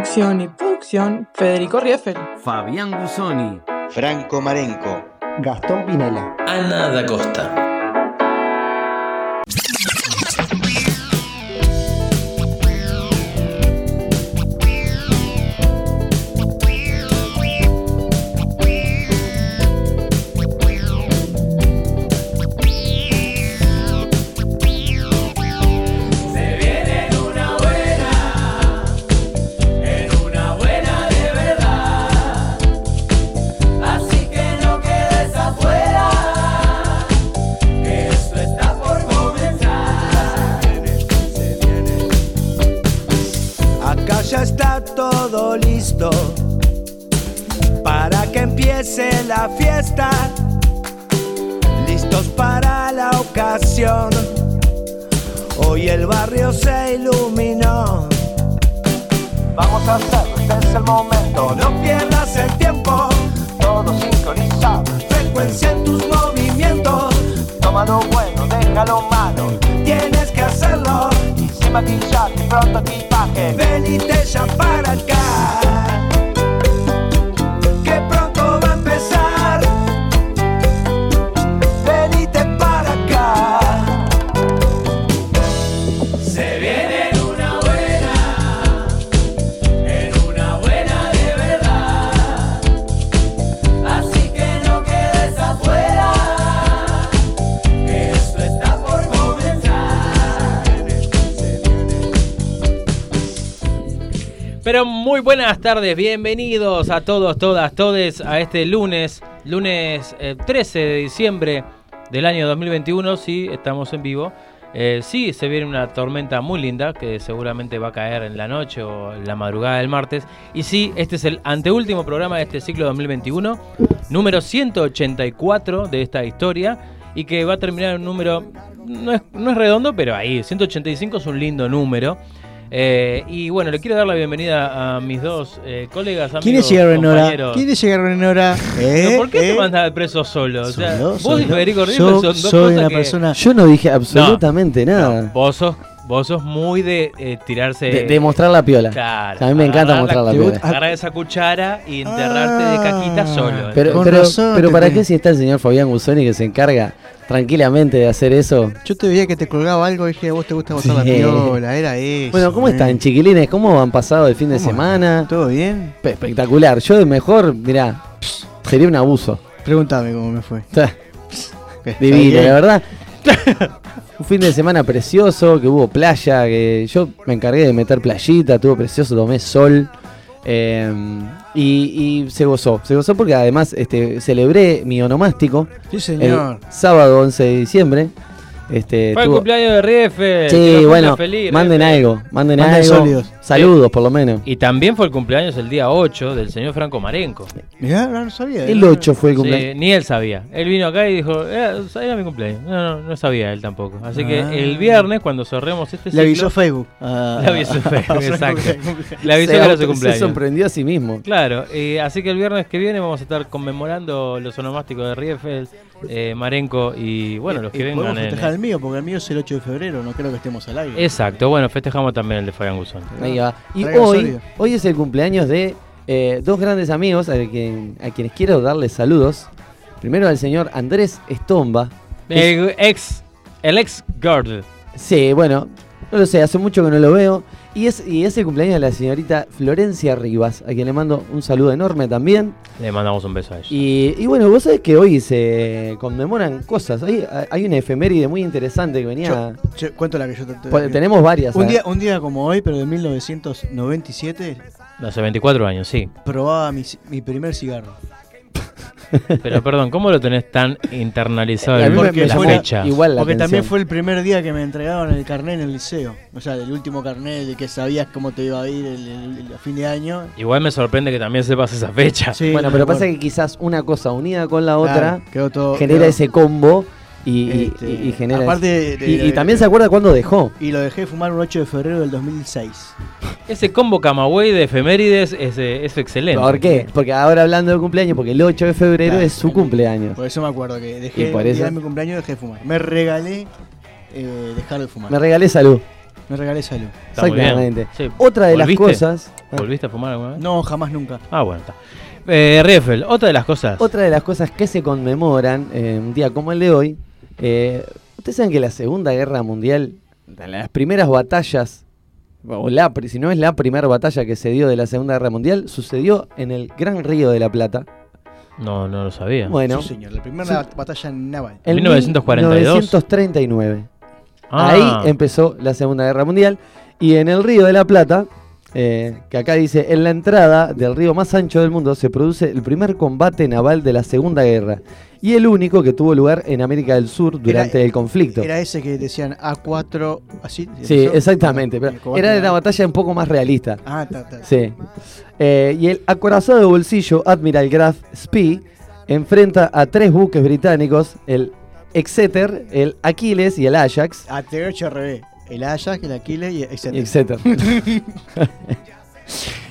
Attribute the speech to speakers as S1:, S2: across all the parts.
S1: Conducción y producción, Federico Rieffel.
S2: Fabián Gusoni.
S3: Franco Marenco.
S4: Gastón Pinela.
S5: Ana da Costa.
S6: Buenas tardes, bienvenidos a todos, todas, todes a este lunes, lunes eh, 13 de diciembre del año 2021, sí, estamos en vivo. Eh, sí, se viene una tormenta muy linda que seguramente va a caer en la noche o en la madrugada del martes. Y sí, este es el anteúltimo programa de este ciclo 2021, número 184 de esta historia y que va a terminar en un número, no es, no es redondo, pero ahí, 185 es un lindo número. Eh, y bueno, le quiero dar la bienvenida a mis dos eh, colegas, amigos,
S7: ¿Quiénes llegaron ahora?
S6: compañeros.
S7: ¿Quiénes llegaron?
S6: ¿Pero
S7: ¿Eh?
S6: ¿Por qué
S7: ¿Eh?
S6: te mandas preso solo? O sea,
S7: ¿Solo?
S6: vos y. Federico River
S7: Yo
S6: son dos
S7: soy
S6: cosas
S7: una
S6: que-
S7: persona-
S2: Yo no dije absolutamente nada.
S6: Vos sos, vos sos muy de eh, tirarse.
S2: De, de mostrar la piola.
S6: Claro.
S2: a mí me encanta mostrar la
S7: ¿Te
S2: piola.
S6: Agarrar esa cuchara y enterrarte de caquita
S7: Ah.
S6: solo.
S2: Pero,
S7: Con
S2: pero,
S7: razón
S2: pero ¿para qué si está el señor Fabián Gusoni que se encarga tranquilamente de hacer eso?
S7: Yo te veía que te colgaba algo y dije, a vos te gusta
S2: Sí.
S7: la piola, era eso.
S2: Bueno, ¿cómo
S7: eh.
S2: están, chiquilines? ¿Cómo han pasado el fin de
S7: ¿Cómo
S2: semana?
S7: ¿Todo bien?
S2: Pe- Espectacular. Yo de mejor, mirá, sería un abuso.
S7: Pregúntame cómo me fue.
S2: Divino, la verdad. Un fin de semana precioso, que hubo playa, que yo me encargué de meter playita, estuvo precioso, tomé sol. Eh, y, y se gozó, se gozó porque además este, celebré mi onomástico
S7: Sí,
S2: el
S7: señor.
S2: sábado 11 de diciembre. Este,
S6: Fue el cumpleaños de Riefe.
S2: Sí, bueno, manden algo, manden
S7: Manden
S2: algo.
S7: sólidos.
S2: Saludos, por lo menos.
S6: Y también fue el cumpleaños el día 8 del señor Franco Marenco.
S7: Mirá, no sabía.
S2: El
S7: ¿eh?
S2: 8 fue el
S6: Sí,
S2: cumpleaños.
S6: ni él sabía. Él vino acá y dijo, eh, era mi cumpleaños. No, no, no sabía él tampoco. Así que
S7: Ah.
S6: el viernes, cuando cerremos este
S7: Le avisó Facebook. Ah,
S6: Le avisó Facebook, exacto. le avisó
S2: se,
S6: que era su
S2: se
S6: cumpleaños.
S2: sorprendió a sí mismo.
S6: Claro, eh, así que el viernes que viene vamos a estar conmemorando los onomásticos de Riefel, eh, Marenco y bueno, los
S7: Y
S6: que vengan
S7: festejar el mío, porque el mío es el 8 de febrero, no creo que estemos al aire.
S6: Exacto, bueno, festejamos también el de Fabián Guzón.
S2: Ahí va. Y hoy,
S7: sólido.
S2: hoy es el cumpleaños de eh, dos grandes amigos a, quien- a quienes quiero darles saludos. Primero al señor Andrés Estomba.
S6: El ex, el ex.
S2: Sí, bueno, no lo sé, hace mucho que no lo veo. Y es, y es el cumpleaños de la señorita Florencia Rivas, a quien le mando un saludo enorme también.
S6: Le mandamos un beso a ella.
S2: Y, y bueno, vos sabés que hoy se conmemoran cosas. Hay, hay una efeméride muy interesante que venía.
S7: Che, cuento la que yo te- te-
S2: Pues, tenemos varias.
S7: un día, un día como hoy, pero de 1997,
S6: Hace 24 años, sí.
S7: probaba mi, mi primer cigarro.
S6: Pero perdón, ¿cómo lo tenés tan internalizado el
S7: porque
S6: la fecha?
S2: igual la
S7: Porque también fue el primer día que me entregaron el carnet en el liceo. O sea, el último carnet de que sabías cómo te iba a ir el, el- el fin de año.
S6: Igual me sorprende que también sepas esa fecha.
S7: Sí,
S2: Bueno,
S7: no
S2: pero
S7: me
S2: pasa que quizás una cosa unida con la otra
S7: todo-
S2: genera
S7: quedó-
S2: ese combo y,
S7: Este,
S2: y- y genera.
S7: aparte de-
S2: y,
S7: de-
S2: y también se acuerda cuándo dejó.
S7: Y lo dejé de fumar un 8 de febrero del 2006.
S6: Ese combo Camagüey de efemérides es, eh, es excelente.
S2: ¿Por qué? Porque ahora hablando del cumpleaños, porque el 8 de febrero
S7: Claro,
S2: es su cumpleaños.
S7: Por eso me acuerdo que dejé
S2: Y por
S7: el día
S2: eso-
S7: de mi cumpleaños dejé de fumar. Me regalé eh, dejar de fumar.
S2: Me regalé salud.
S7: Me regalé salud.
S6: Está.
S2: Exactamente.
S6: Sí.
S2: Otra de las cosas.
S6: ¿Volviste a fumar alguna vez?
S7: No, jamás nunca.
S6: Ah, bueno, está. Eh, Rieffel, otra de las cosas.
S2: Otra de las cosas que se conmemoran eh, un día como el de hoy. Eh, Ustedes saben que la Segunda Guerra Mundial, las primeras batallas, o la, si no es la primera batalla que se dio de la Segunda Guerra Mundial, sucedió en el Gran Río de la Plata.
S6: No, no lo sabía.
S2: Bueno,
S7: Sí, señor. La primera batalla naval.
S2: en
S6: 1942.
S2: 1939.
S6: Ah,
S2: Ahí empezó la Segunda Guerra Mundial. Y en el Río de la Plata, eh, que acá dice, en la entrada del río más ancho del mundo se produce el primer combate naval de la Segunda Guerra. Y el único que tuvo lugar en América del Sur durante
S7: Era-
S2: el conflicto.
S7: Era ese que decían A4, así.
S2: sí,
S7: ¿eso?
S2: exactamente. Pero era de
S7: naval.
S2: batalla un poco más realista.
S7: Ah, ta, ta.
S2: Sí. Eh, y el acorazado de bolsillo Admiral Graf Spee enfrenta a tres buques británicos, el Exeter, el Aquiles y el Ajax.
S7: Ah, hecho al revés. El Ajax, el Aquiles y
S2: y Exeter.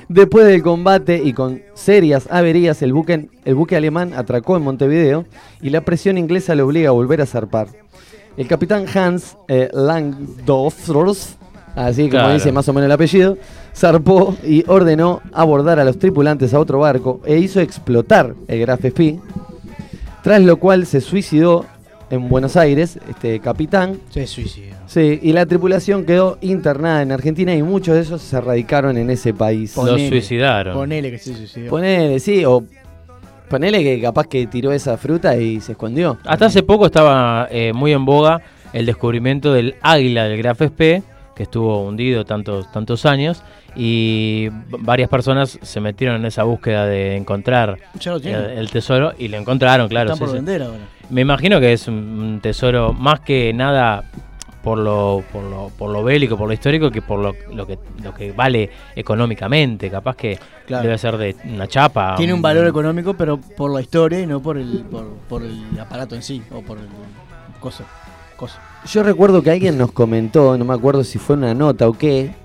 S2: Después del combate y con serias averías, el buque, el buque alemán atracó en Montevideo y la presión inglesa le obliga a volver a zarpar. El capitán Hans eh, Langdorff, así como
S6: Claro.
S2: dice más o menos el apellido, zarpó y ordenó abordar a los tripulantes a otro barco e hizo explotar el Graf Spee, tras lo cual se suicidó en Buenos Aires este capitán
S7: Se suicidó.
S2: Sí, y la tripulación quedó internada en Argentina y muchos de ellos se radicaron en ese país.
S6: Lo
S7: Ponele.
S6: suicidaron.
S7: Ponele que se suicidó.
S2: Ponele, sí, o ponele que capaz que tiró esa fruta y se escondió.
S6: Hasta hace poco estaba eh, muy en boga el descubrimiento del águila del Graf Spee, que estuvo hundido tantos, tantos años, y varias personas se metieron en esa búsqueda de encontrar el, tesoro y lo encontraron, claro.
S7: Están
S6: sí,
S7: por
S6: sí.
S7: vender ahora.
S6: Me imagino que es un, tesoro más que nada por lo, por lo, por lo bélico, por lo histórico, que por lo, lo que, lo que vale económicamente. Capaz que
S7: Claro.
S6: debe ser de una chapa.
S7: Tiene un valor económico, pero por la historia y no por el, por, por el aparato en sí. O por el cosa. cosa.
S2: Yo recuerdo que alguien nos comentó, no me acuerdo si fue una nota o qué,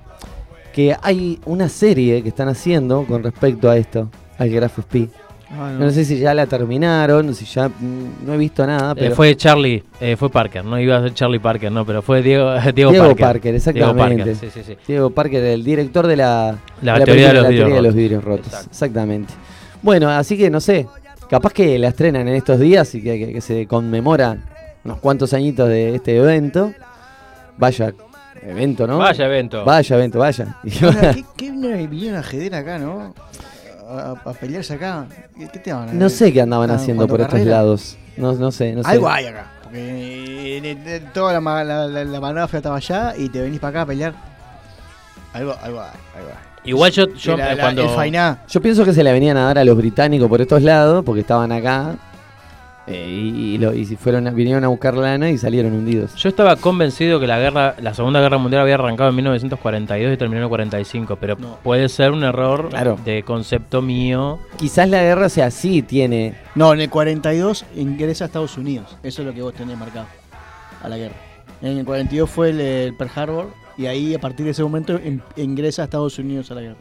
S2: que hay una serie que están haciendo con respecto a esto, al Graf Spee.
S7: Ah,
S2: No sé si ya la terminaron, si ya mm, no he visto nada,
S6: Eh,
S2: pero
S6: fue Charlie, eh, fue Parker, no iba a ser Charlie Parker, no, pero fue Diego, Diego,
S2: Diego
S6: Parker.
S2: Parker, exactamente.
S6: Diego Parker, sí, sí, sí.
S2: Diego Parker, el director de la,
S6: La
S2: de
S6: teoría de los
S2: La
S6: vidrios
S2: teoría de los
S6: rotos.
S2: vidrios rotos.
S6: Exacto.
S2: Exactamente. Bueno, así que no sé, capaz que la estrenan en estos días y que, que- que se conmemora unos cuantos añitos de este evento. Vaya evento, ¿no?
S6: Vaya evento.
S2: Vaya evento, vaya.
S7: Ahora, ¿Qué, qué vinieron vinieron a jeder acá, no? A, pelearse acá. ¿Qué, qué te van a
S2: no sé qué andaban
S7: Ah,
S2: haciendo por estos lados. No, no sé, no sé.
S7: Algo hay acá. Porque eh, de- de- toda la, la, la, la estaba allá y te venís para acá a pelear. Algo, algo hay, algo hay.
S6: Igual yo, yo
S7: Y la-
S6: eh,
S7: la-
S6: cuando...
S2: Yo pienso que se le venían a dar a los británicos por estos lados porque estaban acá. Eh, y, y lo- y si fueron vinieron a buscar lana y salieron hundidos.
S6: Yo estaba convencido que la guerra, la Segunda Guerra Mundial había arrancado en 1942 y terminó en 45, pero
S7: No.
S6: puede ser un error
S2: Claro.
S6: de concepto mío.
S2: Quizás la guerra sea así, tiene.
S7: No, en el 42 ingresa a Estados Unidos. Eso es lo que vos tenés marcado. A la guerra. En el 42 fue el, el Pearl Harbor. Y ahí, a partir de ese momento, in- ingresa a Estados Unidos a la guerra.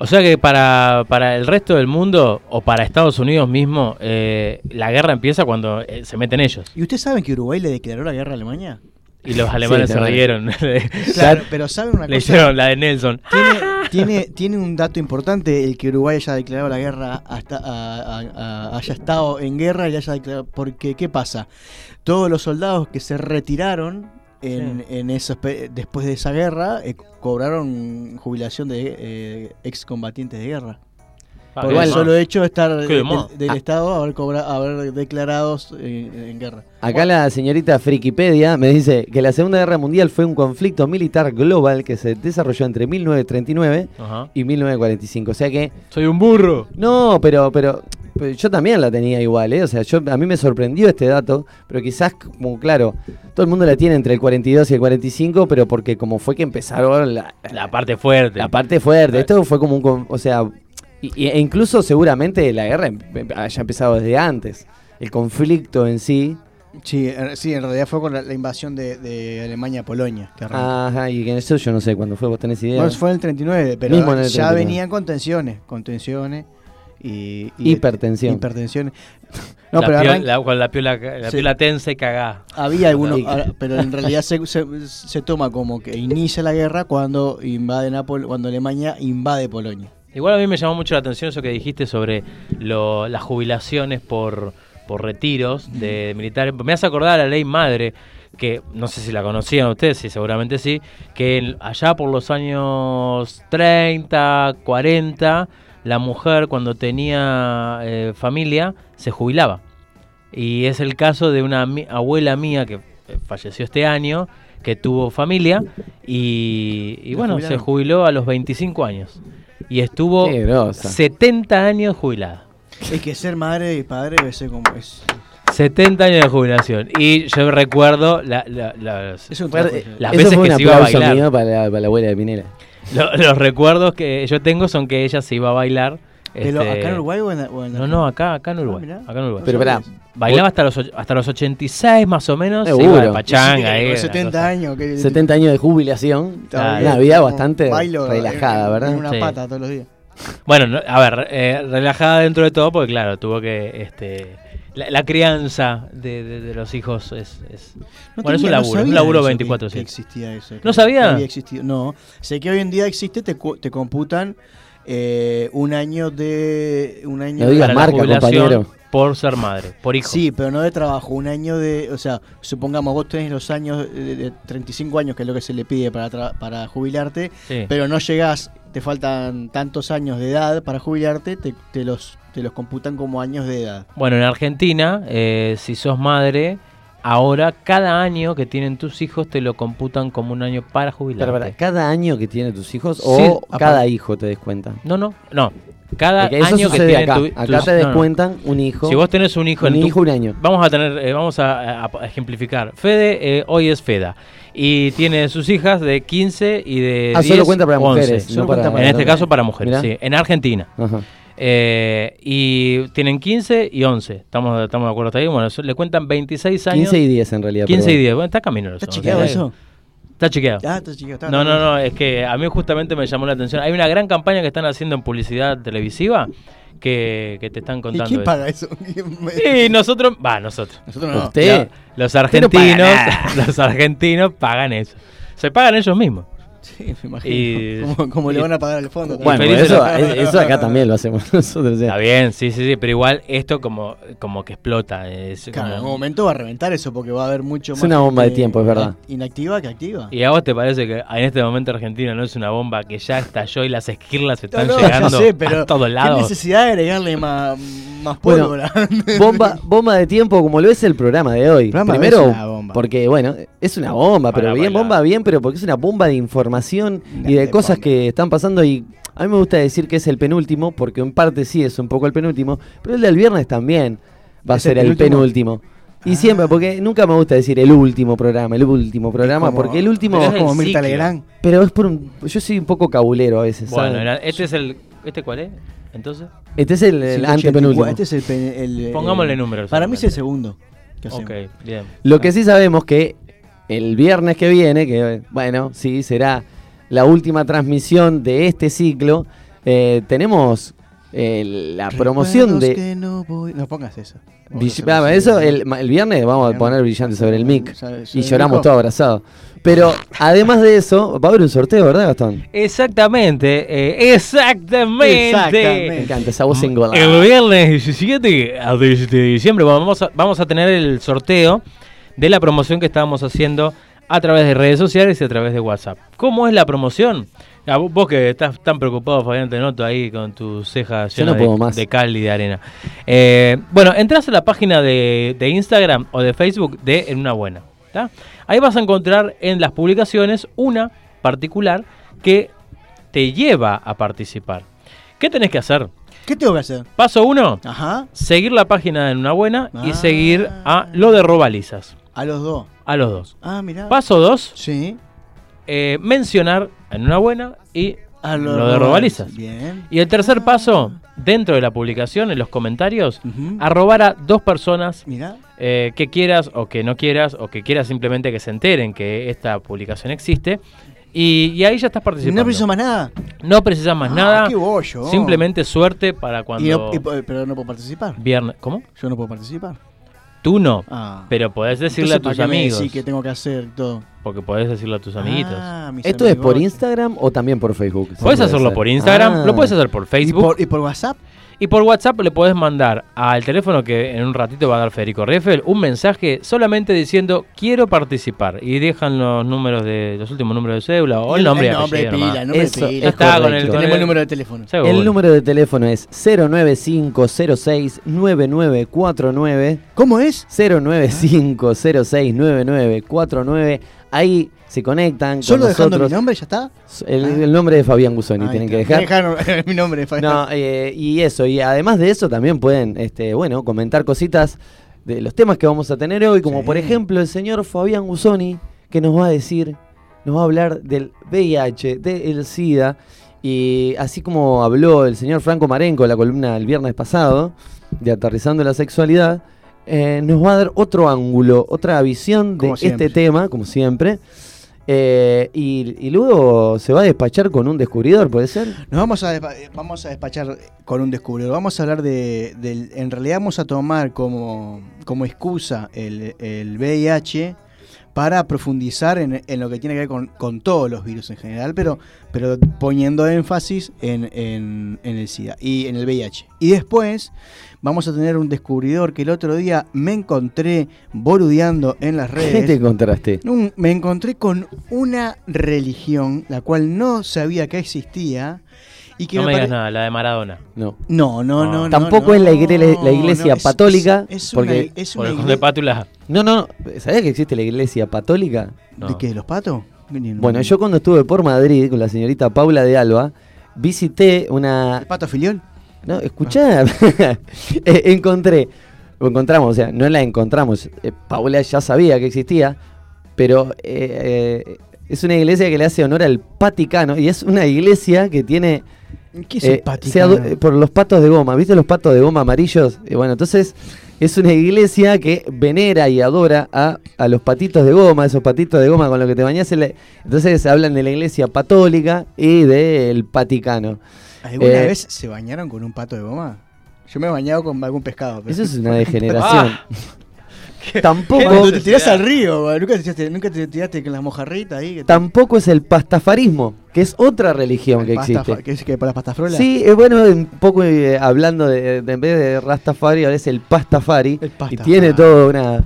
S6: O sea que para, para el resto del mundo o para Estados Unidos mismo, eh, la guerra empieza cuando eh, se meten ellos.
S7: ¿Y ustedes saben que Uruguay le declaró la guerra a Alemania?
S6: Y los alemanes
S2: Sí,
S6: se rieron.
S7: Claro, pero ¿saben una cosa?
S6: Leyeron la de Nelson.
S7: Tiene, tiene, tiene un dato importante el que Uruguay haya declarado la guerra, hasta, a- a- a- haya estado en guerra y haya declarado. Porque, ¿qué pasa? Todos los soldados que se retiraron en, en esos, pe- después de esa guerra eh, cobraron jubilación de eh, excombatientes de guerra.
S6: Ah,
S7: Por el solo hecho de estar del,
S2: Ah.
S7: Estado haber, cobra- haber declarados eh, en guerra.
S2: Acá la señorita Frikipedia me dice que la Segunda Guerra Mundial fue un conflicto militar global que se desarrolló entre 1939
S6: Ajá.
S2: y 1945. O sea que,
S6: Soy un burro.
S2: no, pero, pero yo también la tenía igual, ¿eh? O sea, yo, a mí me sorprendió este dato, pero quizás, como claro, todo el mundo la tiene entre el 42 y el 45, pero porque como fue que empezaron la,
S6: La parte fuerte.
S2: la parte fuerte. Esto fue como un. con- O sea, y- e incluso seguramente la guerra em- em- haya empezado desde antes. El conflicto en sí.
S7: Sí, en- sí, en realidad fue con la, la invasión de, de Alemania a Polonia. Que.
S2: Ajá, y que eso yo no sé cuándo fue, vos tenés idea.
S7: Bueno, fue en el 39, pero
S2: Mismo en el
S7: ya
S2: 39.
S7: venían con tensiones, con tensiones y, y-
S2: Hipertensión.
S7: hipertensiones. No,
S6: la
S7: pero
S6: piola- la- con la piola, la
S7: Sí.
S6: piola tensa y cagá.
S7: había algunos, pero en realidad se, se- se toma como que inicia la guerra cuando invade Nápoles, cuando Alemania invade Polonia.
S6: Igual a mí me llamó mucho la atención eso que dijiste sobre lo- las jubilaciones por, por retiros de militares. Me hace acordar a la ley madre, que no sé si la conocían ustedes, sí, seguramente sí, que en- allá por los años 30, 40, la mujer cuando tenía eh, familia se jubilaba. Y es el caso de una mi- abuela mía que eh, falleció este año, que tuvo familia y, y
S7: ¿La
S6: bueno, se jubiló a los 25 años. Y estuvo
S2: Qué grosa.
S6: 70 años jubilada.
S7: Es que ser madre y padre debe ser como es.
S6: 70 años de jubilación. Y yo recuerdo la- la- las, veces que se iba a bailar.
S2: mío para la, para la abuela de Pinela.
S6: Lo- los recuerdos que yo tengo son que ella se iba a bailar. Este,
S7: acá en Uruguay o en, o en
S6: No, no, acá, acá en
S7: Ah,
S6: Uruguay.
S7: mirá.
S6: acá en Uruguay.
S2: Pero pará,
S6: Bailaba hasta los, hasta los 86 más o menos. se
S2: Seguro.
S6: iba de pachanga. ahí,
S7: Con
S6: una
S7: 70
S6: cosa.
S7: años. Que,
S2: 70 años de jubilación. Una vida bastante
S7: bailo
S2: relajada,
S7: en-
S2: ¿verdad?
S7: En una
S6: Sí.
S7: pata todos los días.
S6: Bueno, no- a ver, eh, relajada dentro de todo, porque claro, tuvo que. este La, la crianza de, de- de los hijos es. es-
S7: No
S6: bueno, es un
S7: no
S6: laburo, es un laburo
S7: eso, que-
S6: 24
S7: que existía eso.
S6: ¿No
S7: que-
S6: sabía?
S7: que había existido. No, sé que hoy en día existe, te, cu- te computan eh, un año de. Un año
S2: No
S7: de-
S2: digas marca, compañero.
S6: Por ser madre, por hijo.
S7: Sí, pero no de trabajo, un año de, o sea, supongamos vos tenés los años de, de 35 años, que es lo que se le pide para, tra- para jubilarte,
S6: Sí.
S7: pero no llegás, te faltan tantos años de edad para jubilarte, te, te los, te los computan como años de edad.
S6: Bueno, en Argentina, eh, si sos madre, ahora cada año que tienen tus hijos te lo computan como un año para
S2: para, ¿Cada año que tienen tus hijos o cada hijo te descuenta?
S6: No, no, no. Cada
S2: Porque eso
S6: año que
S2: sucede
S6: tienen
S2: acá.
S6: tu-
S2: acá
S6: tus-
S2: te
S6: no, no.
S2: descuentan un hijo.
S6: Si vos tenés un hijo
S2: un
S6: en tu-
S2: hijo un año.
S6: Vamos a tener, eh, vamos a, ejemplificar. Fede eh, hoy es Feda y tiene sus hijas de 15 y de
S2: Ah,
S6: 10,
S2: solo cuenta para
S6: 11.
S2: mujeres. No
S7: cuenta
S2: para
S6: En este caso para mujeres,
S2: Mirá.
S6: sí, en Argentina.
S2: Ajá.
S6: Eh, y tienen 15 y 11. ¿Estamos, estamos de acuerdo hasta ahí? Bueno, le cuentan 26 años.
S2: 15 y 10 en realidad.
S6: 15
S2: pero
S6: y
S2: bueno.
S6: 10. Bueno, está camino.
S7: ¿Está chequeado eso?
S6: Está chequeado.
S7: Ah, está chequeado, está-
S6: No, no, no, es que a mí justamente me llamó la atención. Hay una gran campaña que están haciendo en publicidad televisiva que, que te están
S7: ¿Y
S6: contando.
S7: quién
S6: eso.
S7: paga eso?
S6: Y nosotros, va, nosotros.
S7: Nosotros no.
S2: Usted.
S6: Los
S2: no paga
S6: argentinos,
S2: nada.
S6: los argentinos pagan eso. Se pagan ellos mismos.
S7: Sí, me imagino.
S6: Y-
S7: como, como le van a pagar al fondo.
S2: Bueno, eso, eso acá también lo hacemos nosotros. o sea.
S6: Está bien, sí, sí, sí, pero igual esto como, como que explota. Es
S7: Claro, en algún momento va a reventar eso porque va a haber mucho
S2: Es
S7: más.
S2: una bomba de tiempo, es verdad.
S7: Inactiva que activa.
S6: ¿Y a vos te parece que en este momento Argentina no es una bomba que ya estalló y las esquirlas están
S7: No, no,
S6: llegando
S7: sé, pero
S6: a todos
S7: ¿Qué
S6: lados?
S7: necesidad de agregarle más, más
S2: Bueno,
S7: pólvora?
S2: Bomba, bomba de tiempo como lo es el programa de hoy.
S7: programa
S2: Primero,
S7: es
S2: porque bueno, es una bomba,
S6: Para
S2: pero bien, bomba bien, pero porque es una bomba de información y de cosas que están pasando y a mí me gusta decir que es el penúltimo, porque en parte sí es un poco el penúltimo, pero el del viernes también va a
S7: ¿Es el
S2: ser el
S7: penúltimo?
S2: penúltimo. Y
S7: Ah.
S2: siempre, porque nunca me gusta decir el último programa, el último programa,
S7: como-
S2: porque el último...
S6: Pero
S7: es como Mirta. Legrand.
S2: Pero es por un... Yo soy un poco cabulero a veces,
S6: Bueno, este es el... ¿Este cuál es? Entonces,
S2: Este es el, el
S7: 184,
S2: antepenúltimo.
S7: Este es el,
S6: Pongámosle números
S7: Para mí es el segundo. que
S6: ok, bien.
S2: Lo que sí sabemos que el viernes que viene, que bueno, sí, será la última transmisión de este ciclo, eh, tenemos eh, la promoción
S7: Recuerdos
S2: de...
S7: que no, voy- no pongas eso.
S2: Ah, eso el, viernes vamos a poner brillante sobre el mic y lloramos todos abrazados. Pero además de eso, va a haber un sorteo, ¿verdad, Gastón?
S6: Exactamente, eh, exactamente.
S7: Exactamente.
S2: Me encanta esa voz.
S6: El viernes 17 de diciembre vamos a, vamos a tener el sorteo de la promoción que estábamos haciendo a través de redes sociales y a través de WhatsApp. ¿Cómo es la promoción? Ah, vos- que estás tan preocupado, Fabián, te noto ahí con tus cejas
S2: Yo
S6: llenas
S2: no puedo
S6: de,
S2: más.
S6: de cal y de arena. Eh, bueno, entras a la página de, de Instagram o de Facebook de En Una Buena. ¿tá? Ahí vas a encontrar en las publicaciones una particular que te lleva a participar. ¿Qué tenés que hacer?
S7: ¿Qué tengo que hacer?
S6: Paso 1,
S7: Ajá.
S6: seguir la página de En Una Buena y
S7: Ah.
S6: seguir a lo de Robalizas.
S7: A los dos.
S6: A los dos.
S7: Ah, mirá.
S6: Paso 2,
S7: Sí.
S6: mencionar En Una Buena y
S7: A
S6: lo de Robalizas.
S7: Bien.
S6: Y el tercer paso, dentro de la publicación, en los comentarios,
S7: Ujú.
S6: arrobar a dos personas
S7: Mirá.
S6: eh, que quieras o que no quieras o que quieras simplemente que se enteren que esta publicación existe. Y, y ahí ya estás participando.
S7: No preciso más nada.
S6: No precisas más
S7: Ah,
S6: nada.
S7: qué bollo.
S6: Simplemente suerte para
S7: Y
S6: cuando.
S7: no- y pero no puedo participar.
S6: Viernes. ¿Cómo?
S7: Yo no puedo participar.
S6: Tú no.
S7: Ah.
S6: Pero podés decirle
S7: Entonces,
S6: a tus
S7: ¿para qué me
S6: amigos.
S7: decís que tengo que hacer todo?
S6: Porque podés decirle a tus amiguitos.
S7: Ah, mis
S2: ¿Esto es por
S7: amigos.
S2: Instagram o también por Facebook?
S6: Puedes
S2: Puede
S6: hacerlo
S2: ser.
S6: por Instagram,
S2: Ah.
S6: lo puedes hacer por
S7: ¿Y
S6: Facebook.
S7: por, ¿Y por WhatsApp?
S6: Y por WhatsApp le podés mandar al teléfono que en un ratito va a dar Federico Rieffel un mensaje solamente diciendo quiero participar y dejan los números de los últimos números de cédula o el, nombre,
S7: el nombre de pila, el nombre
S2: Eso,
S7: de pila.
S6: Está con el, con
S7: Tenemos el
S6: el-
S7: número de teléfono.
S6: Seguro.
S2: El número de teléfono es 095069949.
S7: ¿Cómo es?
S2: 095069949. Ahí se conectan
S7: ¿Solo
S2: con
S7: dejando mi
S2: nosotros.
S7: nombre ya está?
S2: El,
S7: Ah.
S2: el nombre de Fabián Gusoni
S7: Ahí
S2: tienen que dejar.
S7: Dejaron mi nombre.
S2: No, eh, y eso, y además de eso también pueden, este, bueno, comentar cositas de los temas que vamos a tener hoy, como
S7: Sí.
S2: por ejemplo el señor Fabián Gusoni, que nos va a decir, nos va a hablar del VIH, del SIDA, y así como habló el señor Franco Marenco en la columna el viernes pasado, de Aterrizando la Sexualidad, eh, nos va a dar otro ángulo, otra visión de este tema, como siempre. Eh, y, y luego se va a despachar con un descubridor, ¿puede ser?
S7: Nos vamos a, eh, vamos a despachar con un descubridor. Vamos a hablar de, del- En realidad vamos a tomar como, como excusa el VIH para profundizar en, en lo que tiene que ver con, con todos los virus en general, pero, pero poniendo énfasis en, en- en el SIDA y en el VIH. Y después vamos a tener un descubridor que el otro día me encontré boludeando en las
S2: ¿Qué
S7: redes.
S2: te encontraste?
S7: Un- me encontré con una religión la cual no sabía que existía y que
S6: No me
S7: me
S6: digas
S7: pare-
S6: nada, la de Maradona.
S2: No.
S7: No, no, no, no.
S2: Tampoco
S7: no,
S2: es la igre- la iglesia
S7: es-
S2: patólica,
S7: es- es
S2: porque-
S7: una, es
S6: Por
S7: una
S6: el de Pátula.
S2: No, no, no. ¿Sabías que existe la iglesia patólica?
S6: No.
S7: ¿De qué? ¿De los patos?
S2: Bueno, yo cuando estuve por Madrid con la señorita Paula de Alba, visité una...
S7: ¿El pato filiol?
S2: No, escuchá. Eh, encontré, o encontramos, o sea, no la encontramos. eh, Paula ya sabía que existía, pero eh, eh, es una iglesia que le hace honor al Vaticano y es una iglesia que tiene...
S7: ¿Qué es
S2: eh, se por los patos de goma, ¿viste los patos de goma amarillos? Eh, bueno, entonces es una iglesia que venera y adora a, a los patitos de goma, esos patitos de goma con los que te bañás. en la- Entonces hablan de la iglesia católica y del Vaticano.
S7: ¿Alguna
S2: eh,
S7: vez se bañaron con un pato de goma? Yo me he bañado con algún pescado. pero-
S2: Eso es una degeneración.
S6: Ah.
S2: Tampoco,
S7: Cuando te tirás al río, nunca te tiraste, nunca te tiraste con las mojarritas ahí. que te-
S2: tampoco es el pastafarismo, que es otra religión que existe.
S7: ¿Qué es que para las pastas
S2: Sí, eh, bueno, un poco eh, hablando de, de- en vez de Rastafari, ahora es el Pastafari.
S7: El
S2: Y
S7: Pastafari.
S2: tiene toda una,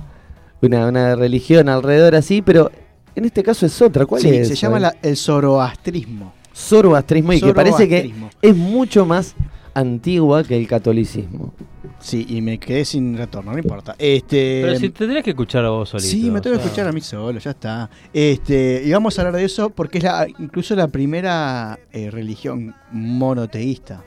S2: una, una religión alrededor así, pero en este caso es otra. ¿Cuál
S7: Sí,
S2: es?
S7: se llama la- el zoroastrismo.
S2: Zoroastrismo y que parece que es mucho más antigua que el catolicismo.
S7: Sí, y me quedé sin retorno, no importa. Este,
S6: Pero si te tendrías que escuchar a vos solito.
S7: Sí, me tengo que escuchar a mí solo, ya está. Este, y vamos a hablar de eso porque es la, incluso la primera eh, religión monoteísta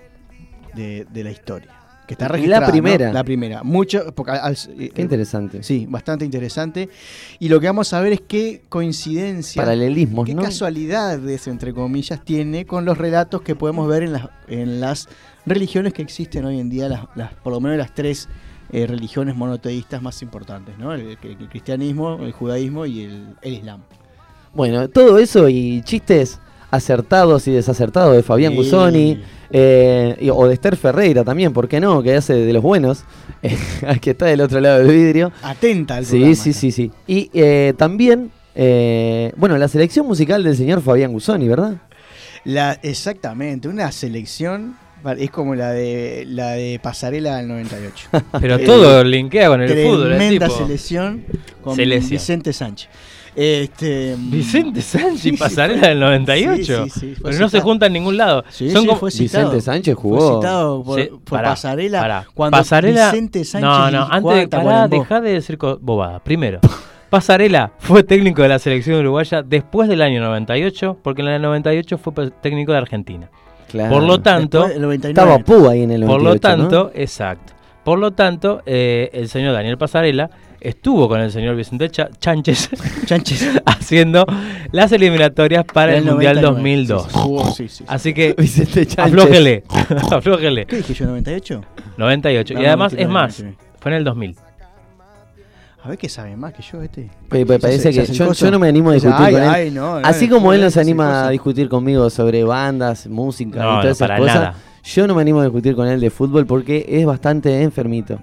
S7: de, de la historia. Que está
S2: La
S7: registrada. ¿no?
S2: primera.
S7: La primera. Mucho. porque al- eh,
S2: Qué interesante.
S7: Sí, bastante interesante. Y lo que vamos a ver es qué coincidencia.
S2: Paralelismos,
S7: qué
S2: ¿no?
S7: casualidades, entre comillas, tiene con los relatos que podemos ver en las, en las religiones que existen hoy en día, las, las- por lo menos las tres eh, religiones monoteístas más importantes, ¿no? El, el- el cristianismo, el judaísmo y el, el islam.
S2: Bueno, todo eso y chistes acertados y desacertados de Fabián
S7: Sí.
S2: Gusoni eh, y- o de Esther Ferreira también, ¿por qué no? Que hace de los buenos, eh, que está del otro lado del vidrio.
S7: Atenta al
S2: Sí,
S7: programa
S2: sí, sí, sí. Y eh, también, eh, bueno, la selección musical del señor Fabián Gusoni, ¿verdad?
S7: La, exactamente, una selección es como la de la de Pasarela del 98.
S6: Pero
S7: Eh,
S6: todo linkea con el fútbol.
S7: Tremenda selección con
S6: Selección.
S7: Vicente Sánchez. Este,
S6: Vicente Sánchez
S7: Sí,
S6: y Pasarela del 98.
S7: Sí, fue
S6: Pero no se juntan en ningún lado.
S7: Sí,
S6: Son
S7: sí,
S6: como-
S7: fue citado.
S2: Vicente Sánchez
S7: Fue
S2: jugó.
S7: citado por,
S6: Sí,
S7: por
S6: pará,
S7: Pasarela
S6: pará.
S7: cuando
S6: Pasarela.
S7: Vicente Sánchez
S6: no, no, antes de pará, dejá de decir bobadas. Primero, Pasarela fue técnico de la selección uruguaya después del año 98, porque en el 98 fue técnico de Argentina.
S2: Claro.
S6: Por lo tanto,
S7: el 99.
S2: Estaba Pú ahí en el 98,
S6: por lo
S2: ¿no?
S6: tanto, exacto. Por lo tanto, eh, el señor Daniel Pasarela estuvo con el señor Vicente Chánchez
S7: Chanches.
S6: haciendo las eliminatorias para el,
S7: Del
S6: Mundial
S7: 99.
S6: 2002.
S7: Sí, sí, jugó, sí, sí, sí.
S6: Así que
S2: Vicente
S6: aflójele, aflójele.
S7: ¿Qué dije yo, 98?
S6: 98.
S7: No,
S6: y además,
S7: mentira,
S6: es más, fue en el 2000.
S7: A ver qué sabe más que yo este.
S2: Parece
S7: Se-
S2: que yo, no me animo a discutir
S7: ay,
S2: con él.
S7: ay, no, no,
S2: Así
S7: no,
S2: como él
S7: no,
S2: nos
S7: se
S2: anima a discutir conmigo sobre bandas, música
S6: No,
S2: y
S6: no,
S2: todas esas cosas,
S6: nada.
S2: yo no me animo a discutir con él de fútbol porque es bastante enfermito.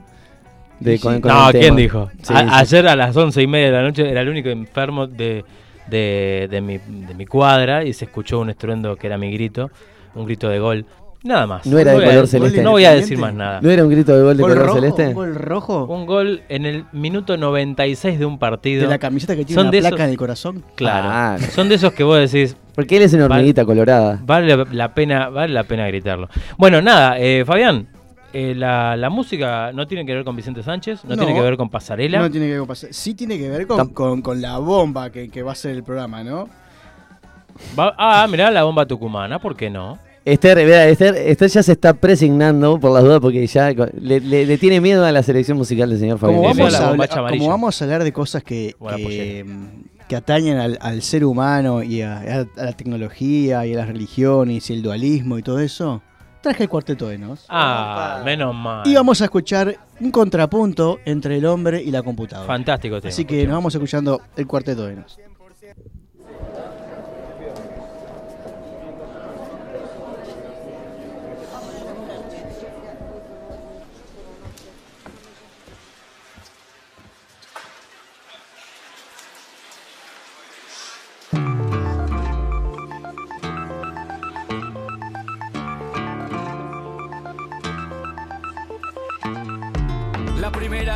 S2: De, con- con
S6: no, ¿quién
S2: tema.
S6: dijo?
S2: Sí,
S6: A-
S2: sí.
S6: Ayer a las once y media de la noche era el único enfermo de, de, de mi, de mi cuadra y se escuchó un estruendo que era mi grito, un grito de gol. Nada más.
S2: No era de color celeste.
S6: No voy a decir más nada.
S2: ¿No era un grito de gol de
S7: ¿Gol
S2: color
S7: rojo?
S2: celeste?
S7: ¿Un gol rojo?
S6: Un gol en el minuto 96 de un partido.
S7: De la camiseta que tiene
S6: Son
S7: una
S6: de
S7: placa
S6: esos-
S7: en el corazón.
S6: Claro.
S2: Ah.
S6: Son de esos que vos decís,
S2: Porque él es una hormiguita colorada.
S6: vale la pena, vale la pena gritarlo. Bueno, nada, eh, Fabián, eh, la, la música no tiene que ver con Vicente Sánchez, no,
S7: No.
S6: tiene que ver con Pasarela.
S7: No tiene que ver con pasar- Sí tiene que ver con, con, con la bomba que, que va a ser el programa, ¿no?
S6: Va- ah, mirá la bomba tucumana, ¿por qué no?
S2: Esther, vea, Esther, Esther ya se está presignando por las dudas porque ya le, le- le tiene miedo a la selección musical del señor Fabián.
S7: Como vamos,
S6: a
S7: hablar,
S6: amarilla.
S7: como vamos a hablar de cosas que, que, que atañen al, al ser humano y a, la tecnología y a las religiones y el dualismo y todo eso, traje el cuarteto de Nos.
S6: Ah, menos mal.
S7: Y vamos a escuchar un contrapunto entre el hombre y la computadora.
S6: Fantástico tema.
S7: Así que nos vamos escuchando el cuarteto de Nos.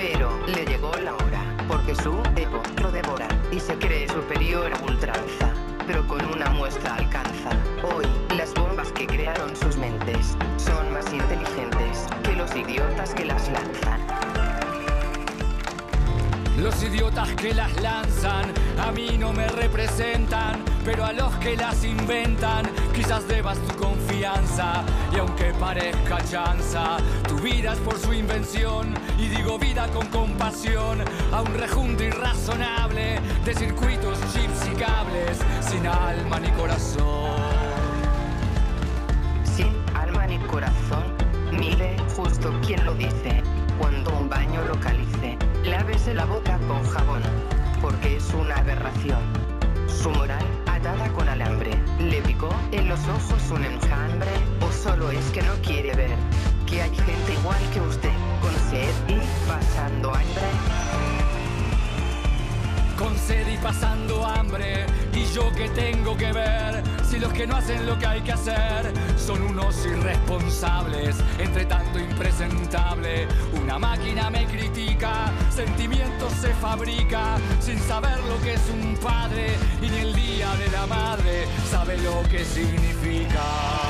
S8: Pero le llegó la hora, porque su ego lo devora y se cree superior a ultranza. Pero con una muestra alcanza. Hoy, las bombas que crearon sus mentes son más inteligentes que los idiotas que las lanzan.
S9: Los idiotas que las lanzan a mí no me representan, pero a los que las inventan quizás debas tu confianza. Y aunque parezca chanza, tu vida es por su invención. Y digo vida con compasión a un rejunte irrazonable de circuitos, chips y cables sin alma ni corazón.
S8: Sin alma ni corazón, mire justo quien lo dice. Cuando un baño localice, lávese la boca con jabón, porque es una aberración. Su moral atada con alambre, le picó en los ojos un enjambre, o solo es que no quiere ver que hay gente igual que usted, con sed y pasando hambre.
S9: con sed y pasando hambre. Y yo que tengo que ver si los que no hacen lo que hay que hacer son unos irresponsables, entre tanto impresentable. Una máquina me critica, sentimientos se fabrica sin saber lo que es un padre y ni el día de la madre sabe lo que significa.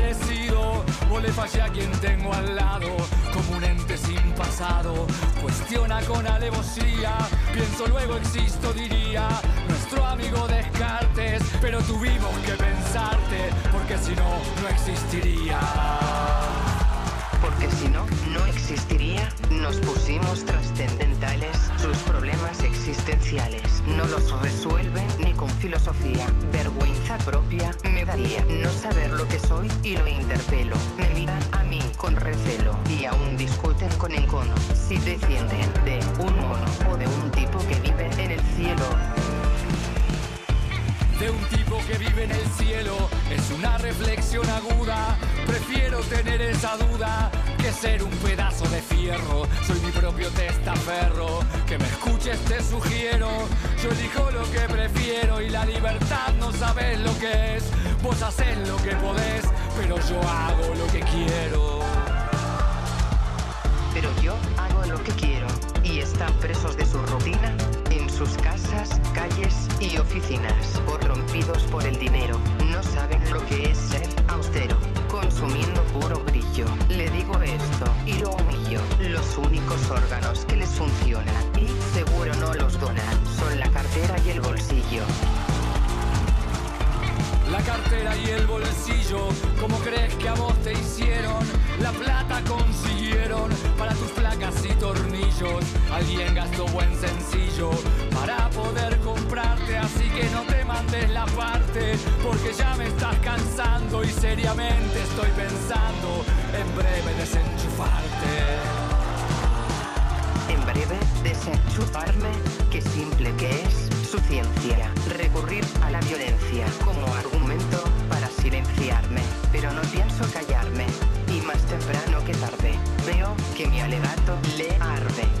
S9: le fallé a quien tengo al lado, como un ente sin pasado. Cuestiona con alevosía, pienso luego existo, diría. Nuestro amigo Descartes, pero tuvimos que pensarte, porque si no, no existiría.
S8: Por porque si no, no existiría. Nos pusimos trascendentales, sus problemas existenciales no los resuelven ni con filosofía. Vergüenza propia me daría no saber lo que soy y lo interpelo. Me miran a mí con recelo y aún discuten con encono si descienden de un mono o de un tipo que vive en el cielo.
S9: De un tipo que vive en el cielo es una reflexión aguda. Prefiero tener esa duda que ser un pedazo de fierro. Soy mi propio testaferro. Que me escuches te sugiero. Yo elijo lo que prefiero y la libertad no sabes lo que es. Vos haces lo que podés, pero yo hago lo que quiero.
S8: Pero yo hago lo que quiero y están presos de su rutina sus casas, calles y oficinas, corrompidos por el dinero. No saben lo que es ser austero, consumiendo puro brillo. Le digo esto y lo humillo. Los únicos órganos que les funcionan y seguro no los donan
S9: seriamente estoy pensando en breve desenchufarte.
S8: En breve, desenchufarme, qué simple que es su ciencia. Recurrir a la violencia como argumento para silenciarme. Pero no pienso callarme, y más temprano que tarde. Veo que mi alegato le arde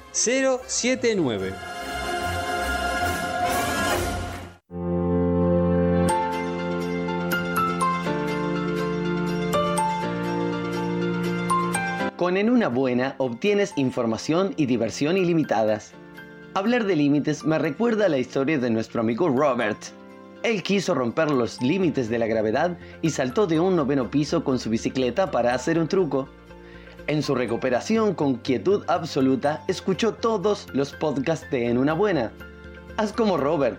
S10: 079.
S11: Con En una buena obtienes información y diversión ilimitadas. Hablar de límites me recuerda a la historia de nuestro amigo Robert. Él quiso romper los límites de la gravedad y saltó de un noveno piso con su bicicleta para hacer un truco. En su recuperación con quietud absoluta, escuchó todos los podcasts de En una buena. Haz como Robert.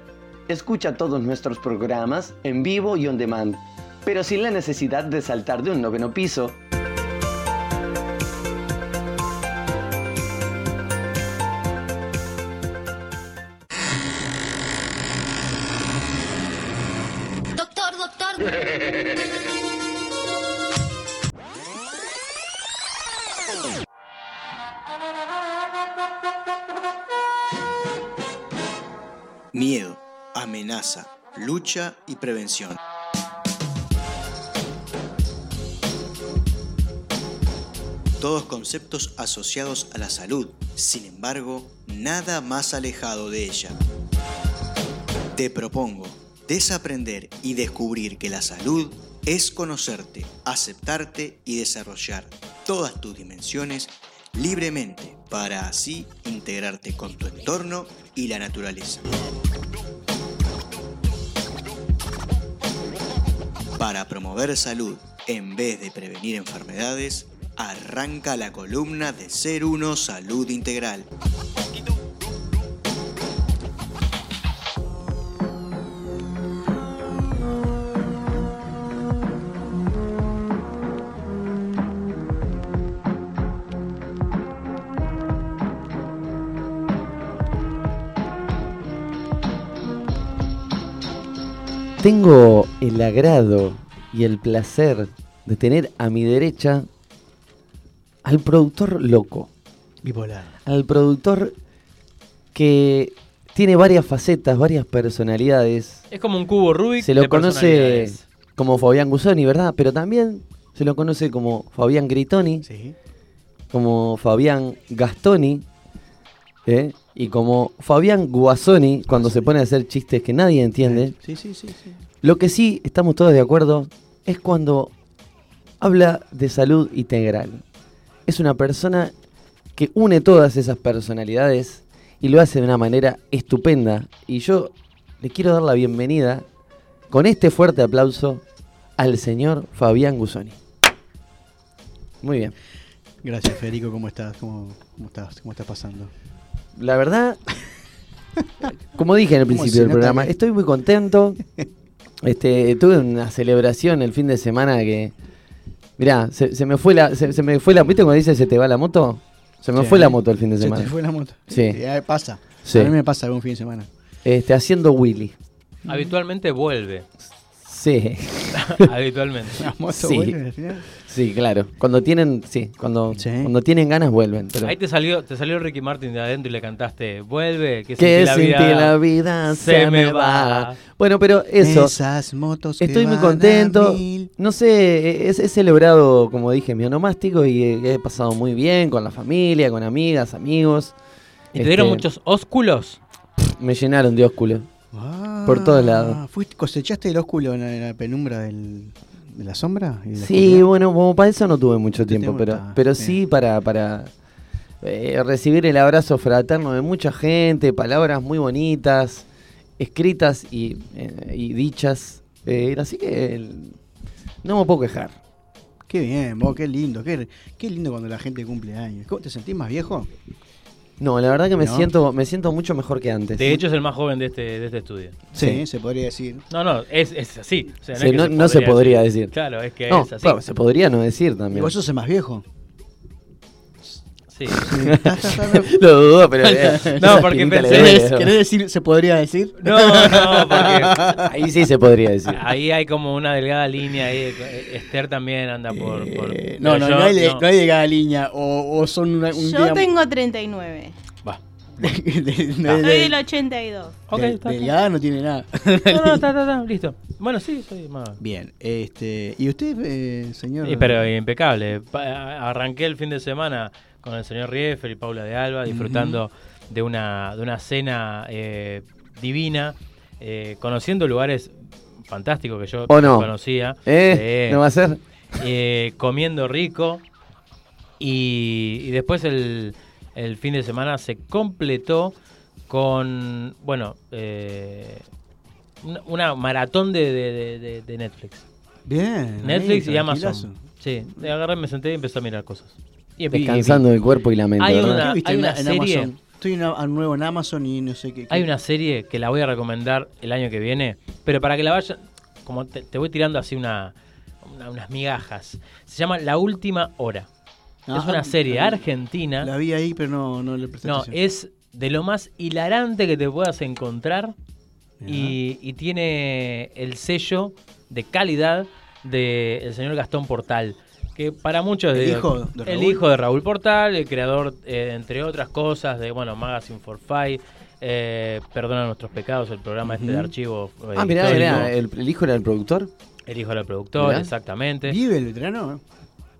S11: Escucha todos nuestros programas en vivo y on demand, pero sin la necesidad de saltar de un noveno piso.
S3: Lucha y prevención. Todos conceptos asociados a la salud, sin embargo, nada más alejado de ella. Te propongo desaprender y descubrir que la salud es conocerte, aceptarte y desarrollar todas tus dimensiones libremente para así integrarte con tu entorno y la naturaleza. Para promover salud en vez de prevenir enfermedades, arranca la columna de Ser Uno Salud Integral.
S2: Tengo el agrado y el placer de tener a mi derecha al productor loco.
S7: Bipolar.
S2: Al productor que tiene varias facetas, varias personalidades.
S6: Es como un cubo Rubik.
S2: Se lo
S6: de
S2: conoce como Fabián Gusoni, ¿verdad? Pero también se lo conoce como Fabián Gritoni, como Fabián Gastoni, ¿eh? Y como Fabián Guasoni cuando se pone a hacer chistes que nadie entiende.
S7: Sí, sí, sí, sí.
S2: Lo que sí estamos todos de acuerdo es cuando habla de salud integral. Es una persona que une todas esas personalidades y lo hace de una manera estupenda. Y yo le quiero dar la bienvenida con este fuerte aplauso al señor Fabián Gusoni. Muy bien.
S7: Gracias, Federico. ¿Cómo estás? ¿Cómo, cómo estás? ¿Cómo estás pasando?
S2: La verdad, como dije en el
S7: ¿Cómo
S2: principio
S7: se
S2: del programa, estoy muy contento. Este, tuve una celebración el fin de semana que. Mirá, se, se me fue la. Se, se me fue la. ¿Viste cuando dice se te va la moto? Se me
S7: Sí,
S2: fue la moto el fin de
S7: se
S2: semana.
S7: te fue la moto.
S2: Sí.
S7: Eh, pasa.
S2: Sí.
S7: A mí me pasa algún fin de semana.
S2: Este, haciendo Willy.
S6: Habitualmente vuelve.
S2: Sí.
S6: Habitualmente.
S7: La moto
S2: Sí.
S7: vuelve al final.
S2: Sí, claro. Cuando tienen. Sí, cuando, cuando tienen ganas vuelven. Pero,
S6: Ahí te salió, te salió Ricky Martin de adentro y le cantaste, vuelve, que,
S2: que
S6: sin ti
S2: la vida se me va. Bueno, pero eso.
S7: Esas motos que
S2: Estoy muy
S7: van
S2: contento. No sé, es- he celebrado, como dije, mi onomástico y he, he pasado muy bien con la familia, con amigas, amigos.
S6: ¿Y te dieron
S2: Este,
S6: muchos ósculos?
S2: Me llenaron de ósculo. por todos lados.
S7: Ah, ¿fuiste, ¿Cosechaste el ósculo en la, en la penumbra del, de la sombra? y de la
S2: Sí,
S7: oscuridad?
S2: bueno, como para eso no tuve mucho tiempo, pero,
S7: está,
S2: pero sí para, para eh, recibir el abrazo fraterno de mucha gente, palabras muy bonitas, escritas y, eh, y dichas. eh, así que el- no me puedo quejar.
S7: Qué bien, vos, qué lindo. Qué, qué lindo cuando la gente cumple años. ¿Cómo, ¿Te sentís más viejo?
S2: No, la verdad que me
S7: ¿No?
S2: siento me siento mucho mejor que antes.
S6: De hecho, es el más joven de este, de este estudio.
S7: Sí,
S2: Sí.
S7: se podría decir.
S6: No, no, es, es así. O sea,
S2: Sí,
S6: es que
S2: no, no se podría decir.
S6: Claro, es que
S2: No,
S6: es así.
S2: claro, se podría no decir
S7: ¿Y
S2: también.
S7: vos sos el más viejo?
S6: Sí.
S2: Lo dudo, pero. eh,
S6: No, porque pensé-
S7: ¿Querés,
S2: ¿no?
S7: decir, se podría decir?
S6: No, no, porque
S2: Ahí sí se podría decir.
S6: ahí hay como una delgada línea. Ahí. Esther también anda por. por-
S7: Eh, no, no,
S6: yo
S7: no hay, de, no hay de cada línea. O, o son una- un
S12: Yo
S7: día-
S12: tengo 39.
S6: Va.
S7: de- de-
S12: Soy
S7: de-
S12: del 82.
S6: Ok,
S7: de-
S6: está, está.
S7: delgada no tiene nada.
S6: No, no, está, está, está, listo. Bueno, sí, soy más.
S7: Bien, este, ¿y usted, eh, señor?
S6: Sí, pero impecable. Pa- Arranqué el fin de semana con el señor Riefel y Paula de Alba disfrutando de, una, de una cena eh, divina, eh, conociendo lugares fantásticos que yo
S2: ¿O no?
S6: conocía.
S2: ¿Eh? ¿No va a ser?
S6: Eh, comiendo rico. Y, y después el, el fin de semana se completó con, bueno, eh, una, maratón de, de- de- Netflix.
S7: Bien.
S6: Netflix
S7: ahí,
S6: y Amazon. Sí, me agarré, me senté y empecé a mirar cosas.
S2: Descansando el cuerpo y la mente.
S6: Hay
S2: ¿verdad?
S6: una-
S7: ¿Qué viste
S6: hay una
S7: en
S6: serie-
S7: Amazon? Estoy en a- nuevo en Amazon y no sé qué. qué-
S6: Hay una serie que la voy a recomendar el año que viene, pero para que la vayan, como te, te voy tirando así una, una- unas migajas. Se llama La Última Hora.
S7: Ah,
S6: es una serie argentina.
S7: La vi ahí, pero no, no le presté
S6: No,
S7: atención.
S6: es de lo más hilarante que te puedas encontrar y, y tiene el sello de calidad del señor Gastón Portal. Que para muchos
S7: El
S6: de-
S7: hijo de
S6: el hijo de Raúl Portal, el creador, eh, entre otras cosas, de bueno, Magazine for Five, eh, Perdona nuestros pecados, el programa este de archivo. eh,
S2: Ah, mirá, el, el hijo era el productor.
S6: El hijo del productor,
S2: Mirá.
S6: exactamente.
S7: ¿Vive el veterano?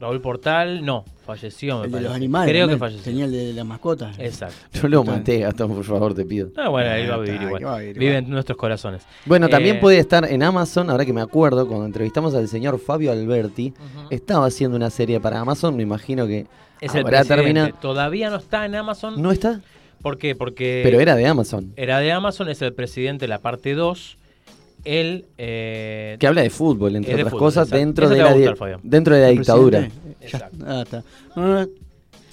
S6: Raúl Portal, no, falleció, me
S7: El de
S6: parece.
S7: los animales.
S6: Creo que falleció.
S7: Tenía el de las mascotas.
S6: Exacto.
S2: Yo lo maté, Gastón, por favor, te pido.
S6: Ah, bueno, él va a vivir igual.
S7: va a vivir
S6: Vive
S7: igual.
S6: en nuestros corazones.
S2: Bueno, también
S6: Eh,
S2: puede estar en Amazon, ahora que me acuerdo, cuando entrevistamos al señor Fabio Alberti, estaba haciendo una serie para Amazon, me imagino que
S6: Es el
S2: terminado.
S6: Todavía no está en Amazon.
S2: ¿No está?
S6: ¿Por qué? Porque.
S2: Pero era de Amazon.
S6: Era de Amazon, es el presidente de la parte 2. Él. eh,
S2: Que habla de fútbol, entre otras
S6: fútbol,
S2: cosas,
S6: exacto.
S2: dentro
S6: Eso
S2: de, la
S6: gustar,
S2: dentro de la
S7: ¿El
S2: dictadura.
S7: presidente? Ah, está. Ah,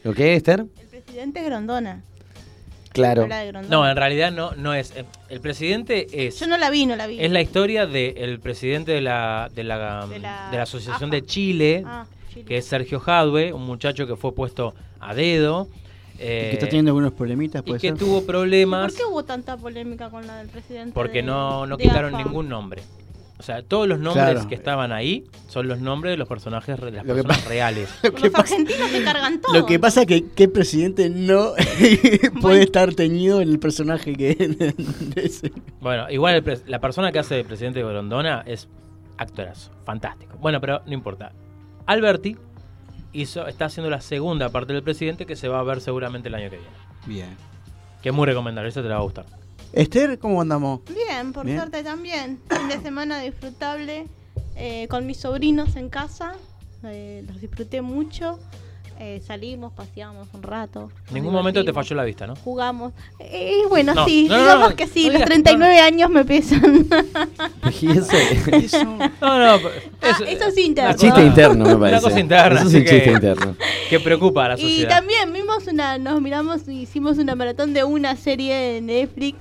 S2: ¿Lo qué, Esther?
S12: El presidente Grondona.
S2: Claro.
S6: No, en realidad no, no es. eh, El presidente es.
S12: Yo no la vi, no la vi.
S6: Es la historia del presidente de la, de la,
S12: De la
S6: de la Asociación de Chile,
S12: Ah, Chile.
S6: que es Sergio Jadwe, un muchacho que fue puesto a dedo. Eh,
S7: que está teniendo algunos problemitas,
S6: y
S7: puede
S6: que
S7: ser.
S6: tuvo problemas
S12: ¿Por qué hubo tanta polémica con la del presidente?
S6: porque
S12: de-
S6: no, no
S12: de
S6: quitaron
S12: AFA?
S6: ningún nombre. O sea, todos los nombres
S7: Claro.
S6: que estaban ahí son los nombres de los personajes, de las
S7: Lo que
S6: personas reales.
S12: Los argentinos se cargan todo.
S7: Lo que pasa es que qué presidente no puede estar teñido en el personaje que ese.
S6: Bueno, igual el la persona que hace de presidente de Grondona es actorazo, fantástico. Bueno, pero no importa. Alberti hizo, está haciendo la segunda parte del presidente que se va a ver seguramente el año que viene.
S7: Bien.
S6: Que es muy recomendable, esa te la va a gustar.
S7: Esther, ¿cómo andamos?
S12: Bien, por
S7: Bien.
S12: suerte también. Fin de semana disfrutable eh, con mis sobrinos en casa. eh, los disfruté mucho. Eh, salimos, paseamos un rato.
S6: En ningún momento te falló la vista, ¿no?
S12: Jugamos. Eh, bueno,
S6: No,
S12: sí,
S6: no, no,
S12: digamos
S6: no,
S12: que sí,
S6: no
S12: los
S6: digas-
S12: 39 años me pesan.
S2: ¿Y eso?
S6: No, no,
S12: Ah, eso es interno.
S6: una
S2: Chiste
S6: cosa-
S2: interno, me
S6: Una
S2: parece.
S6: cosa interna.
S2: Eso es un
S6: que-
S2: chiste interno.
S6: Que preocupa a la
S12: Y
S6: sociedad.
S12: también vimos una, nos miramos, hicimos una maratón de una serie de Netflix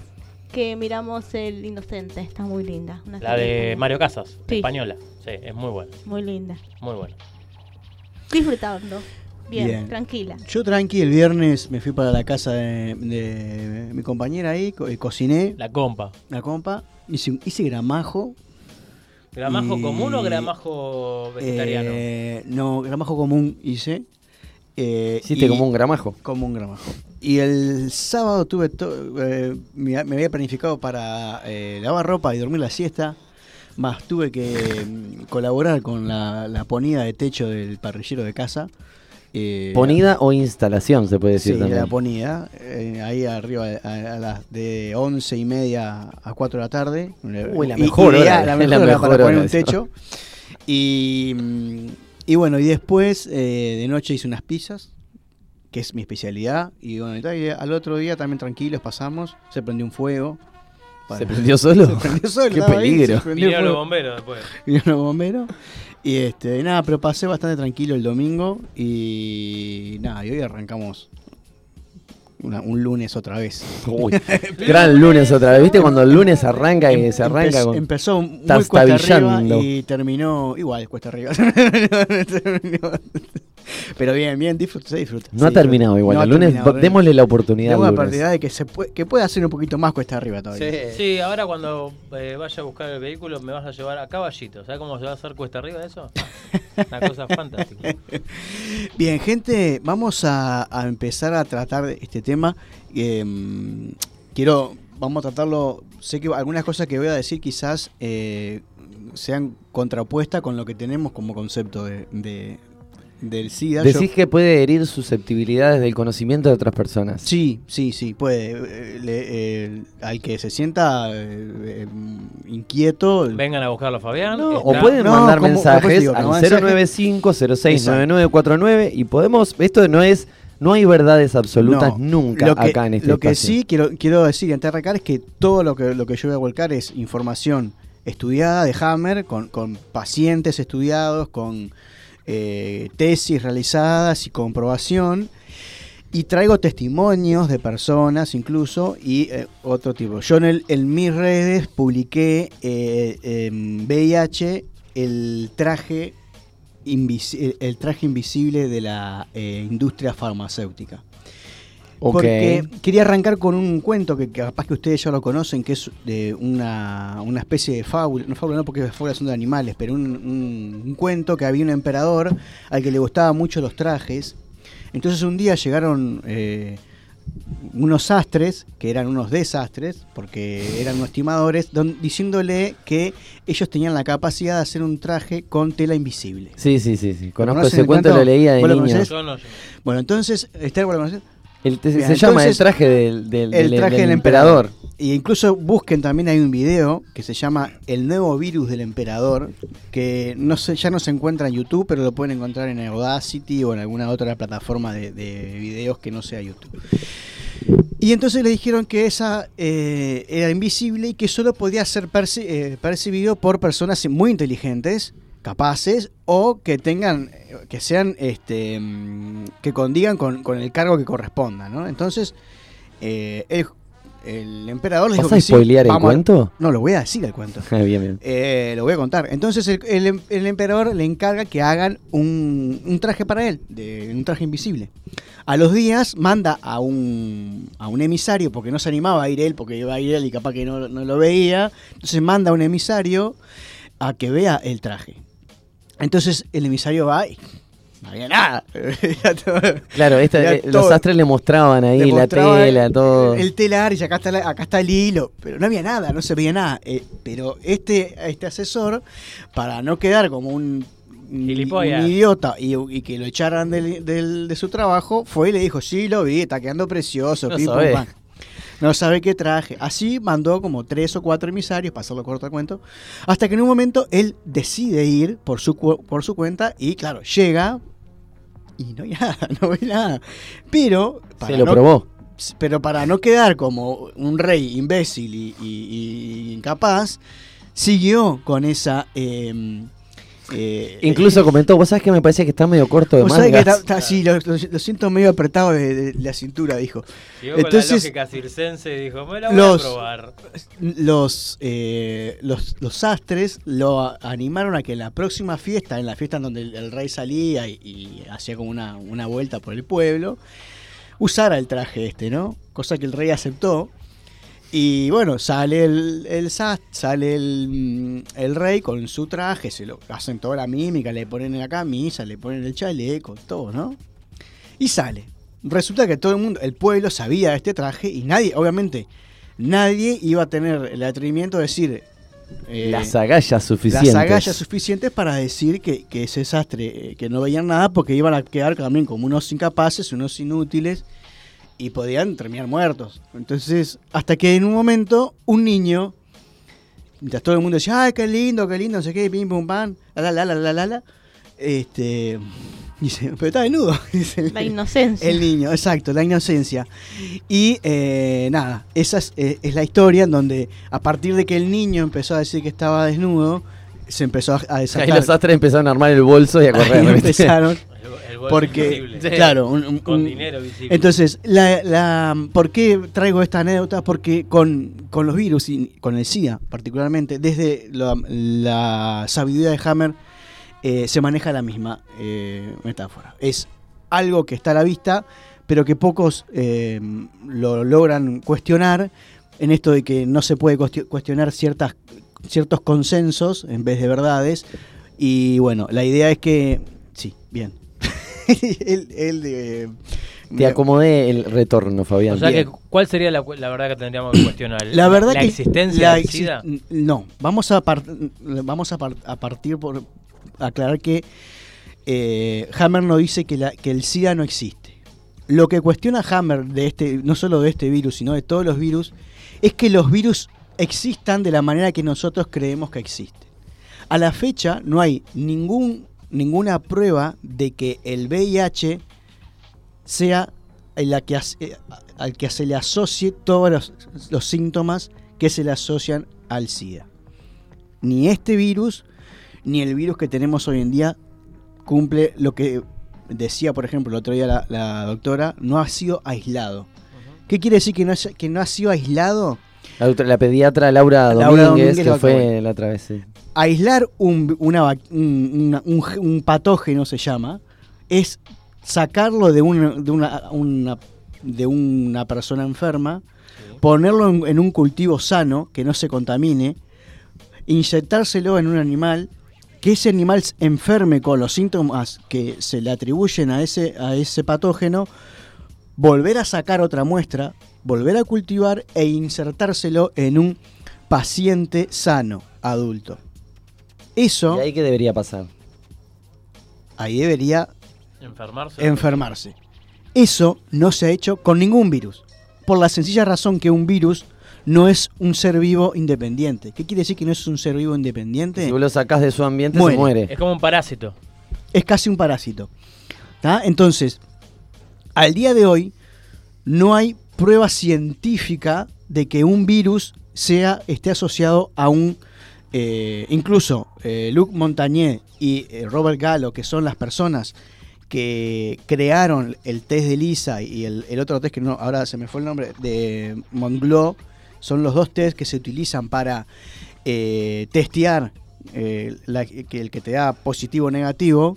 S12: que miramos El Inocente, está muy linda. una
S6: La
S12: serie
S6: de. Mario Casas,
S12: Sí.
S6: española. Sí, es muy buena.
S12: Muy linda.
S6: Muy buena.
S12: Disfrutando. Bien,
S7: Bien.
S12: tranquila.
S7: Yo tranqui, el viernes me fui para la casa de, de mi compañera ahí, co- eh, cociné.
S6: La compa.
S7: La compa. Hice, hice gramajo.
S6: ¿Gramajo
S7: Y-
S6: común o gramajo vegetariano?
S7: Eh, no, gramajo común hice. Eh,
S2: Hiciste
S7: y-
S2: como un gramajo.
S7: Como un gramajo. Y el sábado tuve to- eh, me, me había planificado para eh, lavar ropa y dormir la siesta. Más tuve que mm, colaborar con la, la ponida de techo del parrillero de casa. Eh,
S2: Ponida o instalación, se puede decir
S7: Sí,
S2: también.
S7: la ponida, eh, ahí arriba a, a las de once y media a 4 de la tarde.
S2: Uy, la
S7: Y-
S2: mejor
S7: ideal,
S2: hora,
S7: la
S2: es
S7: mejor
S2: la
S7: hora
S2: mejor
S7: para poner
S2: hora
S7: un techo. Y, y bueno, y después eh, de noche hice unas pizzas, que es mi especialidad. Y bueno, y tal, y al otro día también tranquilos pasamos, se prendió un fuego.
S2: ¿Se prendió solo?
S7: Se prendió solo.
S2: Qué
S7: estaba ahí,
S2: peligro.
S7: se prendió
S6: los bomberos después.
S7: Vinieron los bomberos. Y este, nada, pero pasé bastante tranquilo el domingo. Y nada, y hoy arrancamos una- un lunes otra vez.
S2: Uy, gran lunes otra vez. ¿Viste cuando el lunes arranca y se arranca
S7: Empe-
S2: con.
S7: Empezó muy cuesta arriba y terminó igual cuesta arriba. Pero bien, bien, disfruta, se disfruta.
S2: No ha terminado igual.
S7: No
S2: el lunes
S7: terminado,
S2: po- démosle la oportunidad.
S7: Tengo
S2: al
S7: la oportunidad de que se puede, que puede hacer un poquito más cuesta arriba todavía.
S6: Sí, ahora cuando eh, vaya a buscar el vehículo me vas a llevar a caballito. ¿Sabes cómo se va a hacer cuesta arriba eso? Una cosa fantástica.
S7: Bien, gente, vamos a, a empezar a tratar este tema. Eh, quiero, vamos a tratarlo. Sé que algunas cosas que voy a decir quizás eh, sean contrapuestas con lo que tenemos como concepto de, de- del SIDA. Yo-
S2: Decís que puede herir susceptibilidades del conocimiento de otras personas.
S7: Sí, sí, sí, puede. eh, le- eh, al que se sienta eh, inquieto.
S6: Vengan a buscarlo, Fabián.
S2: No, o pueden
S7: No,
S2: mandar
S7: como-
S2: mensajes
S7: digo,
S2: al
S7: no, mensajes-
S2: 095-069949 y podemos. Esto no es. No hay verdades absolutas
S7: No,
S2: nunca
S7: lo que,
S2: acá en este
S7: Lo que
S2: espacio.
S7: sí quiero, quiero decir y antes de arrancar es que todo lo que, lo que yo voy a volcar es información estudiada de Hammer, con, con pacientes estudiados, con eh, tesis realizadas y comprobación. Y traigo testimonios de personas incluso y eh, otro tipo. Yo en, el- mis redes publiqué eh, en VIH el traje, el- traje invisible de la industria farmacéutica. Porque quería arrancar con un cuento que capaz que ustedes ya lo conocen, que es de una, una especie de fábula, no fábula no porque las fábulas son de animales, pero un, un- un cuento que había un emperador al que le gustaban mucho los trajes. Entonces un día llegaron eh, unos sastres, que eran unos desastres, porque eran unos timadores, don- diciéndole que ellos tenían la capacidad de hacer un traje con tela invisible.
S2: Sí, sí, sí, sí.
S7: ¿Lo
S2: Conozco ese cuento, lo leía de
S7: ¿Vos lo
S2: niño.
S7: conocés?
S6: Yo no,
S7: Bueno, entonces, ¿Esther, vos lo conocés?
S2: El- se
S7: Bien,
S2: se llama el traje del, del,
S7: el
S2: del-
S7: traje
S2: del
S7: del
S2: emperador.
S7: emperador. Y incluso busquen también hay un video que se llama El nuevo virus del emperador, que no sé, ya no se encuentra en YouTube, pero lo pueden encontrar en Audacity o en alguna otra plataforma de, de videos que no sea YouTube. Y entonces le dijeron que esa eh, era invisible y que solo podía ser perci- eh, percibido por personas muy inteligentes, capaces o que tengan, que sean, este, que condigan con, con el cargo que corresponda, ¿no? Entonces, eh, el, el emperador le dijo
S2: ¿Vas a
S7: que sí,
S2: spoilear el
S7: vamos a-
S2: cuento?
S7: No, lo voy a decir el cuento.
S2: Ah, bien, bien.
S7: Eh, lo voy a contar. Entonces el, el em- el emperador le encarga que hagan un, un traje para él, de, un traje invisible. A los días manda a un, a un emisario, porque no se animaba a ir él, porque iba a ir él y capaz que no, no lo veía. Entonces manda a un emisario a que vea el traje. Entonces el emisario va y no había nada.
S2: Claro, esta- eh, los
S7: todo-
S2: sastres le mostraban ahí
S7: le
S2: la tela, todo.
S7: El telar y acá está, la- acá está el hilo. Pero no había nada, no se veía nada. Eh, pero este, este asesor, para no quedar como un, idiota y, y que lo echaran del- del- de su trabajo, fue y le dijo, sí, lo vi, está quedando precioso.
S2: No
S7: No sabe qué traje. Así mandó como tres o cuatro emisarios, para hacerlo corto el cuento, hasta que en un momento él decide ir por su, por su cuenta y claro, llega y no hay nada, no ve nada. Pero...
S2: Se lo
S7: no-
S2: probó.
S7: pero para no quedar como un rey imbécil y, y- y incapaz, siguió con esa... eh, eh,
S2: Incluso comentó, vos sabés que me parecía que está medio corto de
S7: que está- está- sí, lo, lo- lo siento medio apretado de, de la cintura, dijo.
S6: Llegó con la
S7: Entonces,
S6: lógica circense y dijo, me la voy
S7: los,
S6: a probar.
S7: los, eh, los, los sastres lo animaron a que en la próxima fiesta, en la fiesta en donde el, el rey salía y, y hacía como una, una vuelta por el pueblo, usara el traje este, ¿no? Cosa que el rey aceptó. Y bueno, sale el, el sast- sale el, mm, el rey con su traje, se lo hacen toda la mímica, le ponen la camisa, le ponen el chaleco, todo, ¿no? Y sale. Resulta que todo el mundo, el pueblo sabía de este traje y nadie, obviamente, nadie iba a tener el atrevimiento de decir. eh,
S2: Las agallas suficientes.
S7: Las agallas suficientes para decir que, que ese sastre, eh, que no veían nada porque iban a quedar también como unos incapaces, unos inútiles y podían terminar muertos. Entonces, hasta que en un momento un niño, mientras todo el mundo decía, ay, qué lindo, qué lindo, no sé qué, pim, pum, pam, la, la, la, la, la, la, este, dice, pero está desnudo. dice
S12: La inocencia.
S7: El niño, exacto, la inocencia. Y eh, nada, esa es, eh, es la historia en donde a partir de que el niño empezó a decir que estaba desnudo, se empezó a, a
S2: Ahí
S7: desatar.
S2: los sastres empezaron a armar el bolso y a correr.
S7: Ahí empezaron. porque, claro, un- un-
S6: Con dinero visible.
S7: Entonces, la, la- ¿por qué traigo esta anécdota? Porque con, con los virus y con el SIDA particularmente, desde la, la sabiduría de Hammer eh, se maneja la misma eh, metáfora. Es algo que está a la vista, pero que pocos eh, lo logran cuestionar en esto de que no se puede cuestio- cuestionar ciertas, ciertos consensos en vez de verdades. Y bueno, la idea es que... Sí, bien. el, el, eh,
S2: Te acomodé el retorno, Fabián.
S6: O sea que. ¿cuál sería la, la verdad que tendríamos que cuestionar?
S7: La verdad que
S6: existencia
S7: la
S6: del
S7: exi-
S6: SIDA?
S7: No, vamos a par- vamos a, par- a partir por aclarar que eh, Hammer no dice que, la- que el SIDA no existe. Lo que cuestiona Hammer de este, no solo de este virus, sino de todos los virus, es que los virus existan de la manera que nosotros creemos que existen. A la fecha no hay ningún, ninguna prueba de que el VIH sea la que eh, al que se le asocie todos los, los síntomas que se le asocian al SIDA. Ni este virus, ni el virus que tenemos hoy en día cumple lo que decía, por ejemplo, el otro día la, la doctora, no ha sido aislado. ¿Qué quiere decir que no, que no ha sido aislado?
S2: La, pediatra Laura
S7: Laura
S2: Domínguez,
S7: Domínguez,
S2: que fue
S7: que-
S2: la otra vez. sí.
S7: aislar un, una un, una- un ge- un patógeno se llama, es sacarlo de, un- de una, una de una persona enferma, ponerlo en, en un cultivo sano, que no se contamine, inyectárselo en un animal, que ese animal enferme con los síntomas que se le atribuyen a ese, a ese patógeno, volver a sacar otra muestra, volver a cultivar e insertárselo en un paciente sano, adulto. Eso,
S2: ¿Y ahí qué debería pasar?
S7: ahí debería
S6: Enfermarse.
S7: enfermarse. Eso no se ha hecho con ningún virus. Por la sencilla razón que un virus no es un ser vivo independiente. ¿Qué quiere decir que no es un ser vivo independiente?
S2: Si vos lo sacás de su ambiente,
S7: Muere.
S2: se muere.
S6: Es como un parásito.
S7: Es casi un parásito. ¿tá? Entonces, al día de hoy, no hay prueba científica de que un virus sea, esté asociado a un... eh, incluso eh, Luc Montagnier y eh, Robert Gallo, que son las personas que crearon el test de Lisa y el, el otro test que no, ahora se me fue el nombre, de Montglo, son los dos test que se utilizan para eh, testear eh, la- que el que te da positivo o negativo,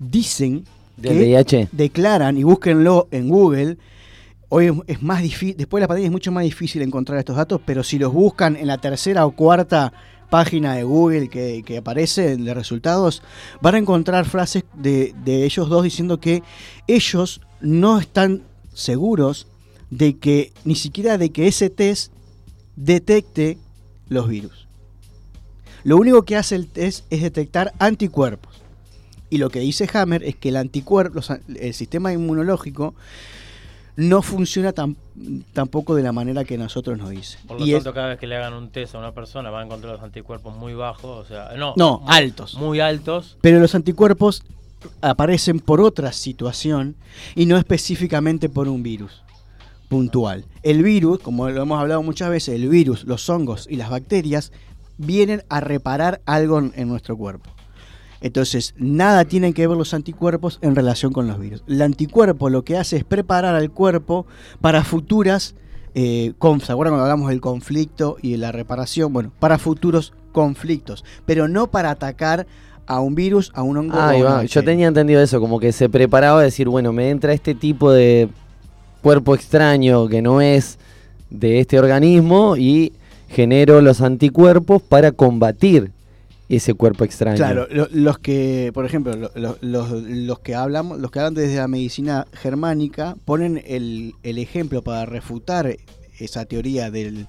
S7: dicen
S2: ¿Del
S7: que
S2: VIH?
S7: declaran, y búsquenlo en Google, hoy es- más difícil, después de la pandemia es mucho más difícil encontrar estos datos, pero si los buscan en la tercera o cuarta página de Google que, que aparece de resultados, van a encontrar frases de, de ellos dos diciendo que ellos no están seguros de que, ni siquiera de que ese test detecte los virus. Lo único que hace el test es detectar anticuerpos. Y lo que dice Hammer es que el anticuerpo, el sistema inmunológico no funciona tan- tampoco de la manera que nosotros nos dice.
S6: Por lo
S7: Y es-
S6: tanto, cada vez que le hagan un test a una persona, van a encontrar los anticuerpos muy bajos. O sea, no,
S7: altos.
S6: Muy altos.
S7: Pero los anticuerpos aparecen por otra situación y no específicamente por un virus puntual. El virus, como lo hemos hablado muchas veces, el virus, los hongos y las bacterias vienen a reparar algo en nuestro cuerpo. Entonces, nada tienen que ver los anticuerpos en relación con los virus. El anticuerpo lo que hace es preparar al cuerpo para futuras, eh, ¿se acuerdan cuando hablamos del conflicto y de la reparación? Bueno, para futuros conflictos, pero no para atacar a un virus, a un hongo. o
S2: va. Yo tenía entendido eso, como que se preparaba a decir, bueno, me entra este tipo de cuerpo extraño que no es de este organismo y genero los anticuerpos para combatir ese cuerpo extraño.
S7: Claro, lo- los que, por ejemplo, lo- lo- los, los que hablamos, los que hablan desde la medicina germánica ponen el, el ejemplo para refutar esa teoría del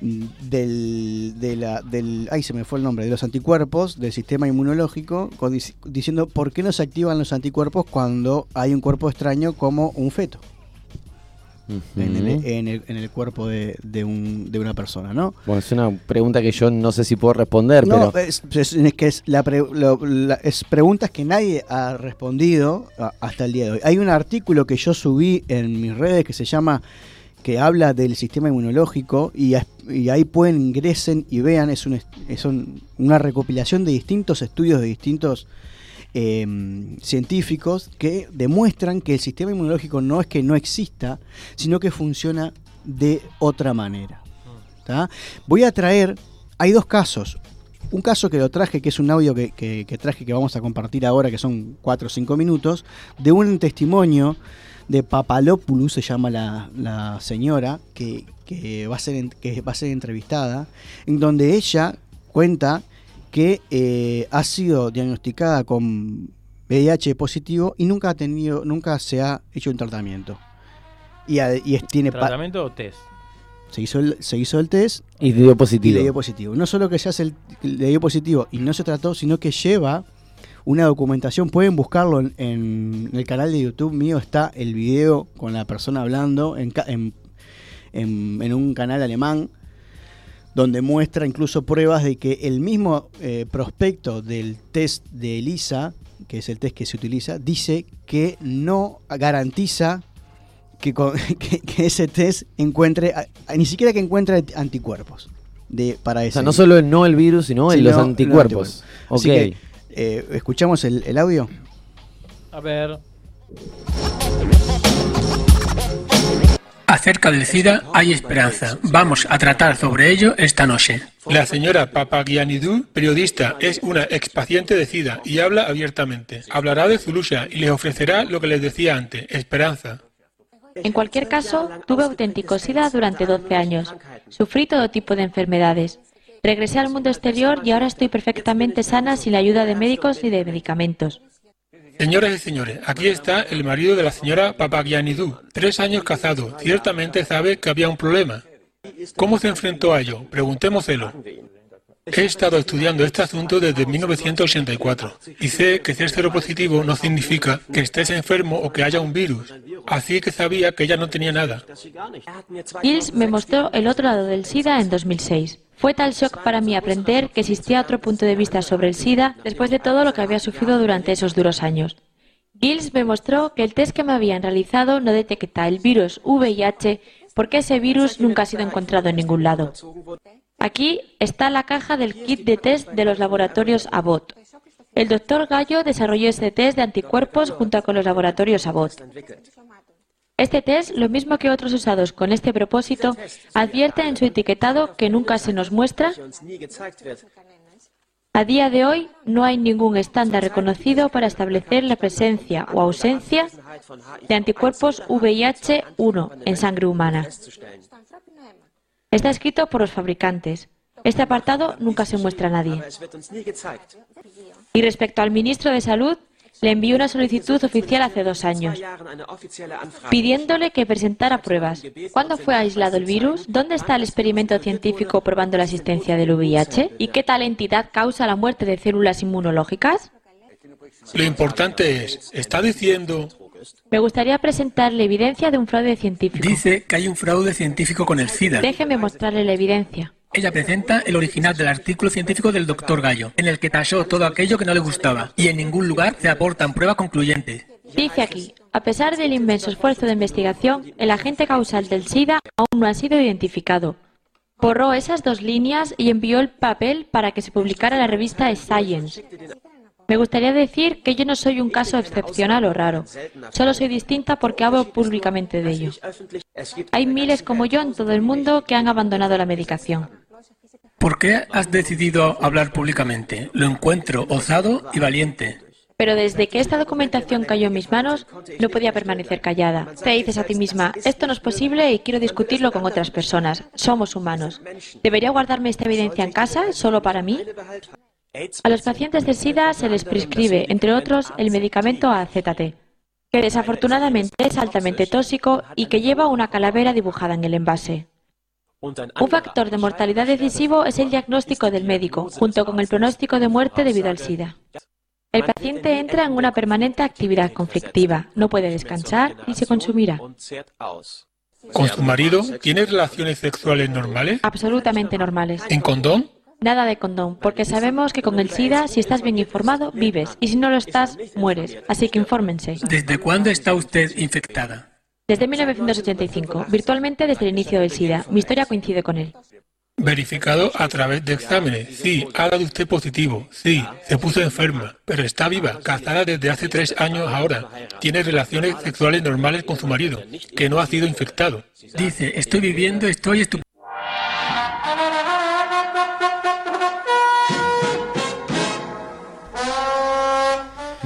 S7: del, de la, del ay se me fue el nombre de los anticuerpos del sistema inmunológico con dic- diciendo por qué no se activan los anticuerpos cuando hay un cuerpo extraño como un feto en, el, en el- en el cuerpo de, de un- de una persona, ¿no?
S2: Bueno, es una pregunta que yo no sé si puedo responder,
S7: No,
S2: pero
S7: es, es- es que es, la pre- lo- la- es preguntas que nadie ha respondido a- hasta el día de hoy. Hay un artículo que yo subí en mis redes que se llama que habla del sistema inmunológico y, y ahí pueden ingresen y vean, es, un, es un- una recopilación de distintos estudios de distintos eh, científicos que demuestran que el sistema inmunológico no es que no exista, sino que funciona de otra manera. Voy a traer, hay dos casos. Un caso que lo traje, que es un audio que, traje que vamos a compartir ahora, que son 4 o 5 minutos, de un testimonio de Papalopoulos, se llama la, la señora, que, que va a ser, que va a ser entrevistada, en donde ella cuenta que eh, ha sido diagnosticada con VIH positivo y nunca ha tenido, nunca se ha hecho un tratamiento. Y, a- y es- tiene
S6: ¿Tratamiento o test?
S7: se hizo el, se hizo el test
S2: y dio positivo.
S7: y le dio positivo. No solo que se hace el, le dio positivo y no se trató, sino que lleva una documentación. Pueden buscarlo en, en el canal de YouTube mío. Está el video con la persona hablando en, en- en un canal alemán donde muestra incluso pruebas de que el mismo eh, prospecto del test de ELISA, que es el test que se utiliza, dice que no garantiza que, con- que- que ese test encuentre, a- a- ni siquiera que encuentre anticuerpos de, para
S2: o
S7: ese.
S2: sea, no solo el no el virus, sino los
S7: los
S2: anticuerpos.
S7: Así que, eh, ¿escuchamos el, el audio?
S6: A ver.
S13: Acerca del SIDA hay esperanza. Vamos a tratar sobre ello esta noche.
S14: La señora Papagianidou, periodista, es una expaciente de SIDA y habla abiertamente. Hablará de Zulusha y les ofrecerá lo que les decía antes, esperanza.
S15: En cualquier caso, tuve auténtico SIDA durante 12 años. Sufrí todo tipo de enfermedades. Regresé al mundo exterior y ahora estoy perfectamente sana sin la ayuda de médicos ni de medicamentos.
S14: Señoras y señores, aquí está el marido de la señora Papagianidou, tres años casado. Ciertamente sabe que había un problema. ¿Cómo se enfrentó a ello? Preguntémoselo. He estado estudiando este asunto desde 1984 y sé que ser seropositivo no significa que estés enfermo o que haya un virus. Así que sabía que ella no tenía nada.
S15: Gilles me mostró el otro lado del SIDA en 2006. Fue tal shock para mí aprender que existía otro punto de vista sobre el SIDA después de todo lo que había sufrido durante esos duros años. Gilles me mostró que el test que me habían realizado no detecta el virus VIH porque ese virus nunca ha sido encontrado en ningún lado. Aquí está la caja del kit de test de los laboratorios Abbott. El doctor Gallo desarrolló este test de anticuerpos junto con los laboratorios Abbott. Este test, lo mismo que otros usados con este propósito, advierte en su etiquetado que nunca se nos muestra. A día de hoy no hay ningún estándar reconocido para establecer la presencia o ausencia de anticuerpos VIH-1 en sangre humana. Está escrito por los fabricantes. Este apartado nunca se muestra a nadie. Y respecto al ministro de Salud, le envió una solicitud oficial hace dos años, pidiéndole que presentara pruebas. ¿Cuándo fue aislado el virus? ¿Dónde está el experimento científico probando la existencia del VIH? ¿Y qué tal entidad causa la muerte de células inmunológicas?
S14: Lo importante es, está diciendo...
S15: Me gustaría presentarle evidencia de un fraude científico.
S13: Dice que hay un fraude científico con el SIDA.
S15: Déjeme mostrarle la evidencia.
S13: Ella presenta el original del artículo científico del doctor Gallo, en el que tachó todo aquello que no le gustaba, y en ningún lugar se aportan pruebas concluyentes.
S15: Dice aquí, a pesar del inmenso esfuerzo de investigación, el agente causal del SIDA aún no ha sido identificado. Borró esas dos líneas y envió el papel para que se publicara en la revista Science. Me gustaría decir que yo no soy un caso excepcional o raro. Solo soy distinta porque hablo públicamente de ello. Hay miles como yo en todo el mundo que han abandonado la medicación.
S13: ¿Por qué has decidido hablar públicamente? Lo encuentro osado y valiente.
S15: Pero desde que esta documentación cayó en mis manos, no podía permanecer callada. Te dices a ti misma, esto no es posible y quiero discutirlo con otras personas. Somos humanos. ¿Debería guardarme esta evidencia en casa, solo para mí? A los pacientes de SIDA se les prescribe, entre otros, el medicamento AZT, que desafortunadamente es altamente tóxico y que lleva una calavera dibujada en el envase. Un factor de mortalidad decisivo es el diagnóstico del médico, junto con el pronóstico de muerte debido al SIDA. El paciente entra en una permanente actividad conflictiva, no puede descansar y se consumirá.
S14: ¿Con su marido tiene relaciones sexuales normales?
S15: Absolutamente normales.
S14: ¿En condón?
S15: Nada de condón, porque sabemos que con el SIDA, si estás bien informado, vives, y si no lo estás, mueres. Así que infórmense.
S13: ¿Desde cuándo está usted infectada?
S15: Desde 1985, virtualmente desde el inicio del SIDA. Mi historia coincide con él.
S14: Verificado a través de exámenes. Sí, ha dado usted positivo. Sí, se puso enferma, pero está viva, casada desde hace tres años ahora. Tiene relaciones sexuales normales con su marido, que no ha sido infectado.
S13: Dice, estoy viviendo, estoy estupendo.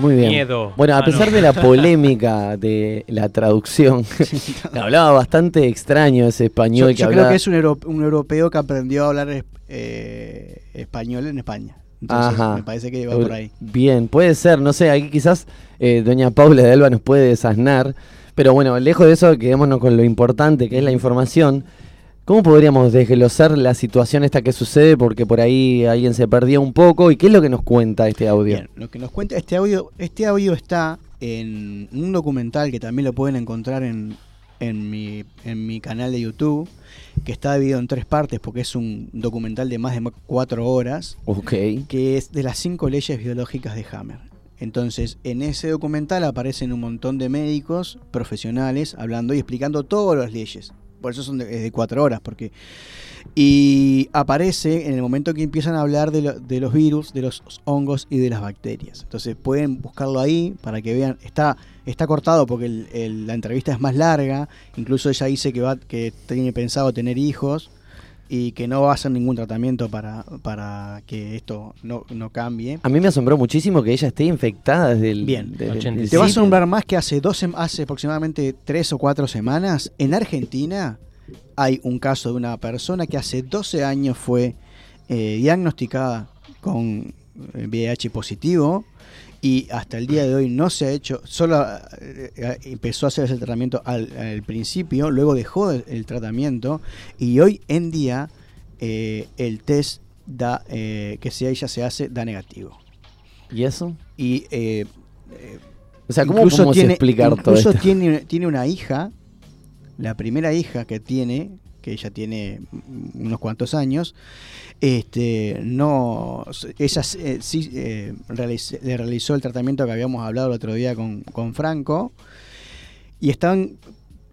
S2: Muy bien.
S6: Miedo.
S2: Bueno, a
S6: Ah,
S2: pesar
S6: no.
S2: de la polémica de la traducción, hablaba bastante extraño ese
S7: Yo,
S2: español que
S7: yo creo que es un, euro- un europeo que aprendió a hablar es- eh, español en España. Entonces,
S2: Ajá.
S7: me parece que va por ahí.
S2: Bien, puede ser, no sé, aquí quizás eh, doña Paula de Alba nos puede desasnar, pero bueno, lejos de eso, quedémonos con lo importante que es la información. ¿Cómo podríamos desglosar la situación esta que sucede? Porque por ahí alguien se perdió un poco. ¿Y qué es lo que nos cuenta este audio?
S7: Bien, lo que nos cuenta este audio, este audio está en un documental que también lo pueden encontrar en, en, mi, en mi canal de YouTube, que está dividido en tres partes porque es un documental de más de cuatro horas,
S2: Ok.
S7: que es de las cinco leyes biológicas de Hammer. Entonces, en ese documental aparecen un montón de médicos profesionales hablando y explicando todas las leyes. Por eso son de, cuatro horas, porque y aparece en el momento que empiezan a hablar de, lo- de los virus, de los hongos y de las bacterias. Entonces pueden buscarlo ahí para que vean. Está, está cortado porque el- la entrevista es más larga. Incluso ella dice que va, que tiene pensado tener hijos. Y que no va a hacer ningún tratamiento para, para que esto no, no cambie.
S2: A mí me asombró muchísimo que ella esté infectada desde el.
S7: Bien, te va a asombrar más que hace, dos, hace aproximadamente tres o cuatro semanas, en Argentina hay un caso de una persona que hace 12 años fue eh, diagnosticada con eh, VIH positivo y hasta el día de hoy no se ha hecho, solo eh, eh, empezó a hacer ese tratamiento al, al principio, luego dejó el, el tratamiento y hoy en día eh, el test da eh, que si a ella se hace da negativo.
S2: ¿Y eso?
S7: Y eh,
S2: O sea, ¿cómo podemos explicar todo
S7: incluso
S2: esto?
S7: tiene, tiene una hija, la primera hija que tiene, que ella tiene unos cuantos años, este, no, ella eh, sí eh, realiz- le realizó el tratamiento que habíamos hablado el otro día con, con Franco, y están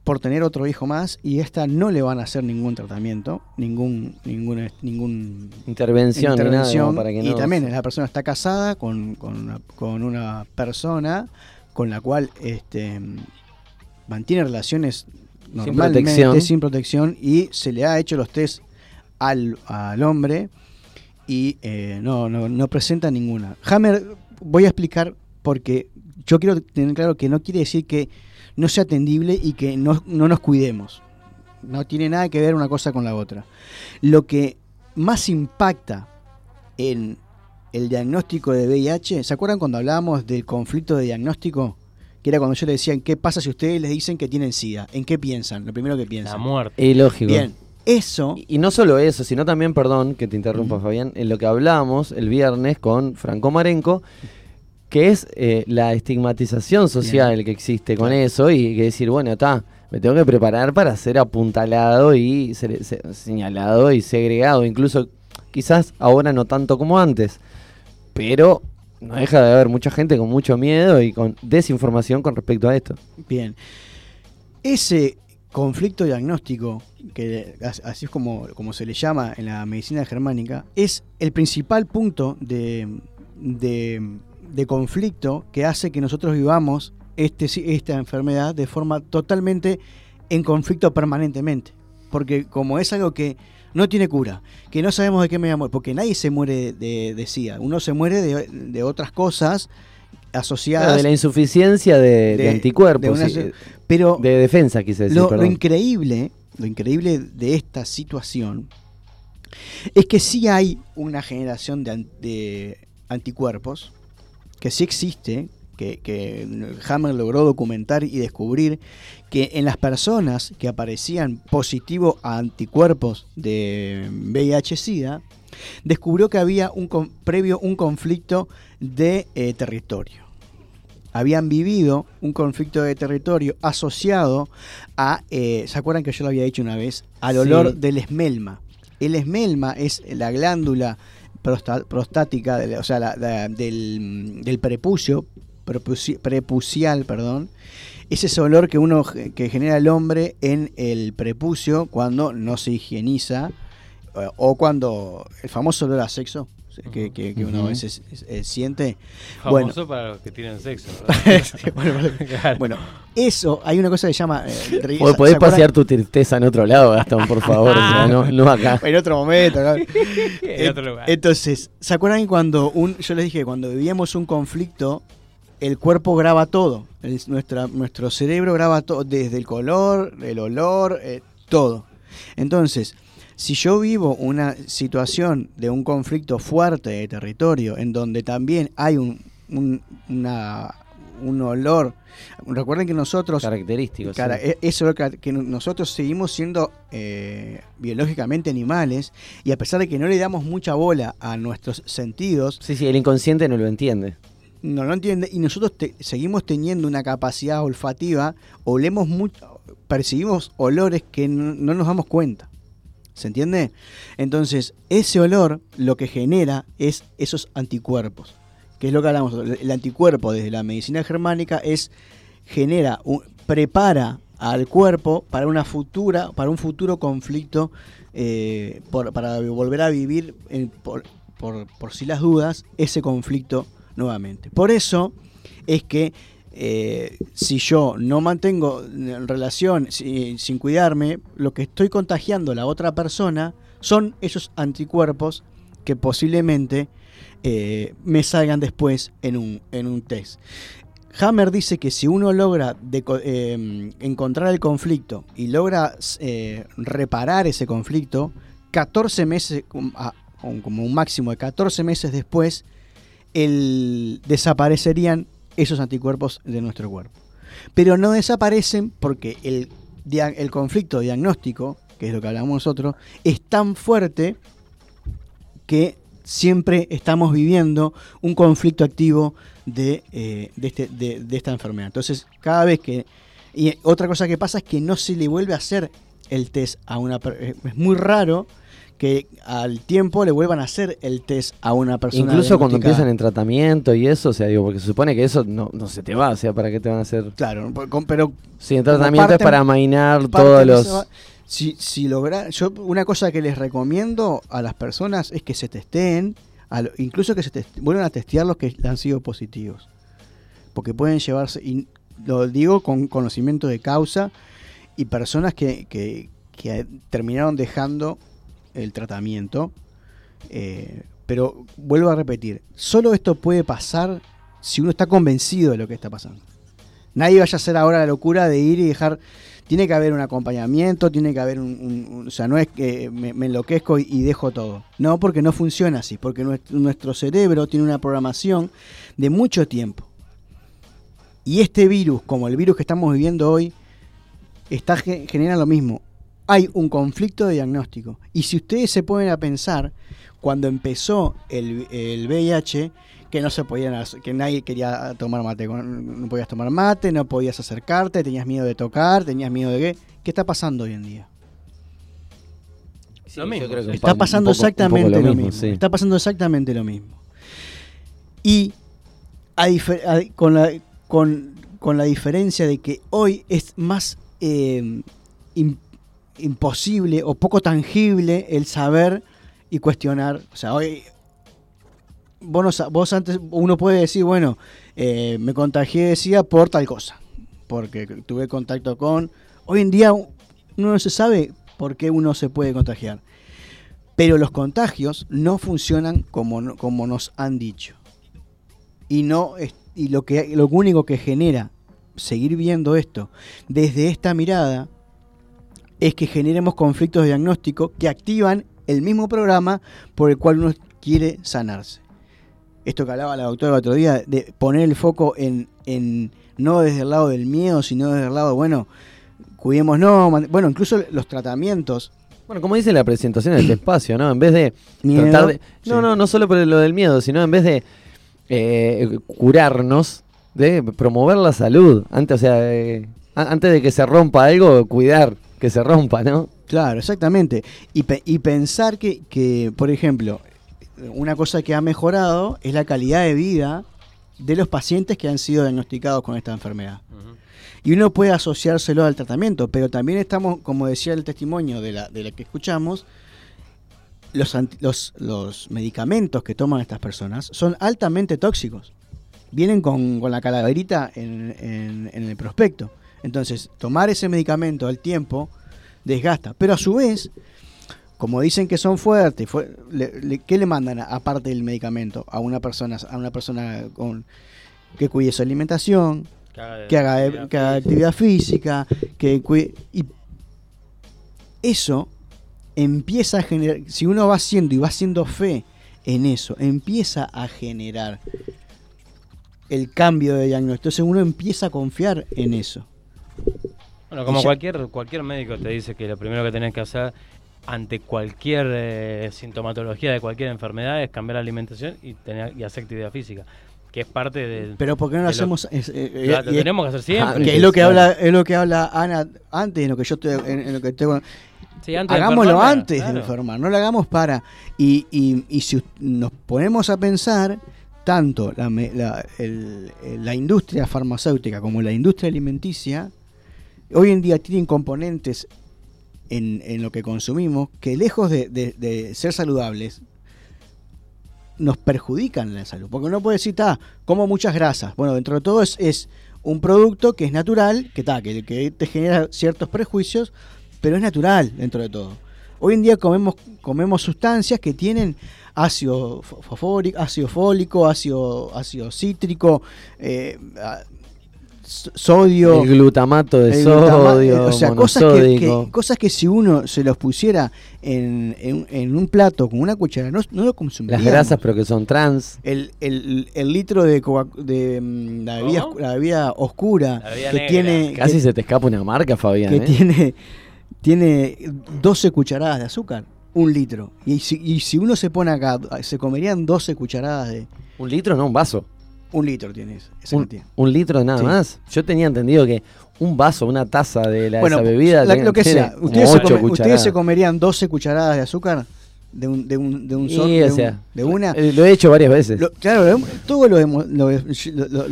S7: por tener otro hijo más, y esta no le van a hacer ningún tratamiento, ningún, ningún, ningún
S2: Intervención, ni nada, para que
S7: y
S2: no
S7: también
S2: se-
S7: la persona está casada con, con, una, con una persona con la cual este, mantiene relaciones normalmente
S2: protección.
S7: sin protección y se le ha hecho los test al, al hombre y eh, no, no, no presenta ninguna. Hammer, voy a explicar porque yo quiero tener claro que no quiere decir que no sea atendible y que no, no nos cuidemos. No tiene nada que ver una cosa con la otra. Lo que más impacta en el diagnóstico de VIH, ¿se acuerdan cuando hablábamos del conflicto de diagnóstico? Que era cuando yo le decía, ¿qué pasa si ustedes les dicen que tienen SIDA? ¿En qué piensan? Lo primero que piensan.
S6: La muerte.
S2: Y lógico.
S7: Bien, eso...
S2: Y no solo eso, sino también, perdón que te interrumpa, Fabián, en lo que hablábamos el viernes con Franco Marenco, que es eh, la estigmatización social que existe con eso y que decir, bueno, está, me tengo que preparar para ser apuntalado y ser, señalado y segregado, incluso quizás ahora no tanto como antes, pero no deja de haber mucha gente con mucho miedo y con desinformación con respecto a esto.
S7: Bien. Ese conflicto diagnóstico, que as- así es como, como se le llama en la medicina germánica, es el principal punto de, de- conflicto que hace que nosotros vivamos este, esta enfermedad de forma totalmente en conflicto permanentemente. Porque como es algo que no tiene cura, que no sabemos de qué me voy a morir, porque nadie se muere de, de SIDA, uno se muere de, de otras cosas asociadas
S2: Claro, de la insuficiencia de, anticuerpos,
S7: de una-
S2: sí,
S7: pero
S2: de defensa, quise decir,
S7: lo, increíble, lo increíble de esta situación es que sí hay una generación de, de anticuerpos, que sí existe, que, que Hammer logró documentar y descubrir que en las personas que aparecían positivo a anticuerpos de VIH-Sida, descubrió que había un con- previo un conflicto de eh, territorio habían vivido un conflicto de territorio asociado a, eh, ¿se acuerdan que yo lo había dicho una vez? Al
S2: Sí.
S7: olor del esmelma. El esmelma es la glándula prostática, de o sea, la- la- del, del prepucio, prepuci- prepucial, perdón. Es ese olor que uno que genera el hombre en el prepucio cuando no se higieniza eh, o cuando el famoso olor a sexo que, que- que uno a veces eh, siente.
S6: Famoso
S7: Bueno,
S6: para los que tienen sexo.
S7: bueno, bueno,
S6: Claro.
S7: bueno, eso, hay una cosa que se llama... eh, ¿se
S2: Podés pasear tu tristeza en otro lado, Gastón, por favor. o sea, no, no acá.
S7: En otro momento. ¿no?
S6: En otro lugar.
S7: Entonces, ¿se acuerdan cuando un, yo les dije cuando vivíamos un conflicto, el cuerpo graba todo? El- nuestra, nuestro cerebro graba todo, desde el color, el olor, eh, todo. Entonces, si yo vivo una situación de un conflicto fuerte de territorio, en donde también hay un, un, una- un olor, recuerden que nosotros...
S2: Característico,
S7: Cara-
S2: sí.
S7: e- eso que, que nosotros seguimos siendo eh, biológicamente animales y a pesar de que no le damos mucha bola a nuestros sentidos,
S2: Sí, sí, el inconsciente no lo entiende.
S7: No lo entiende y nosotros seguimos teniendo una capacidad olfativa, olemos mucho, percibimos olores que no, no nos damos cuenta. ¿Se entiende? Entonces, ese olor lo que genera es esos anticuerpos. Que es lo que hablamos. El anticuerpo desde la medicina germánica es genera, prepara al cuerpo para una futura, para un futuro conflicto, eh, para volver a vivir por, por, por si las dudas ese conflicto Por eso es que eh, si yo no mantengo relación si- sin cuidarme, lo que estoy contagiando a la otra persona son esos anticuerpos que posiblemente eh, me salgan después en un, test. Hammer dice que si uno logra eh, encontrar el conflicto y logra reparar ese conflicto, 14 meses, como un máximo de 14 meses después, el- desaparecerían esos anticuerpos de nuestro cuerpo. Pero no desaparecen porque el, el conflicto diagnóstico, que es lo que hablamos nosotros, es tan fuerte que siempre estamos viviendo un conflicto activo de, eh, de, este- de- de esta enfermedad. Entonces, cada vez que... Y otra cosa que pasa es que no se le vuelve a hacer el test a una persona. Es muy raro que al tiempo le vuelvan a hacer el test a una persona.
S2: Incluso cuando empiezan en tratamiento y eso, o sea, digo, porque se supone que eso no, no se te va, o sea, ¿para qué te van a hacer?
S7: Claro, pero
S2: Sí, en tratamiento
S7: parte-
S2: es para amainar todos los...
S7: Si, si logra, yo una cosa que les recomiendo a las personas es que se testeen, a lo- incluso que se test- vuelvan a testear los que han sido positivos, porque pueden llevarse, y lo digo con conocimiento de causa, y personas que, que- que terminaron dejando el tratamiento, eh, pero vuelvo a repetir, solo esto puede pasar si uno está convencido de lo que está pasando. Nadie vaya a hacer ahora la locura de ir y dejar. Tiene que haber un acompañamiento, tiene que haber un. o sea, no es que me, enloquezco y, dejo todo. No, porque no funciona así. Porque nuestro, nuestro cerebro tiene una programación de mucho tiempo. Y este virus, como el virus que estamos viviendo hoy, está, ge- genera lo mismo. Hay un conflicto de diagnóstico. Y si ustedes se ponen a pensar, cuando empezó el, el VIH, que no se podían, hacer- que nadie quería tomar mate, no podías tomar mate, no podías acercarte, tenías miedo de tocar, tenías miedo de qué. ¿Qué está pasando hoy en día?
S6: Lo mismo.
S2: creo que
S7: Está pasando
S2: poco-
S7: exactamente
S2: lo
S7: lo
S2: mismo,
S7: mismo.
S2: sí.
S7: Está pasando exactamente lo mismo. Y a difer- a- con, la, con, con la diferencia de que hoy es más eh, im- imposible o poco tangible el saber y cuestionar. O sea, hoy vos, no vos antes uno puede decir, bueno, eh, me contagié de por tal cosa, porque tuve contacto con... Hoy en día uno no se sabe por qué uno se puede contagiar. Pero los contagios no funcionan como, como nos han dicho. Y, no y lo, que, lo único que genera seguir viendo esto desde esta mirada es que generemos conflictos de diagnóstico que activan el mismo programa por el cual uno quiere sanarse. Esto que hablaba la doctora el otro día, de poner el foco en, en no desde el lado del miedo, sino desde el lado, bueno, cuidémonos, man- bueno, incluso los tratamientos.
S2: Bueno, como dice la presentación de este espacio, ¿no? En vez de
S7: Miedo,
S2: tratar de... No,
S7: sí.
S2: no, no solo por lo del miedo, sino en vez de eh, curarnos, de promover la salud. Antes, o sea, eh, antes de que se rompa algo, cuidar que se rompa, ¿no?
S7: Claro, exactamente. Y, pe- y pensar que, que, por ejemplo, una cosa que ha mejorado es la calidad de vida de los pacientes que han sido diagnosticados con esta enfermedad. Y uno puede asociárselo al tratamiento, pero también estamos, como decía el testimonio de la, de la que escuchamos, los, los, los medicamentos que toman estas personas son altamente tóxicos. Vienen con, con la calaverita en, en- en el prospecto. Entonces, tomar ese medicamento al tiempo desgasta. Pero a su vez, como dicen que son fuertes, fue- le- le- ¿qué le mandan aparte del medicamento a una persona, a una persona con, que cuide su alimentación,
S6: Que haga
S7: que haga,
S6: actividad
S7: que haga actividad física, que cuide... Y eso empieza a generar, si uno va haciendo y va haciendo fe en eso, empieza a generar el cambio de diagnóstico. Entonces uno empieza a confiar en eso.
S6: Bueno, como
S7: ya-
S6: cualquier, cualquier médico te dice que lo primero que tenés que hacer ante cualquier eh, sintomatología de cualquier enfermedad es cambiar la alimentación y, tener, y hacer actividad física, que es parte del...
S7: Pero ¿por qué no lo hacemos? es- eh,
S6: Lo-
S7: eh,
S6: lo tenemos que hacer siempre.
S7: Ah, que es lo que habla, es lo que habla Ana antes, en lo que yo estoy, en, en lo que estoy con-
S6: Sí, antes de
S7: Hagámoslo antes
S6: claro.
S7: de enfermar, no lo hagamos para. Y, y, y si nos ponemos a pensar, tanto la, me- la, el- la industria farmacéutica como la industria alimenticia, hoy en día tienen componentes en, lo que consumimos que lejos de, ser saludables, nos perjudican la salud. Porque uno puede decir, como muchas grasas. Bueno, dentro de todo es, un producto que es natural, que, ta, que, te genera ciertos prejuicios, pero es natural dentro de todo. Hoy en día comemos, comemos sustancias que tienen ácido fo- fosfórico, ácido fólico, ácido, ácido cítrico, eh, sodio.
S2: El glutamato de
S7: el
S2: sodio,
S7: o sea, cosas que,
S2: monosódico.
S7: que- cosas que si uno se los pusiera en, en- en un plato con una cuchara, no, no lo consumiríamos.
S2: Las grasas, pero que son trans.
S7: El, el- el litro de, Coca- de mm, la, bebida,
S2: ¿Cómo?
S7: la bebida oscura
S6: bebida
S7: que
S6: negra.
S7: tiene
S2: Casi
S7: que,
S2: se te escapa una marca, Fabián.
S7: que
S2: ¿eh?
S7: tiene tiene 12 cucharadas de azúcar, un litro. Y si, y si uno se pone acá, se comerían 12 cucharadas de
S2: Un litro, no, un vaso.
S7: Un litro tienes esa
S2: Un,
S7: cantidad.
S2: un litro nada
S7: Sí.
S2: más. Yo tenía entendido que un vaso, una taza de la,
S7: Bueno,
S2: esa bebida.
S7: la- lo que sea, ustedes se, come- ustedes se comerían 12 cucharadas de azúcar de un de un de un
S2: Y,
S7: sol-
S2: o
S7: de, un-
S2: sea,
S7: de una
S2: eh, Lo he hecho varias veces.
S7: Lo- claro, lo todo lo hemos, lo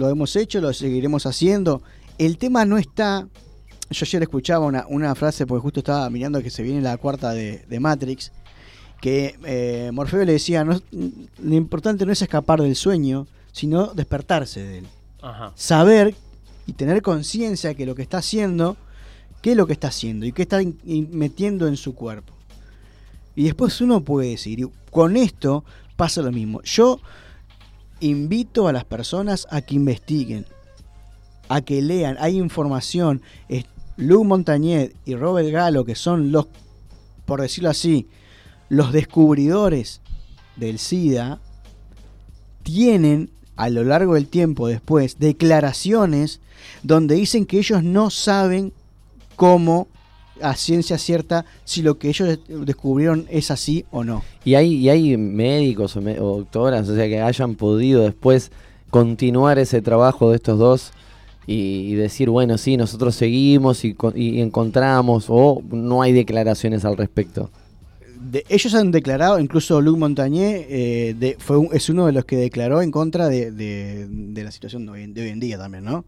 S7: hemos hecho, lo seguiremos haciendo. El tema no está. Yo ayer escuchaba una, una frase, porque justo estaba mirando que se viene la cuarta de, de Matrix, que eh, Morfeo le decía: no, Lo importante no es escapar del sueño, sino despertarse de él.
S6: Ajá.
S7: Saber y tener conciencia que lo que está haciendo, qué es lo que está haciendo y qué está metiendo en su cuerpo. Y después uno puede decir, y con esto pasa lo mismo. Yo invito a las personas a que investiguen, a que lean. Hay información. Lou Montañez y Robert Galo, que son los, por decirlo así, los descubridores del SIDA, tienen a lo largo del tiempo después declaraciones donde dicen que ellos no saben cómo a ciencia cierta si lo que ellos descubrieron es así o no.
S2: Y hay, y hay médicos o, doctoras, o sea, que hayan podido después continuar ese trabajo de estos dos y, decir, bueno, sí, nosotros seguimos y, y encontramos, o no hay declaraciones al respecto.
S7: De- ellos han declarado, incluso Luc Montagné eh, de- fue es uno de los que declaró en contra de, de- la situación de hoy, en- día también, ¿no?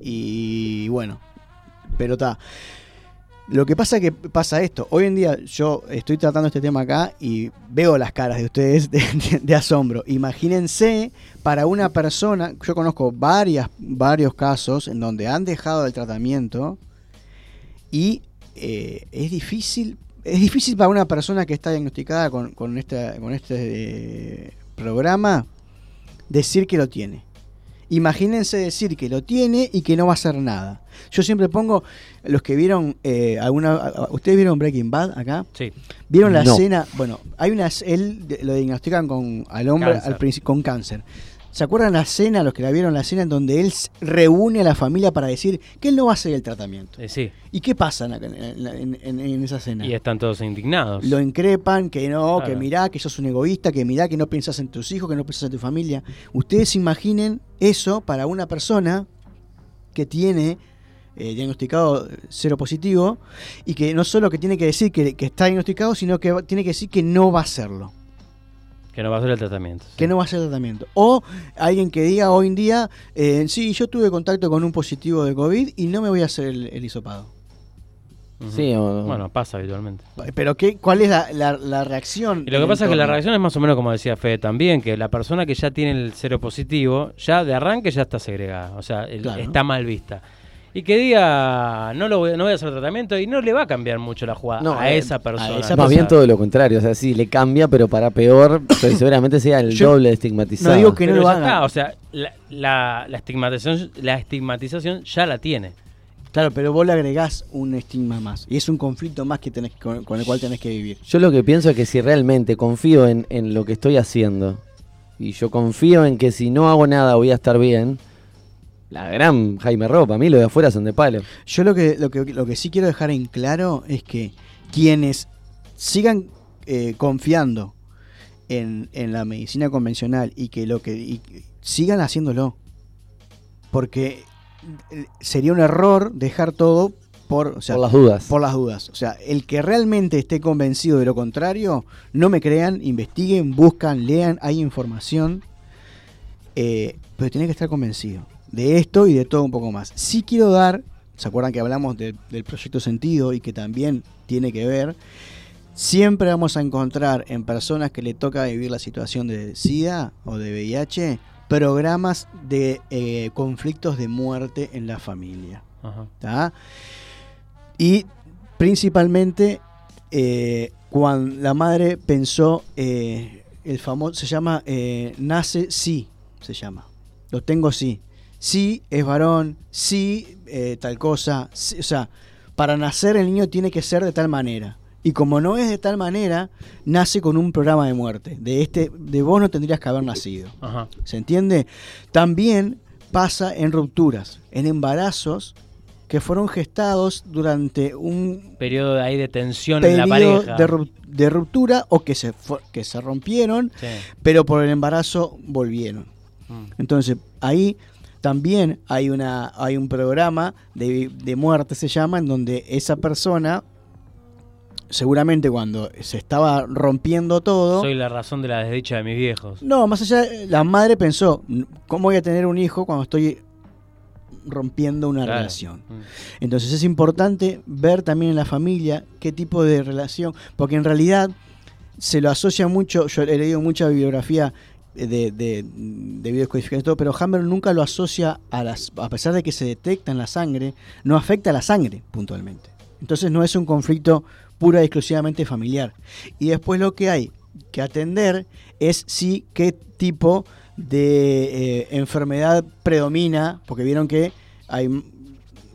S7: Y bueno, pero está. Lo que pasa que pasa esto. Hoy en día yo estoy tratando este tema acá y veo las caras de ustedes de, de- de asombro. Imagínense para una persona, yo conozco varias, varios casos en donde han dejado el tratamiento y eh, es difícil es difícil para una persona que está diagnosticada con, con, esta- con este eh, programa decir que lo tiene. Imagínense decir que lo tiene y que no va a hacer nada. Yo siempre pongo, los que vieron, eh, alguna, ¿ustedes vieron Breaking Bad acá?
S6: Sí.
S7: ¿Vieron la
S2: No.
S7: escena? Bueno, hay una, él lo diagnostican con, al hombre
S6: Cáncer.
S7: al con cáncer. ¿Se acuerdan la escena, los que la vieron la escena en donde él reúne a la familia para decir que él no va a hacer el tratamiento?
S6: Eh, sí.
S7: ¿Y qué pasa en, en- en- en- en esa escena?
S6: Y están todos indignados.
S7: Lo increpan, que no, que mirá, que sos un egoísta, que mirá, que no pensás en tus hijos, que no pensás en tu familia. Ustedes imaginen eso para una persona que tiene eh, diagnosticado cero positivo y que no solo que tiene que decir que, que está diagnosticado, sino que tiene que decir que no va a hacerlo,
S6: Que no va a hacer el tratamiento.
S7: que no va a hacer tratamiento. O alguien que diga hoy en día, eh, sí, yo tuve contacto con un positivo de COVID y no me voy a hacer el, el hisopado.
S2: Sí, o-
S6: Bueno, pasa habitualmente.
S7: Pero ¿qué, ¿cuál es la, la- la reacción?
S6: Y lo que pasa es que la reacción es más o menos como decía Fede también, que la persona que ya tiene el cero positivo, ya de arranque ya está segregada, o sea, el-
S7: Claro.
S6: está mal vista. Y que diga, no, lo voy, no voy a hacer tratamiento y no le va a cambiar mucho la jugada
S2: No,
S6: a
S2: eh,
S6: esa persona.
S7: esa
S2: Más bien todo lo contrario, o sea, sí, le cambia, pero para peor, pero seguramente sea el
S7: Yo
S2: doble de estigmatizado.
S7: no digo que no
S6: Pero
S7: lo
S6: está, o sea, la, la- la estigmatización, la estigmatización ya la tiene.
S7: Claro, pero vos le agregás un estigma más. Y es un conflicto más que tenés, con, con el cual tenés que vivir.
S2: Yo lo que pienso es que si realmente confío en, en lo que estoy haciendo, y yo confío en que si no hago nada voy a estar bien, la gran Jaime Ropa, a mí lo de afuera son de palo.
S7: Yo lo que, lo que, lo que sí quiero dejar en claro es que quienes sigan eh, confiando en, en la medicina convencional y que lo que y sigan haciéndolo. Porque eh, sería un error dejar todo por, o sea,
S2: Por las dudas.
S7: Por las dudas. O sea, el que realmente esté convencido de lo contrario, no me crean, investiguen, buscan, lean, hay información. eh, pero tiene que estar convencido de esto y de todo un poco más. Sí quiero dar, ¿se acuerdan que hablamos de- del proyecto Sentido y que también tiene que ver? Siempre vamos a encontrar en personas que le toca vivir la situación de SIDA o de VIH programas de eh, conflictos de muerte en la familia. Y principalmente eh, cuando la madre pensó, eh, el famoso, se llama Nace sí, se llama. Lo tengo sí. Sí es varón, sí eh, tal cosa. sí, o sea, para nacer el niño tiene que ser de tal manera. Y como no es de tal manera, nace con un programa de muerte. De este, de vos no tendrías que haber nacido.
S6: Ajá.
S7: ¿Se entiende? También pasa en rupturas, en embarazos que fueron gestados durante un
S6: Periodo de ahí de tensión en la pareja.
S7: de, ru- de ruptura o que se, que se rompieron,
S6: Sí.
S7: pero por el embarazo volvieron.
S6: Mm.
S7: Entonces, ahí también hay, una, hay un programa de, de muerte, se llama, en donde esa persona, seguramente cuando se estaba rompiendo todo,
S6: Soy la razón de la desdicha de mis viejos.
S7: no, más allá, la madre pensó, ¿cómo voy a tener un hijo cuando estoy rompiendo una
S6: Claro.
S7: relación?
S6: Mm.
S7: Entonces es importante ver también en la familia qué tipo de relación, porque en realidad se lo asocia mucho, yo he leído mucha bibliografía de, de, de biodescodificación y todo, pero Hammer nunca lo asocia a las, a pesar de que se detecta en la sangre, no afecta a la sangre puntualmente. Entonces no es un conflicto pura y exclusivamente familiar. Y después lo que hay que atender es si qué tipo de eh, enfermedad predomina, porque vieron que hay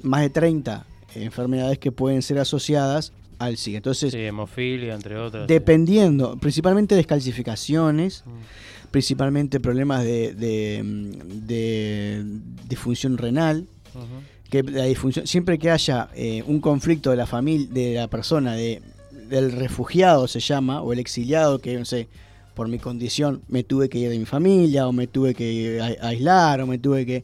S7: más de 30 enfermedades que pueden ser asociadas al SIDA. Entonces,
S6: Sí, hemofilia, entre otras.
S7: dependiendo, principalmente descalcificaciones, principalmente problemas de, de, de disfunción renal, que la disfunción, siempre que haya eh, un conflicto de la familia, de la persona, de, del refugiado se llama, o el exiliado, que no sé, por mi condición me tuve que ir de mi familia, o me tuve que a- aislar, o me tuve que.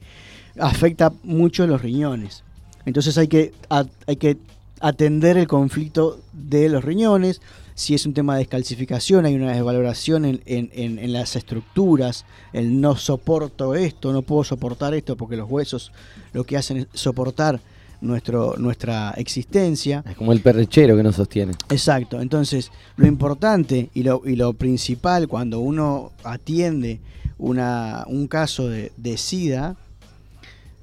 S7: afecta mucho los riñones. Entonces hay que, a- hay que atender el conflicto de los riñones. Si es un tema de descalcificación, hay una desvaloración en, en- en- en las estructuras, el no soporto esto, no puedo soportar esto, porque los huesos lo que hacen es soportar nuestro, nuestra existencia.
S2: Es como el perrechero que nos sostiene.
S7: Exacto, entonces lo importante y lo, y lo principal cuando uno atiende una, un caso de, de SIDA,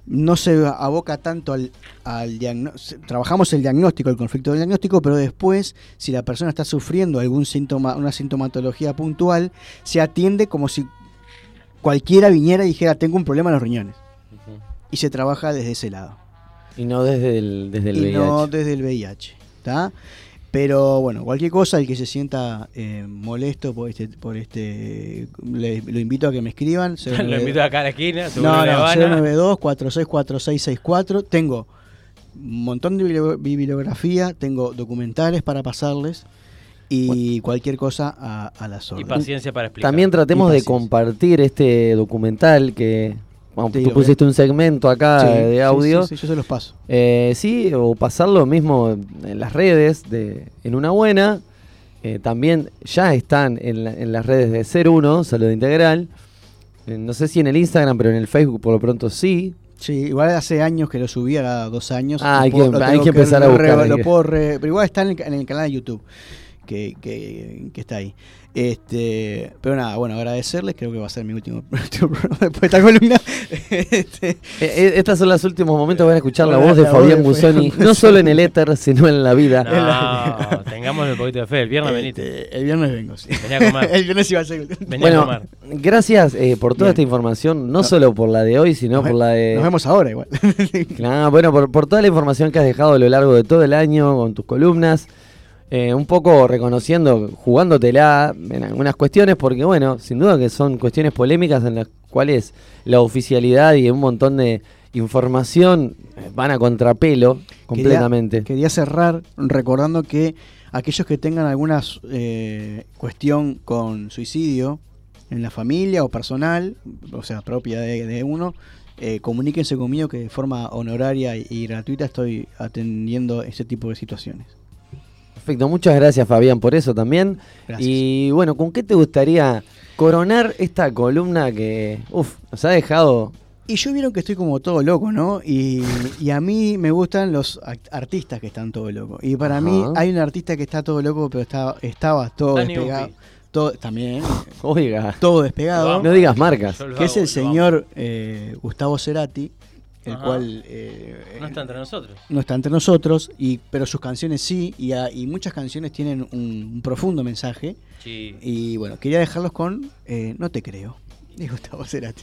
S7: no se aboca tanto al, al diagnóstico. Trabajamos el diagnóstico, el conflicto del diagnóstico, pero después, si la persona está sufriendo algún síntoma, una sintomatología puntual, se atiende como si cualquiera viniera y dijera: Tengo un problema en los riñones. Y se trabaja desde ese lado
S2: Y no desde el, desde el
S7: y
S2: VIH.
S7: no desde el VIH. ¿tá? Pero bueno, cualquier cosa, el que se sienta eh, molesto por este, por este le- lo invito a que me escriban.
S6: Lo invito acá a la esquina,
S7: No, no,
S6: van a-
S7: 092 464664 Tengo un montón de bibli- bibliografía, tengo documentales para pasarles y cualquier cosa a, a las
S6: Y paciencia para explicar.
S2: También tratemos de compartir este documental que bueno, tú pusiste un segmento acá
S7: Sí,
S2: de audio.
S7: sí, sí, yo se los paso.
S2: Eh, sí, o pasarlo mismo en las redes de En Una Buena. Eh, también ya están en, la- en las redes de Ser Uno, Salud Integral. Eh, no sé si en el Instagram, pero en el Facebook por lo pronto sí.
S7: Sí, igual hace años que lo subí, ahora dos años.
S2: Ah,
S7: Lo
S2: hay
S7: puedo-
S2: que-
S7: lo
S2: hay que empezar a
S7: re-
S2: buscar,
S7: lo
S2: hay que-
S7: puedo re- pero igual está en el, en el canal de YouTube que, que, que está ahí. Este, pero nada, bueno, agradecerles, creo que va a ser mi último, último programa después de esta columna. Este,
S2: Eh, eh, estos son los últimos momentos, van a escuchar la voz de
S7: la
S2: Fabián Busoni, no solo en el éter, sino en la vida.
S6: No, tengamos un poquito de fe. El viernes venite.
S7: Este, el viernes vengo, sí.
S6: Vení a comer.
S7: el viernes iba a ser.
S6: Vení a
S2: Bueno,
S6: comer.
S2: gracias eh, por toda
S7: Bien.
S2: esta información, no solo por la de hoy, sino
S7: Nos
S2: por la de...
S7: Nos vemos ahora igual.
S2: Claro, bueno, por, por toda la información que has dejado a lo largo de todo el año con tus columnas, eh, un poco reconociendo, jugándotela en algunas cuestiones, porque bueno, sin duda que son cuestiones polémicas en las cuales la oficialidad y un montón de información eh, van a contrapelo completamente.
S7: Quería, quería cerrar recordando que aquellos que tengan alguna eh, cuestión con suicidio en la familia o personal, o sea, propia de, de uno, eh, comuníquense conmigo que de forma honoraria y, y gratuita estoy atendiendo ese tipo de situaciones.
S2: Perfecto, muchas gracias Fabián por eso también.
S7: Gracias.
S2: Y bueno, ¿con qué te gustaría coronar esta columna que, uff, nos ha dejado
S7: Y yo vieron que estoy como todo loco, ¿no? Y, y a mí me gustan los artistas que están todo locos. Y para
S2: Ajá.
S7: mí hay un artista que está todo loco, pero está, estaba todo
S6: Dani
S7: despegado. Todo, también.
S2: Oiga.
S7: Todo despegado.
S2: No digas marcas.
S7: Que es el señor eh, Gustavo Cerati,
S16: el
S6: Ajá.
S16: cual eh,
S6: No está entre nosotros.
S16: no está entre nosotros, y, pero sus canciones sí, y, a- y muchas canciones tienen un, un profundo mensaje.
S6: Sí.
S16: Y bueno, quería dejarlos con eh, No te creo, de Gustavo Cerati.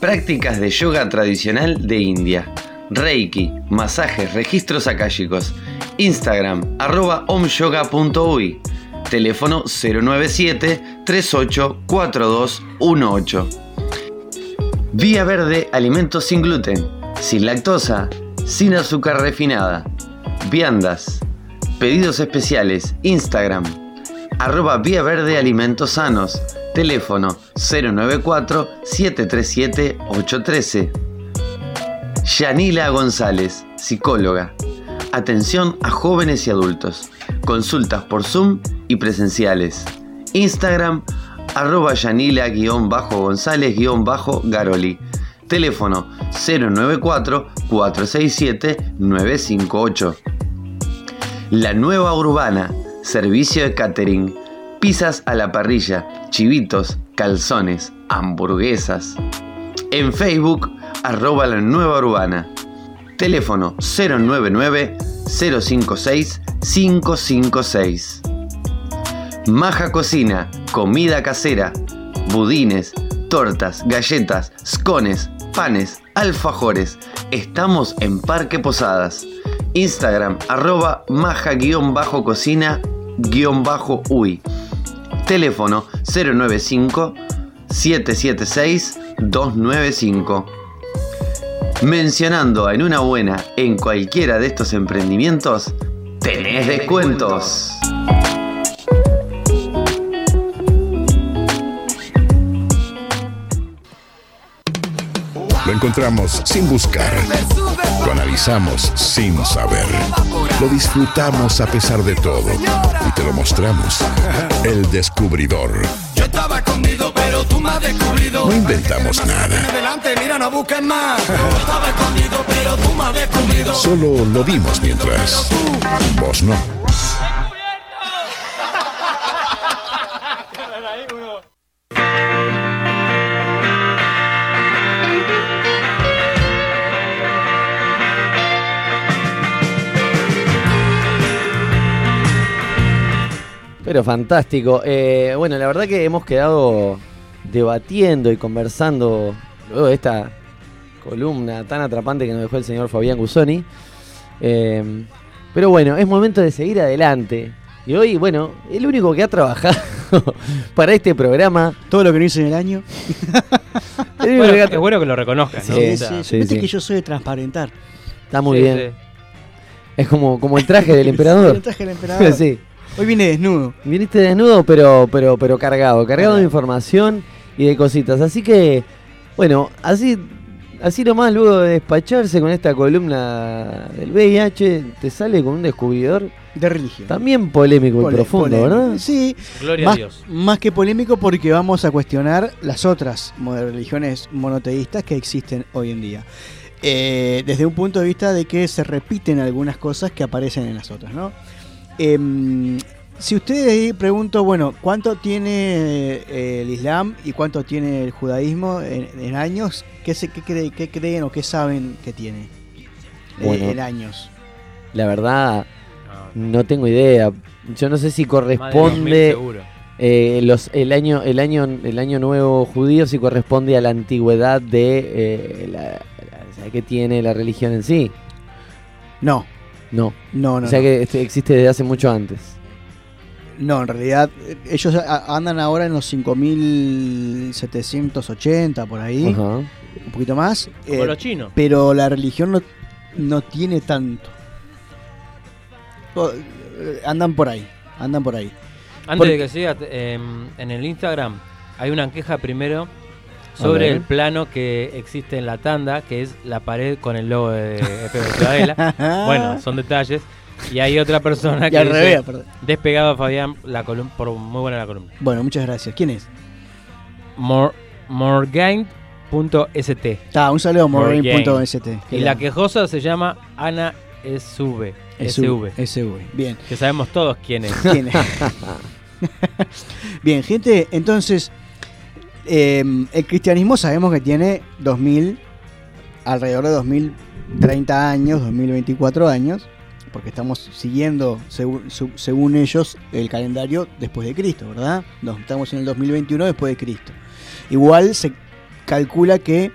S11: prácticas de yoga tradicional de India. Reiki, masajes, registros akáshicos. Instagram, arroba. Teléfono 097 384218. Vía Verde, alimentos sin gluten, sin lactosa, sin azúcar refinada. Viandas. Pedidos especiales. Instagram. Arroba Vía Verde Alimentos Sanos. Teléfono 094-737-813. Yanila González, psicóloga. Atención a jóvenes y adultos. Consultas por Zoom y presenciales. Instagram arroba yanila-gonzález-garoli. Teléfono 094-467-958. La Nueva Urbana, servicio de catering, pizzas a la parrilla, chivitos, calzones, hamburguesas. En Facebook, arroba la Nueva Urbana. Teléfono 099-056-556. Maja Cocina, comida casera, budines, tortas, galletas, scones, panes, alfajores. Estamos en Parque Posadas. Instagram arroba maja-cocina-uy. Teléfono 095 776 295. Mencionando en una buena en cualquiera de estos emprendimientos, tenés descuentos.
S17: Lo encontramos sin buscar. Lo analizamos sin saber. Lo disfrutamos a pesar de todo. Y te lo mostramos. El descubridor.
S9: Yo estaba escondido, pero tú me has descubrido.
S17: No inventamos nada.
S9: Adelante, mira, no busques más. Yo estaba escondido, pero tú me has descubrido.
S17: Solo lo dimos mientras. Vos no.
S2: Pero fantástico. Eh, bueno, la verdad que hemos quedado debatiendo y conversando luego de esta columna tan atrapante que nos dejó el señor Fabián Gusoni. Eh, pero bueno, es momento de seguir adelante. Y hoy, bueno, el único que ha trabajado para este programa.
S7: Todo lo que no hice en el año.
S2: el
S6: Bueno,
S2: que
S6: es bueno que lo reconozcas, ¿no?
S2: Sí,
S6: O sea,
S2: sí, sí,
S7: Viste
S2: sí.
S7: que yo soy de transparentar.
S2: Está muy
S6: Sí,
S2: bien.
S6: sí.
S2: Es como, como el traje del emperador.
S7: El traje del emperador.
S2: sí.
S7: Hoy vine desnudo.
S2: Viniste desnudo, pero, pero, pero cargado, cargado de información y de cositas. Así que, bueno, así, así nomás luego de despacharse con esta columna del VIH, te sale con un descubridor
S7: De religión.
S2: también polémico y profundo,
S7: polémico.
S2: ¿verdad?
S7: Sí.
S6: Gloria a Dios.
S7: más que polémico porque vamos a cuestionar las otras religiones monoteístas que existen hoy en día. Eh, desde un punto de vista de que se repiten algunas cosas que aparecen en las otras, ¿no? Em, si ustedes ahí pregunto, bueno, ¿cuánto tiene eh, el Islam y cuánto tiene el judaísmo en, en años? ¿Qué, se, qué, cree- qué creen o qué saben que tiene eh,
S2: Bueno.
S7: en años?
S2: La verdad, no tengo idea. Yo no sé si
S6: Más de 2000
S2: corresponde eh, los, el año el año el año nuevo judío si corresponde a la antigüedad de eh, la, la- o sea, que tiene la religión en sí.
S7: No,
S2: No.
S7: no, no.
S2: o sea
S7: no.
S2: que este existe desde hace mucho antes.
S7: No, en realidad eh, ellos andan ahora en los 5780 por ahí,
S2: Ajá.
S7: un poquito más.
S6: Como
S7: eh,
S6: los chinos.
S7: Pero la religión no, no tiene tanto. Eh, Andan por ahí, andan por ahí.
S6: Antes
S7: Por-
S6: de que sigas, em, en el Instagram hay una queja primero sobre el plano que existe en la tanda, que es la pared con el logo de FM Ciudadela. bueno, son detalles. Y hay otra persona
S7: Y
S6: que
S7: al
S6: dice,
S7: revés, perdón.
S6: despegado a Fabián, la columna, por muy buena la columna.
S7: Bueno, muchas gracias. ¿Quién es?
S6: Mor Morgain.st.
S7: Ah, un saludo a
S6: Morgain.
S7: Morgain.st.
S6: Y la quejosa se llama Ana SV. SV.
S7: SV. Bien.
S6: Que sabemos todos quién es.
S7: ¿Quién es? Bien, gente, entonces, eh, el cristianismo sabemos que tiene 2000, alrededor de 2030 años, 2024 años, porque estamos siguiendo, según ellos, el calendario después de Cristo, ¿verdad? Nos estamos en el 2021 después de Cristo. Igual se calcula que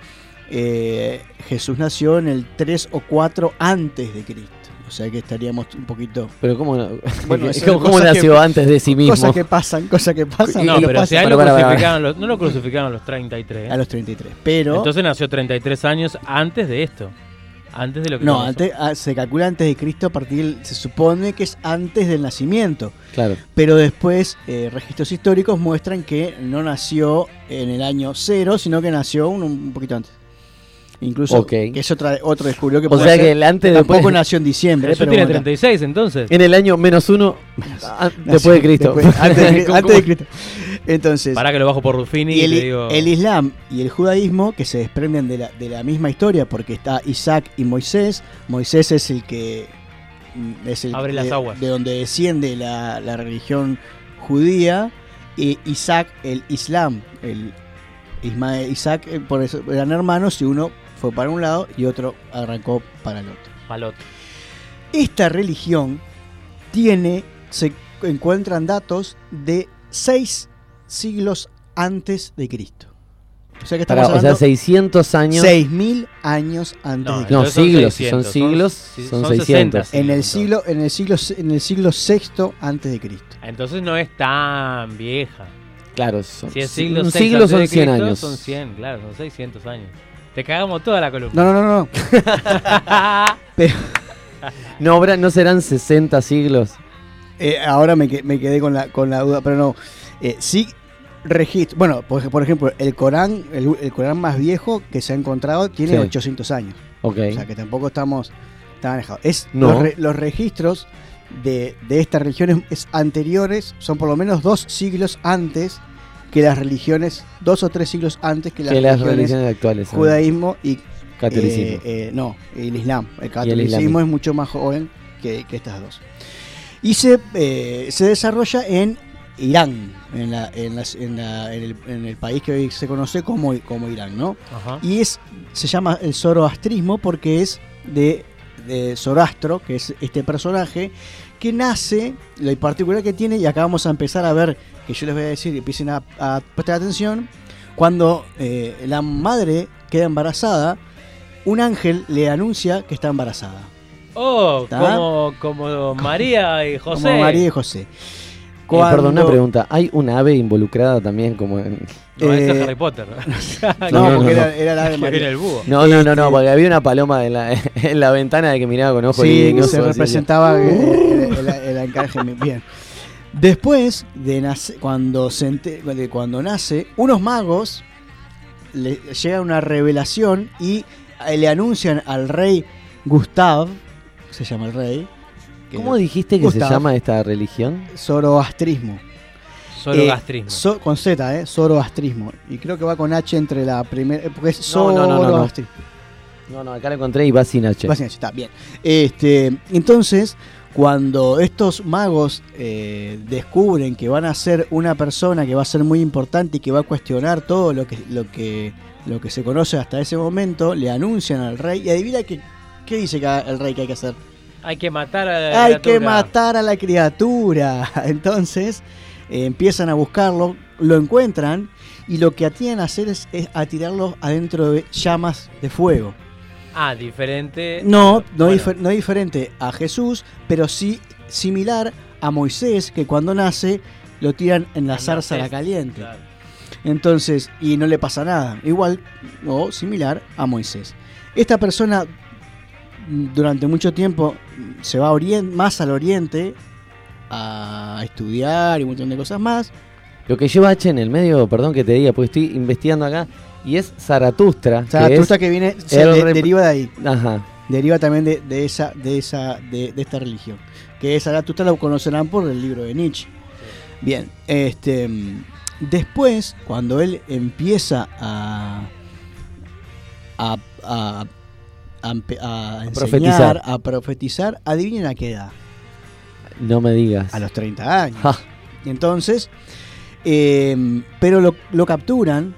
S7: eh, Jesús nació en el 3 o 4 antes de Cristo. O sea que estaríamos un poquito
S2: Pero cómo, no-
S7: Bueno,
S2: ¿Cómo, nació
S7: que-
S2: antes de sí mismo?
S7: Cosas que pasan, cosas que pasan.
S6: No,
S7: lo
S6: pero si lo
S2: Para, para, para.
S6: crucificaron, los- no lo crucificaron a los 33.
S7: A los 33. Pero.
S6: Entonces nació 33 años antes de esto. Antes de lo que
S7: no, antes, ah, se calcula antes de Cristo a partir Se supone que es antes del nacimiento.
S2: Claro.
S7: Pero después, eh, registros históricos muestran que no nació en el año cero, sino que nació un, un poquito antes. Incluso,
S2: Ok.
S7: que es otra, otro descubrió que
S2: O sea que el antes
S7: tampoco
S2: después-
S7: nació en diciembre. Pero
S6: tiene
S7: bueno,
S6: 36 entonces.
S2: En el año menos uno ah, después de Cristo.
S7: después- antes, de,
S2: ¿Cómo-
S7: antes de Cristo. Entonces,
S6: Para que lo bajo por Rufini
S7: y
S6: y,
S7: el,
S6: te digo.
S7: el Islam y el judaísmo que se desprenden de la, de la misma historia porque está Isaac y Moisés. Moisés es el que mm, es el
S6: Abre las
S7: de,
S6: aguas.
S7: de donde desciende la, la religión judía y Isaac el Islam. El Ismael, Isaac eh, por eso eran hermanos y uno fue para un lado y otro arrancó para el otro.
S6: Al otro.
S7: Esta religión tiene, se encuentran datos de seis siglos antes de Cristo. O sea que estamos
S2: Pará, o sea,
S7: hablando
S2: 600 años.
S7: 6000 años antes
S6: No,
S7: de
S2: No,
S7: Cristo.
S6: Son
S2: siglos.
S6: 600,
S2: son siglos,
S6: son-
S2: son,
S6: son
S2: 600.
S6: 60.
S7: En el siglo en el siglo en el siglo sexto antes de Cristo.
S6: Entonces no es tan vieja.
S2: Claro, son,
S6: Si es
S2: si-
S6: siglo
S2: un siglo son
S6: de
S2: 100
S6: Cristo,
S2: años.
S6: Son 100, claro, son 600 años. Te cagamos toda la columna.
S7: No, no, no, no. Pero,
S2: No, habrá- no serán 60 siglos.
S7: eh, ahora me, que- me quedé con la, con la duda, pero no. Eh, sí registro. Bueno, por, por ejemplo, el Corán, el, el Corán más viejo que se ha encontrado tiene
S2: Sí.
S7: 800 años.
S2: Ok.
S7: O sea que tampoco estamos tan alejados. Es
S2: No.
S7: los, re- los registros de, de estas religiones es anteriores son por lo menos dos siglos antes que las religiones, dos o tres siglos antes que las,
S2: que las
S7: religiones,
S2: religiones actuales.
S7: judaísmo y
S2: Catolicismo.
S7: eh, eh, no, el Islam. El catolicismo es mucho más joven que, que estas dos. Y se, eh, se desarrolla en Irán, en, la- en las- en la- en el, en el país que hoy se conoce como, como Irán, ¿no?
S6: Ajá.
S7: Y es se llama el zoroastrismo porque es de, de Zoroastro, que es este personaje que nace, lo particular que tiene, y acá vamos a empezar a ver, que yo les voy a decir, y empiecen a, a prestar atención, cuando eh, la madre queda embarazada, un ángel le anuncia que está embarazada.
S6: Oh, como, como María y José.
S7: Como María y José.
S2: Eh, perdón, una pregunta. ¿Hay un ave involucrada también como en...
S6: No, ese es
S7: Eh,
S6: Harry Potter.
S7: No,
S2: No,
S7: porque
S2: no,
S7: era, era la
S6: Que
S7: María.
S6: el búho.
S2: No, no, no, no, porque había una paloma en la, en la ventana de que miraba con ojos
S7: Sí,
S2: y
S7: se representaba el, encaje. Bien. Después de nace, cuando, se ente- de cuando nace, unos magos le llega una revelación y eh, le anuncian al rey Gustav, se llama el rey. que-
S2: ¿Cómo dijiste que
S7: Gustav,
S2: se llama esta religión?
S7: Zoroastrismo.
S6: Solo
S7: Eh, so- con Z, ¿eh? Zoroastrismo. Y creo que va con H entre la primera. Porque es
S2: No, no, no, no, no.
S7: Zoroastrismo.
S2: No, no, acá lo encontré y va sin H.
S7: Va sin H, está bien. Este, entonces, cuando estos magos eh, descubren que van a ser una persona que va a ser muy importante y que va a cuestionar todo lo que, lo que, lo que se conoce hasta ese momento, le anuncian al rey y adivina que, qué dice el rey que hay que hacer.
S6: Hay que matar a la
S7: Hay que matar a la criatura. Entonces eh, empiezan a buscarlo, lo encuentran y lo que atienden a hacer es, es a tirarlo adentro de llamas de fuego.
S6: Ah, diferente.
S7: No, no,
S6: Bueno,
S7: difer- no diferente a Jesús, pero sí similar a Moisés, que cuando nace lo tiran en la zarza la caliente.
S6: claro.
S7: Entonces, y no le pasa nada. Igual o similar a Moisés. Esta persona mm, durante mucho tiempo mm, se va más al oriente a estudiar y un montón de cosas más.
S2: Lo que lleva H en el medio, perdón que te diga, porque estoy investigando acá, y es Zaratustra.
S7: Zaratustra
S2: que,
S7: viene se de- deriva de ahí.
S2: Ajá.
S7: deriva también de, de esa de esa de, de esta religión que Zaratustra lo conocerán por el libro de Nietzsche bien este después cuando él empieza a a, a, a empe- a enseñar
S2: profetizar.
S7: a profetizar adivinen a qué edad
S2: No me digas.
S7: a los 30 años
S2: Ja.
S7: entonces eh, pero lo, lo capturan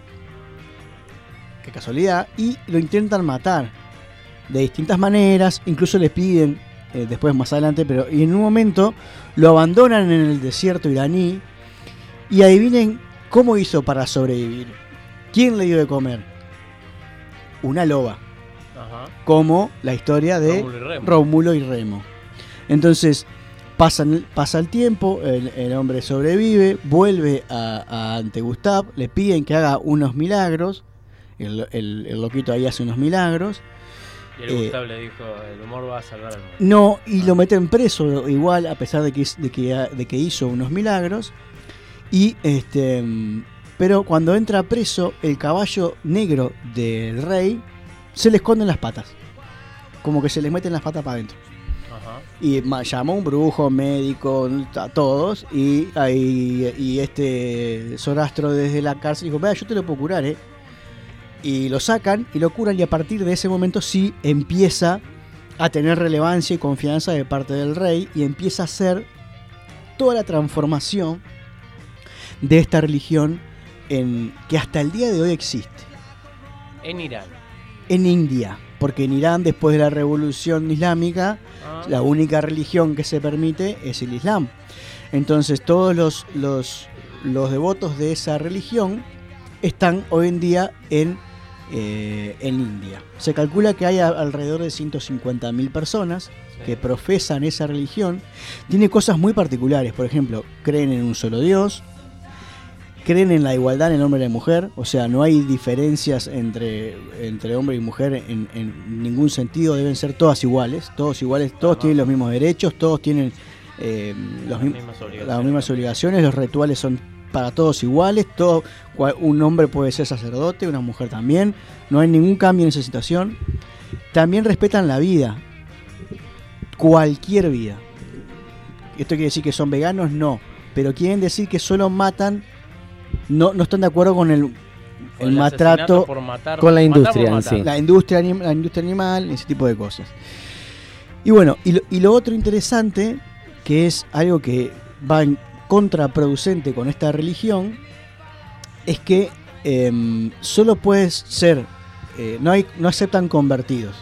S7: casualidad y lo intentan matar de distintas maneras incluso les piden eh, después más adelante pero y en un momento lo abandonan en el desierto iraní y adivinen cómo hizo para sobrevivir quién le dio de comer una loba
S6: Ajá.
S7: como la historia de
S6: Rómulo y Remo.
S7: Rómulo y Remo. Entonces, pasan, pasa el tiempo, el, el hombre sobrevive, vuelve a, a ante Gustav, le piden que haga unos milagros, el, el- el loquito ahí hace unos milagros,
S6: Y el
S7: Eh,
S6: Gustavo le dijo: el humor va a salvar al mundo.
S7: no, y lo meten preso igual, a pesar de que, de que, de que hizo unos milagros, y este... Pero cuando entra preso, el caballo negro del rey se le esconden las patas. Como que se les meten las patas para adentro.
S6: Ajá.
S7: Y llamó un brujo, médico, a todos. Y, ahí- y este Sorastro desde la cárcel dijo: Vea, yo te lo puedo curar, ¿eh? Y lo sacan y lo curan. Y a partir de ese momento sí empieza a tener relevancia y confianza de parte del rey. Y empieza a hacer toda la transformación de esta religión en, que hasta el día de hoy existe
S6: En Irán.
S7: en India, porque en Irán después de la revolución islámica
S6: Ah.
S7: la única religión que se permite es el Islam. Entonces todos los, los, los devotos de esa religión están hoy en día en, eh, en India. Se calcula que hay a- alrededor de 150.000 personas que profesan esa religión. Tiene cosas muy particulares, por ejemplo, creen en un solo Dios, creen en la igualdad en el hombre y la mujer, o sea, no hay diferencias entre, entre hombre y mujer en, en ningún sentido, deben ser todas iguales, todos iguales, todos tienen los mismos derechos, todos tienen eh, los mim-
S6: mismas obligaciones.
S7: las mismas obligaciones, los rituales son para todos iguales, todo, un hombre puede ser sacerdote, una mujer también, no hay ningún cambio en esa situación. También respetan la vida, cualquier vida. ¿Esto quiere decir que son veganos? No. Pero quieren decir que solo matan, no, no están de acuerdo con el, el
S6: el
S7: maltrato,
S6: por matar-
S2: Con la
S6: matar por
S2: industria en
S6: matar.
S2: sí.
S7: la industria, anim- la industria animal, ese tipo de cosas. Y bueno, y lo, y lo otro interesante, que es algo que va en contraproducente con esta religión, es que em, solo puedes ser, eh, no, hay, no aceptan convertidos.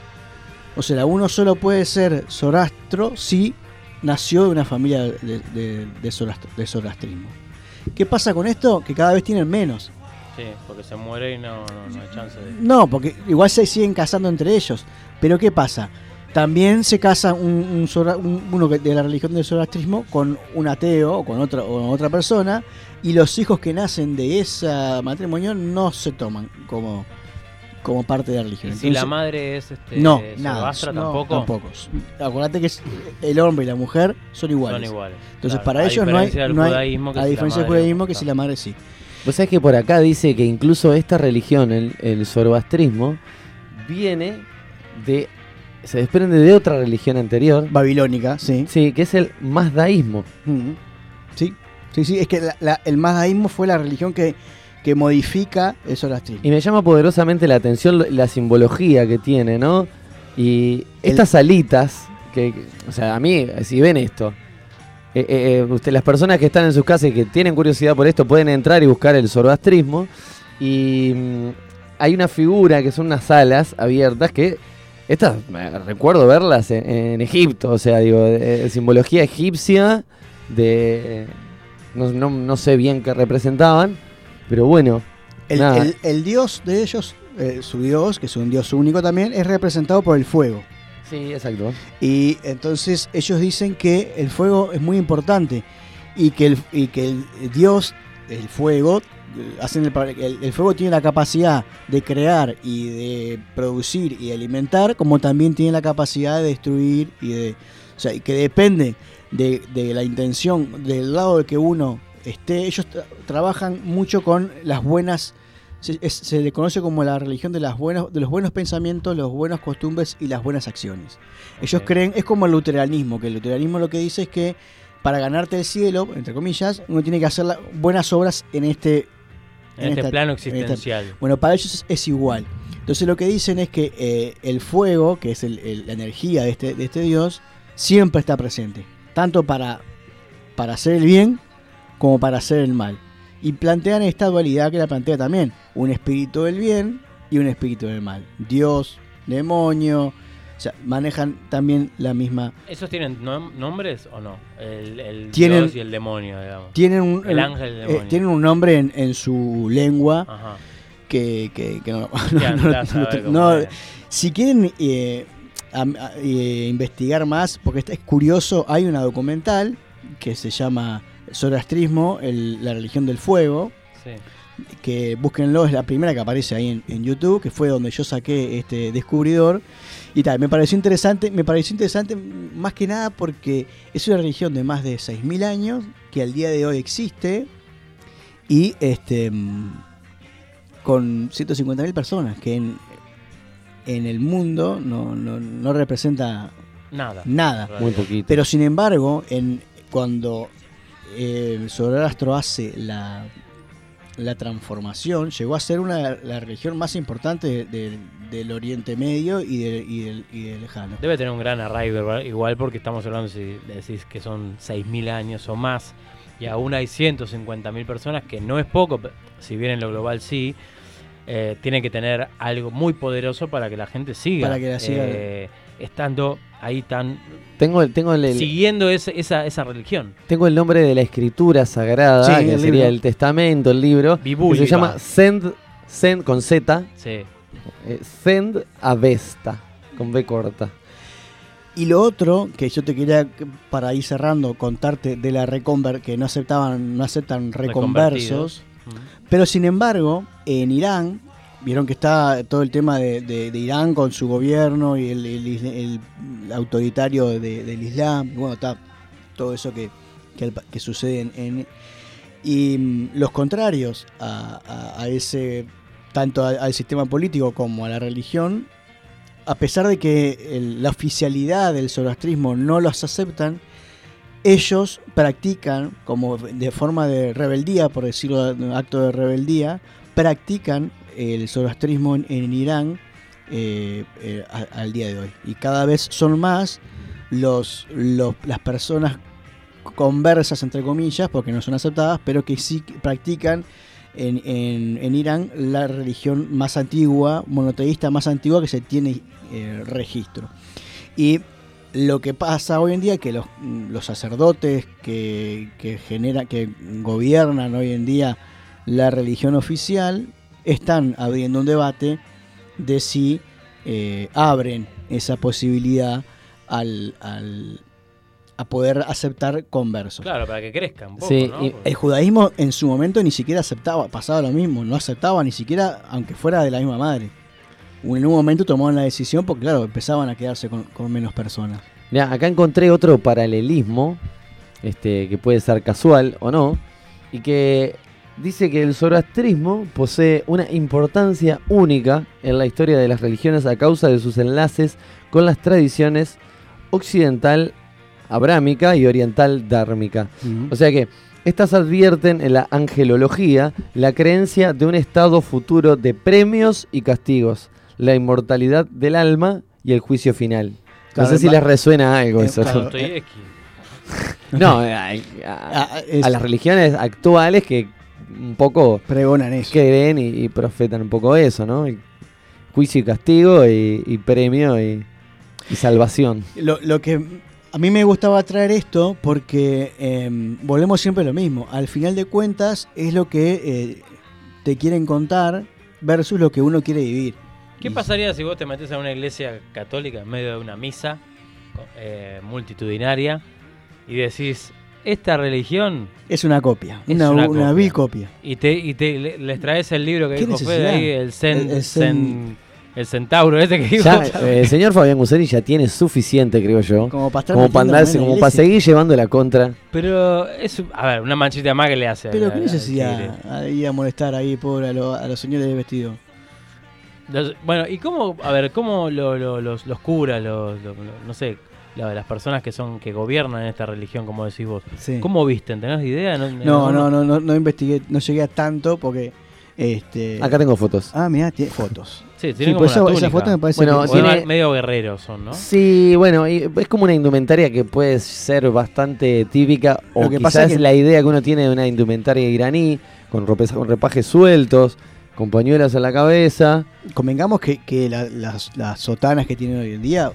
S7: O sea, uno solo puede ser Zorastro si nació de una familia de, de, de Zorastro- de Zorastrismo. ¿Qué pasa con esto? Que cada vez tienen menos.
S6: Sí, porque se muere y no, no, no hay chance de.
S7: No, porque igual se siguen casando entre ellos. Pero ¿qué pasa? También se casa un, un un- uno que- de la religión del zoroastrismo con un ateo o con otra, o otra persona y los hijos que nacen de ese matrimonio no se toman como, como parte de la religión.
S6: ¿Y si
S7: Entonces-
S6: la madre es este,
S7: no, nada, no,
S6: tampoco?
S7: tampoco. Acuérdate que es- el hombre y la mujer son iguales.
S6: Son iguales,
S7: Entonces
S6: claro.
S7: para ellos no hay, no hay- a
S6: si
S7: diferencia del judaísmo que si la madre sí.
S2: Vos sabés que por acá dice que incluso esta religión, el, el zoroastrismo, viene de. Se desprende de otra religión anterior.
S7: Babilónica, sí.
S2: Sí, que es el mazdaísmo.
S7: Mm. Sí, sí, sí. Es que la- la- el mazdaísmo fue la religión que, que modifica el zoroastrismo.
S2: Y me llama poderosamente la atención la simbología que tiene, ¿no? Y estas alitas, que, que- o sea, a mí, si ven esto, eh, eh, eh, usted, las personas que están en sus casas y que tienen curiosidad por esto pueden entrar y buscar el zoroastrismo. Y mm, hay una figura que son unas alas abiertas que. Estas, recuerdo verlas en, en Egipto, o sea, digo, eh, simbología egipcia de. No, no- no sé bien qué representaban, pero bueno.
S7: El,
S2: nada.
S7: el- el dios de ellos, eh, su dios, que es un dios único también, es representado por el fuego.
S2: Sí, exacto.
S7: Y entonces ellos dicen que el fuego es muy importante y que el, y que el dios, el fuego, eh, hacen el, el- el fuego tiene la capacidad de crear y de producir y de alimentar, como también tiene la capacidad de destruir y de. O sea, y que depende de, de la intención del lado de que uno esté. Ellos tra- trabajan mucho con las buenas. Se, es- se le conoce como la religión de, las buenas, de los buenos pensamientos, los buenos costumbres y las buenas acciones. Ellos creen, es como el luteranismo, que el luteranismo lo que dice es que para ganarte el cielo, entre comillas, uno tiene que hacer buenas obras en este,
S6: En este plano
S7: en esta-
S6: existencial.
S7: bueno, para ellos es, es igual. Entonces lo que dicen es que eh, el fuego, que es el- el- la energía de este, de este dios, siempre está presente. Tanto para, para hacer el bien como para hacer el mal. Y plantean esta dualidad que la plantea también. Un espíritu del bien y un espíritu del mal. Dios, demonio. O sea, manejan también la misma...
S6: ¿Esos tienen nom- nombres o no? El, el
S7: Tienen-
S6: dios y el demonio, digamos.
S7: Tienen un,
S6: El ángel y el
S7: eh,
S6: demonio.
S7: tienen un nombre en, en su lengua
S6: Ajá.
S7: que, que, que no, no- no- si quieren eh, a- eh, investigar más, porque es curioso, hay una documental que se llama Zoroastrismo, el- la religión del fuego,
S6: Sí.
S7: Que búsquenlo, es la primera que aparece ahí en, en YouTube, que fue donde yo saqué este descubridor. Y tal, me pareció interesante, me pareció interesante más que nada porque es una religión de más de 6.000 años que al día de hoy existe y este con 150.000 personas que en- en el mundo no, no, no representa
S6: Nada.
S7: nada.
S2: Muy poquito.
S7: Pero sin embargo, en, cuando eh, Zoroastro hace la, la transformación, llegó a ser una la religión más importante de- de- del Oriente Medio y, de- y del, y del lejano.
S6: Debe tener un gran arraigo igual- porque estamos hablando, si decís que son 6.000 años o más, y aún hay 150.000 personas, que no es poco, si bien en lo global sí, eh, tiene que tener algo muy poderoso para que la gente siga,
S7: Para que la siga.
S6: eh, estando ahí tan...
S2: Tengo, tengo el, el-
S6: siguiendo ese- esa, esa religión.
S2: Tengo el nombre de la escritura sagrada,
S6: Sí,
S2: que
S6: el
S2: sería
S6: libro.
S2: el testamento, el libro, que
S6: Bibúlica.
S2: se llama Send, Send con Z,
S6: Sí.
S2: eh, Send Avesta, con B corta.
S7: Y lo otro que yo te quería, para ir cerrando, contarte de la reconver, que no aceptaban, no aceptan reconversos. Pero sin embargo, en Irán, vieron que está todo el tema de, de- Irán con su gobierno y el, autoritario de- del Islam. Bueno, está todo eso que, que, sucede en, y mm, los contrarios a, a- ese tanto a- al sistema político como a la religión a pesar de que la oficialidad del zoroastrismo no los aceptan, ellos practican, como de forma de rebeldía, por decirlo, acto de rebeldía, practican el zoroastrismo en, Irán eh, eh, al día de hoy. Y cada vez son más los, los- las personas conversas, entre comillas, porque no son aceptadas, pero que sí practican en, en- en Irán la religión más antigua, monoteísta más antigua que se tiene eh, registro. Y lo que pasa hoy en día es que los, los sacerdotes que, que, genera, que gobiernan hoy en día la religión oficial están abriendo un debate de si eh, abren esa posibilidad al, al- a poder aceptar conversos.
S6: Claro, para que crezca un poco,
S2: Sí,
S6: ¿no?
S2: y-
S7: El judaísmo en su momento ni siquiera aceptaba, pasaba lo mismo, no aceptaba ni siquiera, aunque fuera de la misma madre. En un momento tomaron la decisión porque, claro, empezaban a quedarse con, con menos personas.
S2: Mirá, acá encontré otro paralelismo, este, que puede ser casual o no, y que dice que el zoroastrismo posee una importancia única en la historia de las religiones a causa de sus enlaces con las tradiciones occidental abrámica y oriental dármica. O sea que estas advierten en la angelología la creencia de un estado futuro de premios y castigos, la inmortalidad del alma y el juicio final. No
S7: Claro,
S2: sé si les resuena algo
S7: eh,
S2: eso.
S7: claro,
S6: Dostoyevsky.
S2: No, a, a-
S7: Ah,
S2: a las religiones actuales que un poco
S7: pregonan eso.
S2: creen y, y profetan un poco eso, ¿no? El juicio y castigo y, y premio y, y salvación.
S7: Lo, lo que a mí me gustaba traer esto porque eh, volvemos siempre a lo mismo. Al final de cuentas es lo que eh, te quieren contar versus lo que uno quiere vivir.
S6: ¿Qué pasaría si vos te metes a una iglesia católica en medio de una misa eh, multitudinaria y decís, esta religión
S7: Es una copia,
S6: es
S7: una,
S6: una
S7: una
S6: copia"?
S7: vil copia.
S6: Y, te, y te, le- les traes el libro que
S7: ¿Qué
S6: dijo Fede
S7: necesidad?
S6: ahí, el, Zen,
S7: El- el
S6: Zen-
S7: Zen-
S6: el centauro ese que dijo.
S2: Ya, eh, el señor Fabián Guseri ya tiene suficiente, creo yo,
S7: Como para estar
S2: como para, andarse- como para seguir llevando la contra.
S6: Pero es, a ver, una manchita más que le hace.
S7: Pero qué necesidad a ir a molestar ahí pobre a, lo- a los señores de vestido.
S6: Los- bueno, ¿y cómo, a ver, cómo lo- lo- los, los curas, los, lo- lo- no sé, la- las personas que son que gobiernan esta religión, como decís vos,
S7: Sí.
S6: cómo visten? ¿Tenés idea?
S7: No, no, no, no, no investigué, no llegué a tanto porque este
S2: Acá tengo fotos.
S7: Ah, mira, tiene fotos.
S6: Sí, tienen
S7: pues
S6: como
S7: esa,
S6: una
S7: esa foto me parece
S2: Bueno,
S7: que-
S2: tiene-
S6: medio guerreros son, ¿no?
S2: Sí, bueno, y es como una indumentaria que puede ser bastante típica o
S7: Lo que
S2: quizás
S7: pasa es que-
S2: la idea que uno tiene de una indumentaria iraní con, ropes- con repajes sueltos, con pañuelas en la cabeza.
S7: convengamos que, que la- las, las sotanas que tienen hoy en día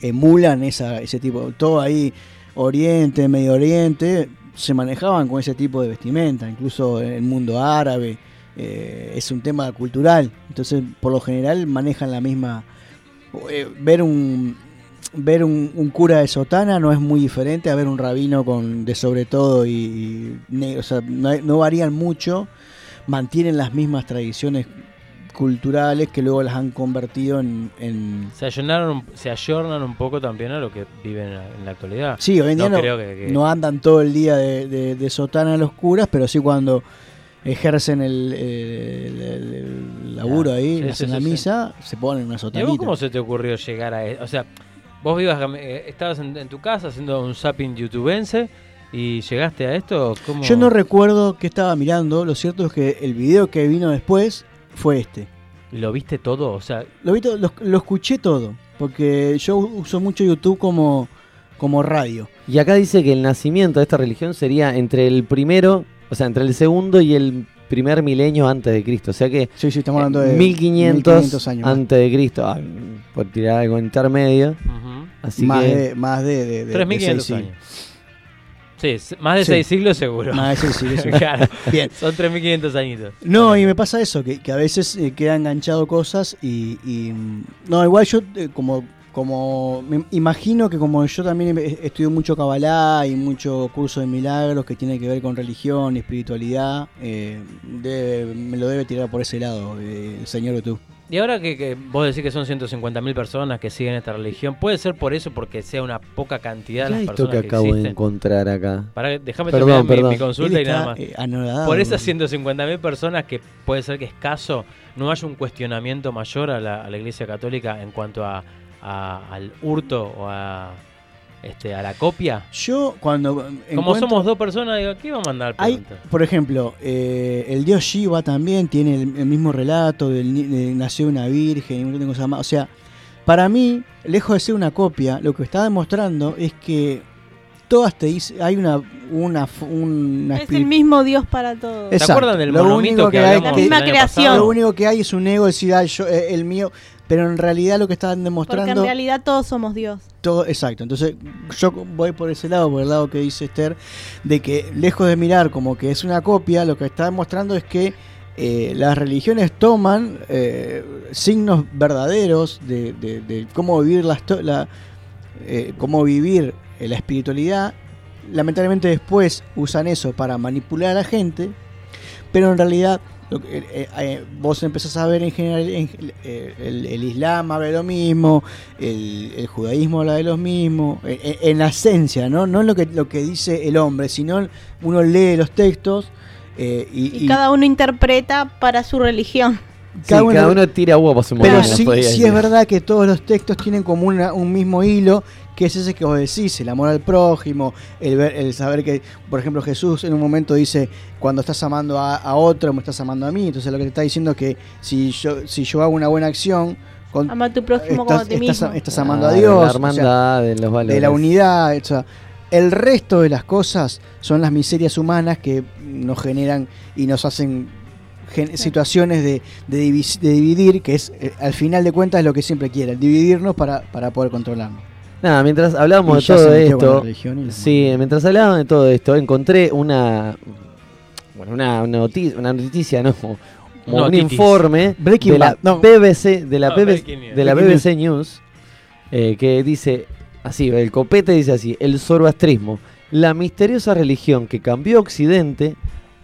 S7: emulan esa, ese tipo, todo ahí, Oriente, Medio Oriente, se manejaban con ese tipo de vestimenta, incluso en el mundo árabe, eh, es un tema cultural, entonces por lo general manejan la misma... eh, ver un ver un, cura de sotana no es muy diferente a ver un rabino con de sobre todo y, y o sea, no, no varían mucho, mantienen las mismas tradiciones culturales que luego las han convertido en, en-
S6: Se ayornaron, se ayornan un poco también a lo que viven en la, en la actualidad.
S7: Sí, hoy en día no,
S6: creo que, que-
S7: no andan todo el día de, de- de sotana los curas, pero sí cuando ejercen el, el- el- el laburo ahí,
S6: Sí,
S7: hacen
S6: sí,
S7: la
S6: sí,
S7: misa, se ponen una
S6: ¿Y a vos
S7: sotanita.
S6: cómo se te ocurrió llegar a eso? O sea, vos vivas, eh, estabas en, en tu casa haciendo un zapping youtubense y llegaste a esto. ¿Cómo?
S7: Yo no recuerdo qué estaba mirando, lo cierto es que el video que vino después fue este.
S6: ¿Y lo viste todo? O sea,
S7: Lo, vi to- lo, lo escuché todo, porque yo uso mucho YouTube como, como radio.
S2: Y acá dice que el nacimiento de esta religión sería entre el primero, o sea, entre el segundo y el primer milenio antes de Cristo. O sea que
S7: Sí, sí, estamos hablando de
S2: 1500,
S7: 1500 años.
S2: antes de Cristo, ah, por tirar algo intermedio. Así
S7: más,
S2: que
S7: de, más de, de, de- de
S6: 3500
S7: seis
S6: años. Sí, más de
S7: Sí.
S6: 6 siglos seguro.
S7: Más de seis siglos, seguro.
S6: claro.
S7: Bien.
S6: Son 3500 añitos.
S7: No, y me pasa eso, que, que a veces eh, queda enganchado cosas y, y, mm, No, igual yo eh, como... Como me imagino que como yo también estudio mucho Kabbalah y mucho curso de milagros que tiene que ver con religión y espiritualidad, eh, debe- me lo debe tirar por ese lado, eh, el señor YouTube.
S6: Y ahora que, que vos decís que son 150.000 personas que siguen esta religión, ¿puede ser por eso porque sea una poca cantidad
S2: ¿qué
S6: las personas
S2: que
S6: que,
S2: acabo de
S6: existen?
S2: encontrar acá?
S6: Para, déjame
S2: Perdón,
S6: terminar mi-
S2: perdón.
S6: Mi, consulta y nada más.
S7: eh,
S6: Por esas
S7: boludo.
S6: 150.000 personas que puede ser que escaso, no haya un cuestionamiento mayor a la, a la Iglesia Católica en cuanto a, a- al hurto o a, este, a la copia.
S7: Yo cuando...
S6: Como somos dos personas, digo, ¿qué vamos a mandar?
S7: Hay,
S6: pregunta?
S7: por ejemplo, eh, el dios Shiva también tiene el, el mismo relato del ni- de nació una virgen y un montón de cosas más. O sea, para mí, lejos de ser una copia, lo que está demostrando es que todas te dicen, hay una una
S12: Es el mismo Dios para todos.
S7: Exacto.
S6: acuerdan del
S7: Lo
S6: monomito
S7: único
S6: que
S7: hay
S12: La misma creación.
S6: pasado?
S7: Lo único que hay es un ego, decir, "Ah, yo, eh, el mío, pero en realidad lo que están
S12: Porque en
S7: demostrando
S12: realidad todos somos Dios.
S7: todo, exacto. Entonces, yo voy por ese lado, por el lado que dice Esther, de que lejos de mirar como que es una copia, lo que está demostrando es que eh, las religiones toman eh, signos verdaderos de, de- de cómo vivir la, eh, cómo vivir la espiritualidad. Lamentablemente después usan eso para manipular a la gente, pero en realidad lo que- eh, eh, vos empezás a ver en general en- eh, el, el Islam habla de lo mismo, el, el judaísmo habla de lo mismo, en, la esencia, ¿no? No lo que, lo que dice el hombre, sino uno lee los textos eh, y,
S12: Y,
S7: y
S12: cada uno interpreta para su religión.
S2: Sí, cada uno tira agua por su
S7: pero sí, sí es verdad que todos los textos tienen como una- un mismo hilo, que es ese que vos decís, el amor al prójimo, el, ver- el saber que, por ejemplo, Jesús en un momento dice, cuando estás amando a, a otro, me estás amando a mí. Entonces lo que te está diciendo es que si yo, si yo hago una buena acción, con-
S12: Ama a tu prójimo como a
S7: estás,
S12: ti
S7: estás-
S12: mismo.
S7: estás amando a
S2: Ah,
S7: Dios.
S2: La
S7: o sea,
S2: hermandad, de los valores.
S7: de la unidad. o sea, el resto de las cosas son las miserias humanas que nos generan y nos hacen gen- situaciones de, de de dividir, que es eh, al final de cuentas lo que siempre quieren, dividirnos para, para poder controlarnos.
S2: Nada, mientras hablábamos de todo esto,
S7: religión
S2: sí, mientras hablábamos de todo esto, encontré una, bueno, una noticia, una noticia, no, como un informe
S7: Breaking
S2: de la
S7: no.
S2: BBC, de la
S6: No,
S2: BBC, de la BBC News, eh, que dice así, el copete dice así, el zoroastrismo, la misteriosa religión que cambió Occidente,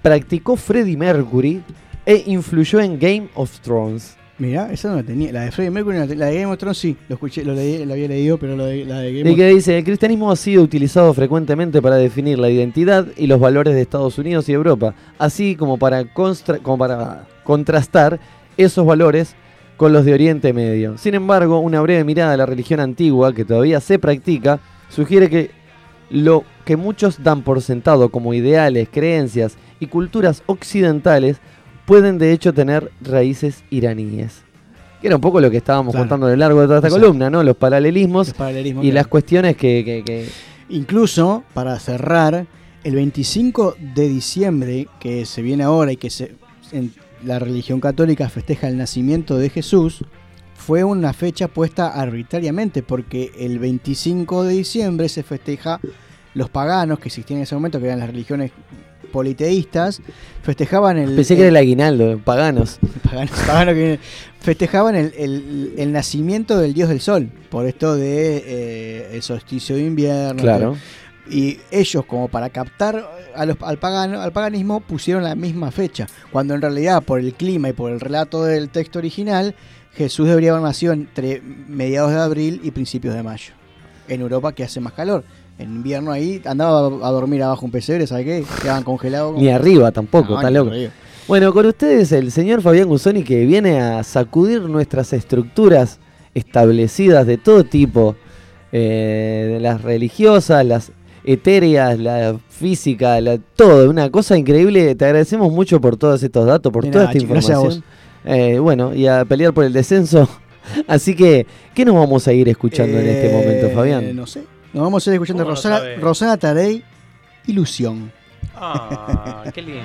S2: practicó Freddie Mercury e influyó en Game of Thrones.
S7: Mirá, esa no la tenía. La de Freddie Mercury, la, de Game of Thrones sí, lo escuché, lo, leí, lo había leído, pero lo de- la de Game
S2: Y
S7: of
S2: que dice, el cristianismo ha sido utilizado frecuentemente para definir la identidad y los valores de Estados Unidos y Europa, así como para, como para contrastar esos valores con los de Oriente Medio. Sin embargo, una breve mirada a la religión antigua, que todavía se practica, sugiere que lo que muchos dan por sentado como ideales, creencias y culturas occidentales pueden de hecho tener raíces iraníes. Que era un poco lo que estábamos
S7: Claro.
S2: contando a lo largo de toda esta columna, ¿no? Los paralelismos y
S7: que
S2: las cuestiones que, que- que-
S7: Incluso, para cerrar, el 25 de diciembre, que se viene ahora y que se, en la religión católica festeja el nacimiento de Jesús, fue una fecha puesta arbitrariamente, porque el 25 de diciembre se festeja los paganos que existían en ese momento, que eran las religiones politeístas, festejaban el...
S2: Pensé que era el aguinaldo, paganos.
S7: paganos, paganos que festejaban el, el- el nacimiento del dios del sol, por esto de eh, el solsticio de invierno.
S2: Claro.
S7: Y ellos, como para captar a los- al, pagano, al paganismo, pusieron la misma fecha, cuando en realidad por el clima y por el relato del texto original, Jesús debería haber nacido entre mediados de abril y principios de mayo, en Europa que hace más calor. En invierno ahí andaba a dormir abajo un pesebre, ¿sabes qué? Quedaban congelados.
S2: Ni arriba tampoco,
S7: No,
S2: está loco.
S7: arriba.
S2: Bueno, con ustedes el señor Fabián Gusoni que viene a sacudir nuestras estructuras establecidas de todo tipo, eh, las religiosas, las etéreas, la física, la, todo, una cosa increíble. Te agradecemos mucho por todos estos datos, por
S7: De
S2: toda esta
S7: a
S2: información. Eh, bueno, y a pelear por el descenso. Así que, ¿qué nos vamos a ir escuchando en este momento,
S7: Eh,
S2: Fabián?
S7: No sé. Nos vamos a ir escuchando
S18: ¿Cómo lo
S7: Rosana? Rosana Tarey, Ilusión.
S18: Ah, qué lindo.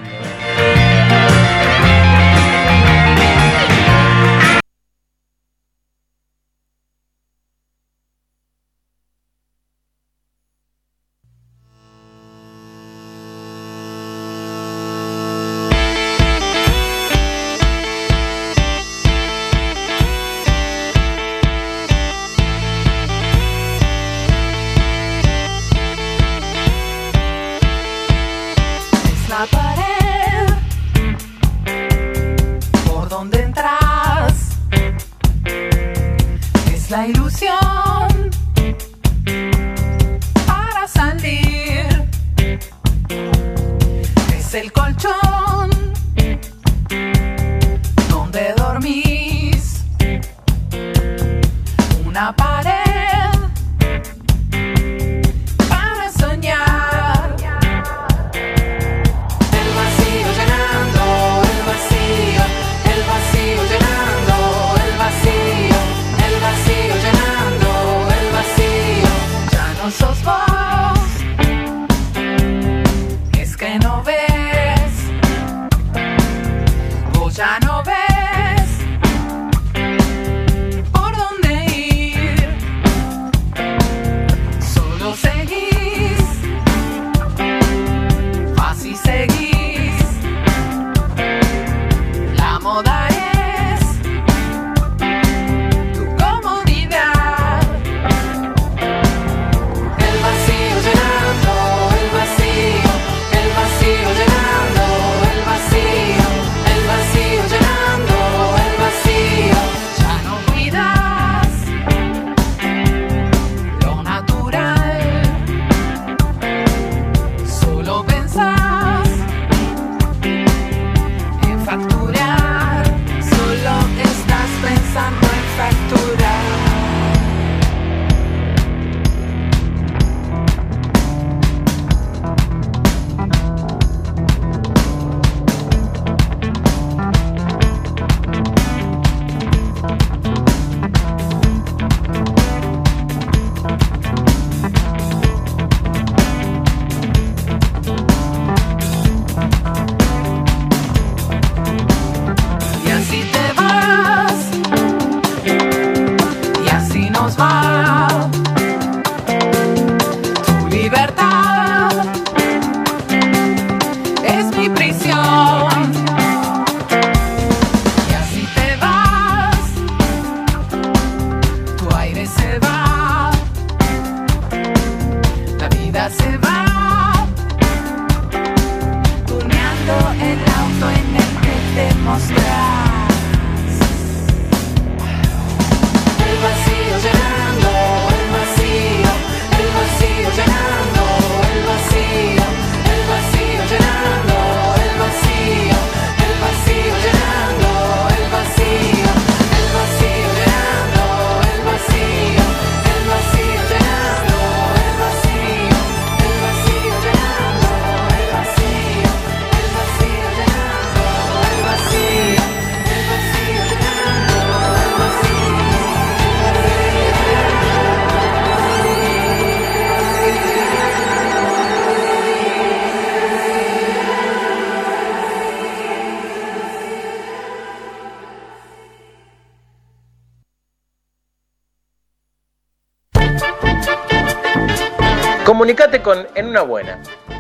S5: Comunicate con En Una Buena.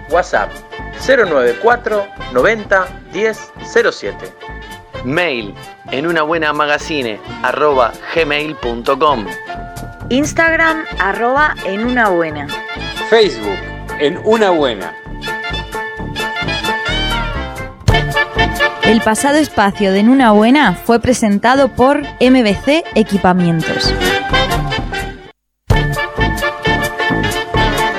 S5: WhatsApp 094 90 10 07.
S11: Mail en una buena magazine arroba gmail.com.
S19: Instagram arroba en una buena.
S10: Facebook en una buena.
S20: El pasado espacio de En Una Buena fue presentado por MBC Equipamientos.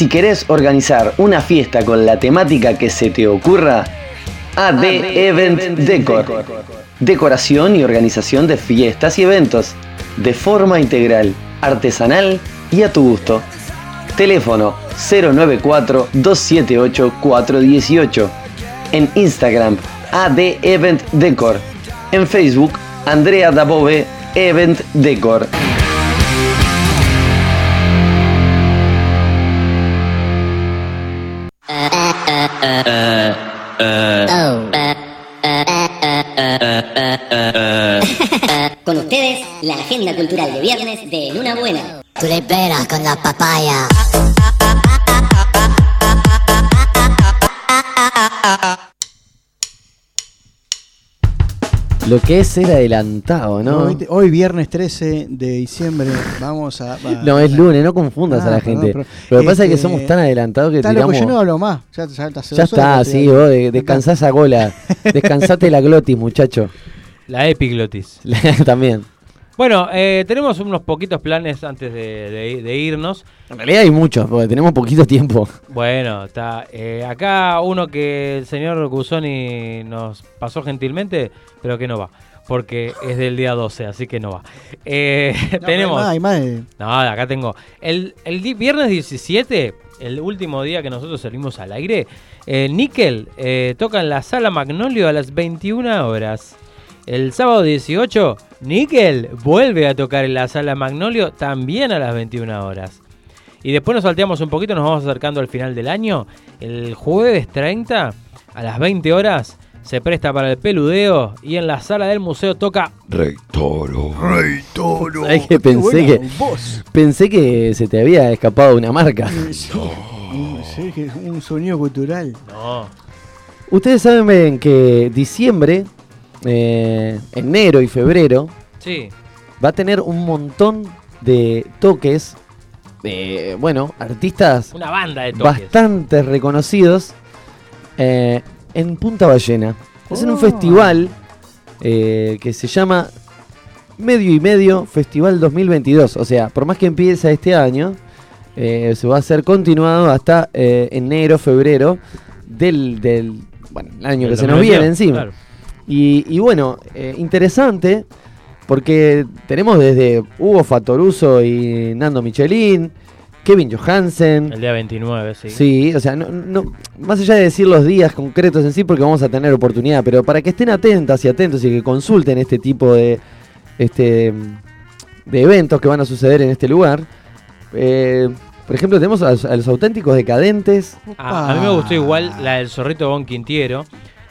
S11: Si querés organizar una fiesta con la temática que se te ocurra, AD Event Decor. Decoración y organización de fiestas y eventos, de forma integral, artesanal y a tu gusto. Teléfono 094-278-418. En Instagram, AD Event Decor. En Facebook, Andrea Dabove Event Decor.
S21: Con ustedes, la agenda cultural de viernes de En Una Buena.
S22: Con la papaya.
S2: Lo que es ser adelantado, ¿no?
S7: Hoy, hoy viernes 13 de diciembre vamos a... va-
S2: No, es lunes, no confundas a
S7: Ah,
S2: la
S7: perdón,
S2: gente.
S7: perdón.
S2: Lo que pasa es que
S7: Este,
S2: somos tan adelantados que
S7: loco,
S2: tiramos...
S7: yo no hablo más. Ya,
S2: está, sí, vos
S7: hablando.
S2: de- descansá esa gola. Descansate la glotis, muchacho.
S6: La epiglotis.
S2: También.
S6: Bueno, eh, tenemos unos poquitos planes antes de, de- de irnos.
S2: En realidad hay muchos, porque tenemos poquito tiempo.
S6: Bueno, está. eh, acá uno que el señor Cusoni nos pasó gentilmente, pero que no va. Porque es del día 12, así que no va. Eh,
S7: No,
S6: tenemos.
S7: Hay más, hay más de-
S6: No, acá tengo. El, el viernes 17, el último día que nosotros salimos al aire, eh, Nickel eh, toca en la sala Magnolio a las 21 horas. El sábado 18, Nickel vuelve a tocar en la sala Magnolio también a las 21 horas. Y después nos salteamos un poquito, nos vamos acercando al final del año. El jueves 30, a las 20 horas, se presta para el peludeo y en la sala del museo toca
S17: Rey Toro.
S7: Rey Toro.
S2: ¿Sabés que pensé que pensé que se te había escapado una marca?
S7: Un, sí, que es un sonido cultural.
S6: No.
S2: Ustedes saben que diciembre, eh, enero y febrero
S6: Sí.
S2: va a tener un montón de toques de, bueno, artistas
S6: Una banda de toques.
S2: bastante reconocidos eh, en Punta Ballena. Es en un
S6: Oh.
S2: festival eh, que se llama Medio y Medio Festival 2022. O sea, por más que empiece este año, eh, se va a ser continuado hasta eh, enero, febrero del, del bueno, el año que se nos
S6: 2022,
S2: viene encima.
S6: claro.
S2: Y, y bueno, eh, interesante porque tenemos desde Hugo Fatoruso y Nando Michelin, Kevin Johansen.
S6: El día 29, sí.
S2: Sí, o sea, no, no- más allá de decir los días concretos en sí, porque vamos a tener oportunidad, pero para que estén atentas y atentos y que consulten este tipo de, este, de eventos que van a suceder en este lugar. eh, por ejemplo, tenemos a, los- a los auténticos decadentes.
S6: Ah, a mí me gustó igual la del Zorrito Bon Quintiero,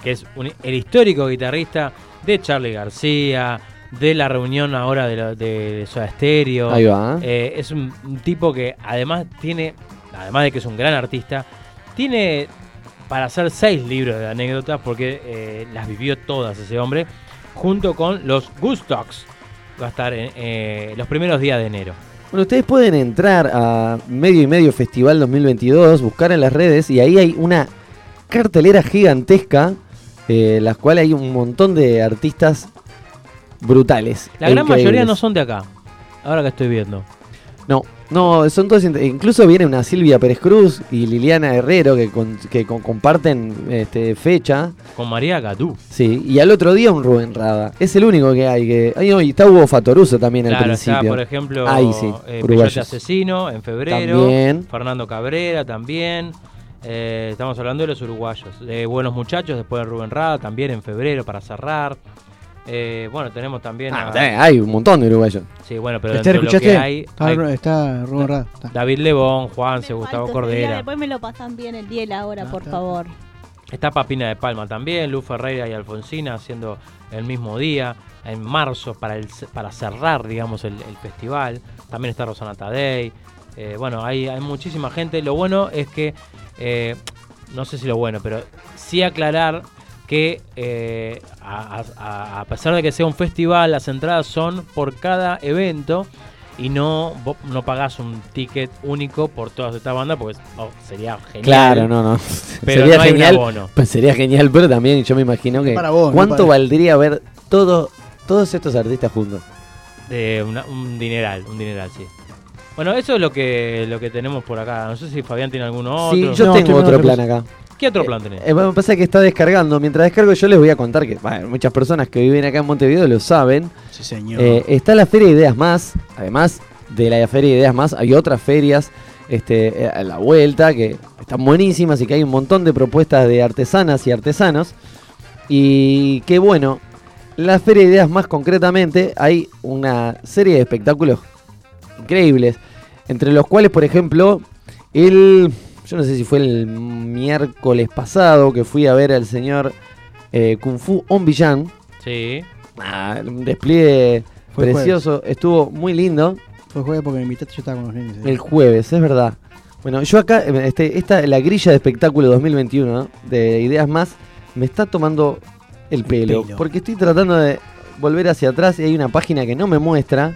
S6: que es un- el histórico guitarrista de Charlie García, de la reunión ahora de, lo- de Soda Stereo.
S2: Ahí va.
S6: Eh, es un, un tipo que además tiene, además de que es un gran artista, tiene para hacer seis libros de anécdotas porque eh, las vivió todas ese hombre, junto con los Gustox. Va a estar en eh, los primeros días de enero.
S2: Bueno, ustedes pueden entrar a Medio y Medio Festival 2022, buscar en las redes y ahí hay una cartelera gigantesca, eh, las cuales hay un montón de artistas brutales.
S6: La gran
S2: increíbles.
S6: mayoría no son de acá, ahora que estoy viendo.
S2: No, no, son todos. Incluso viene una Silvia Pérez Cruz y Liliana Herrero que, con- que con- comparten este, fecha.
S6: Con María Gadú.
S2: Sí, y al otro día un Rubén Rada. Es el único que hay. que ay, no, Y está Hugo Fatoruso también al principio.
S6: está, por ejemplo,
S2: Ahí sí,
S6: eh, Asesino en febrero.
S2: También.
S6: Fernando Cabrera también. Eh, estamos hablando de los uruguayos. De Buenos Muchachos, después de Rubén Rada, también en febrero para cerrar. Eh, bueno, tenemos también.
S2: Ah,
S6: a-
S2: está- hay un montón de uruguayos.
S6: Sí, bueno, pero
S7: Esther,
S6: dentro de lo
S7: ¿escuchaste?
S6: que hay.
S7: está,
S6: hay
S7: está Rubén Rada. está.
S6: David Lebón, Juanse, Gustavo Cordera.
S12: Después me lo pasan bien el día y la hora, por favor.
S6: Está Papina de Palma también, Luz Ferreira y Alfonsina haciendo el mismo día, en marzo, para, el, para cerrar, digamos, el, el festival. También está Rosana Tadei. Eh, bueno, hay, hay muchísima gente. Lo bueno es que, eh, no sé si lo bueno, pero sí aclarar que eh, a, a- a pesar de que sea un festival, las entradas son por cada evento y no vos no pagás un ticket único por todas estas bandas porque oh, sería genial.
S2: Claro, no, no.
S6: Pero
S2: sería
S6: no hay un
S2: genial.
S6: abono.
S2: Pues sería genial, pero también yo me imagino que
S6: Para vos, no
S2: cuánto
S6: para-
S2: valdría ver todo, todos estos artistas juntos.
S6: De una- un dineral, un dineral, sí. Bueno, eso es lo que lo que tenemos por acá. No sé si Fabián tiene alguno
S2: Sí,
S6: otro.
S2: yo tengo otro plan acá.
S6: ¿Qué otro plan tenés?
S2: Eh, bueno, pasa que está descargando. Mientras descargo, yo les voy a contar que bueno, muchas personas que viven acá en Montevideo lo saben.
S7: Sí, señor.
S2: Eh, está la Feria de Ideas Más. Además de la Feria de Ideas Más, hay otras ferias este, eh, a la vuelta que están buenísimas y que hay un montón de propuestas de artesanas y artesanos. Y que bueno, la Feria de Ideas Más concretamente, hay una serie de espectáculos increíbles. Entre los cuales, por ejemplo, el. Yo no sé si fue el miércoles pasado que fui a ver al señor eh, Kung Fu On Villan.
S6: Sí.
S2: Ah, un despliegue
S7: Fue
S2: precioso. Estuvo muy lindo.
S7: Fue jueves porque me invitaste, yo estaba con los nenes. eh.
S2: El jueves, es verdad. Bueno, yo acá, eh, este, esta, la grilla de espectáculo 2021 ¿no? de Ideas Más me está tomando el pelo,
S7: pelo.
S2: Porque estoy tratando de volver hacia atrás y hay una página que no me muestra.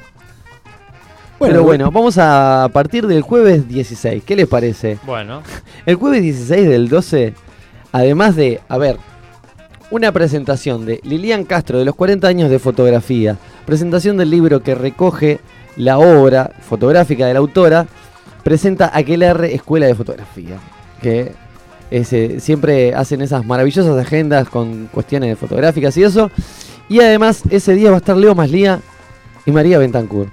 S7: Bueno,
S2: Pero
S7: bueno.
S2: vamos a partir del jueves 16. ¿Qué les parece?
S6: Bueno.
S2: El jueves 16 del 12, además de, a ver, una presentación de Lilian Castro de los 40 años de fotografía, presentación del libro que recoge la obra fotográfica de la autora, presenta Aquelarre Escuela de Fotografía, que es, eh, siempre hacen esas maravillosas agendas con cuestiones fotográficas y eso. Y además ese día va a estar Leo Maslía y María Bentancur.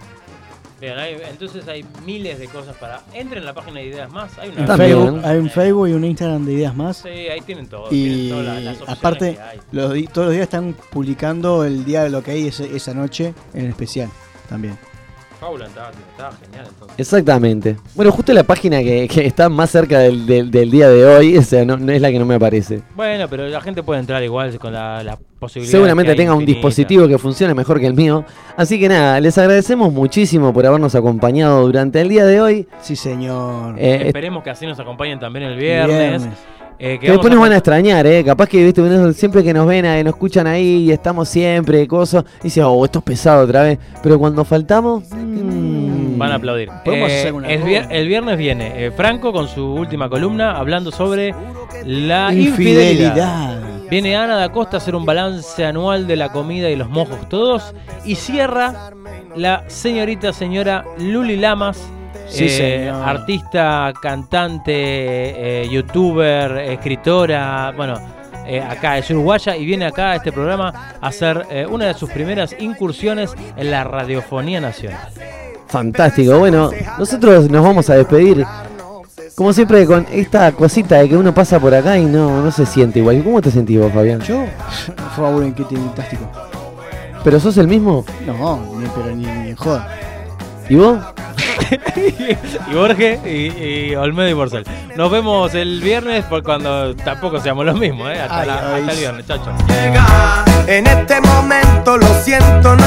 S6: Bien, hay- entonces hay miles de cosas para. Entren en la página de Ideas Más. Hay una.
S7: Facebook, hay un Facebook y un Instagram de ideas más.
S6: Sí, ahí tienen todo.
S7: Y
S6: tienen todas las-
S7: aparte,
S6: que hay.
S7: los di- todos los días están publicando el día de lo que hay ese- esa noche en especial también.
S6: Paula estaba, estaba genial entonces.
S2: Exactamente. Bueno, justo la página que, que está más cerca del, del- del día de hoy, o sea, no, no es la que no me aparece.
S6: Bueno, pero la gente puede entrar igual con la, la posibilidad.
S2: Seguramente tenga un dispositivo que funcione mejor que el mío. Así que nada, les agradecemos muchísimo por habernos acompañado durante el día de hoy.
S7: Sí, señor.
S2: Eh,
S6: Esperemos que así nos acompañen también el viernes.
S7: Viernes.
S6: Eh,
S2: que después nos van a extrañar, ¿eh? Capaz que ¿viste? siempre que nos ven, eh, nos escuchan ahí y estamos siempre, cosas. Y dicen, oh, esto es pesado otra vez. Pero cuando faltamos, mm,
S6: Van a aplaudir. Eh, vier- el viernes viene eh, Franco con su última columna hablando sobre la
S7: Infidelidad.
S6: infidelidad. Viene Ana da Costa a hacer un balance anual de la comida y los mojos todos. Y cierra la señorita señora Luli Lamas.
S7: Sí,
S6: eh,
S7: señor.
S6: artista, cantante, eh, youtuber, escritora, bueno, eh, acá es uruguaya y viene acá a este programa a hacer eh, una de sus primeras incursiones en la radiofonía nacional.
S2: fantástico. Bueno, nosotros nos vamos a despedir. Como siempre, con esta cosita de que uno pasa por acá y no, no se siente igual. ¿Cómo te sentís vos, Fabián?
S7: Yo, fue aburrido en fantástico.
S2: ¿Pero sos el mismo?
S7: No, ni, pero ni, ni en joda.
S2: ¿Y vos?
S6: y Borges y, y Olmedo y Porcel. Nos vemos el viernes por cuando tampoco seamos los mismos, ¿eh? Hasta,
S7: Ay,
S6: la-
S7: ay,
S6: hasta el viernes, chao, chao.
S23: En este momento lo siento, no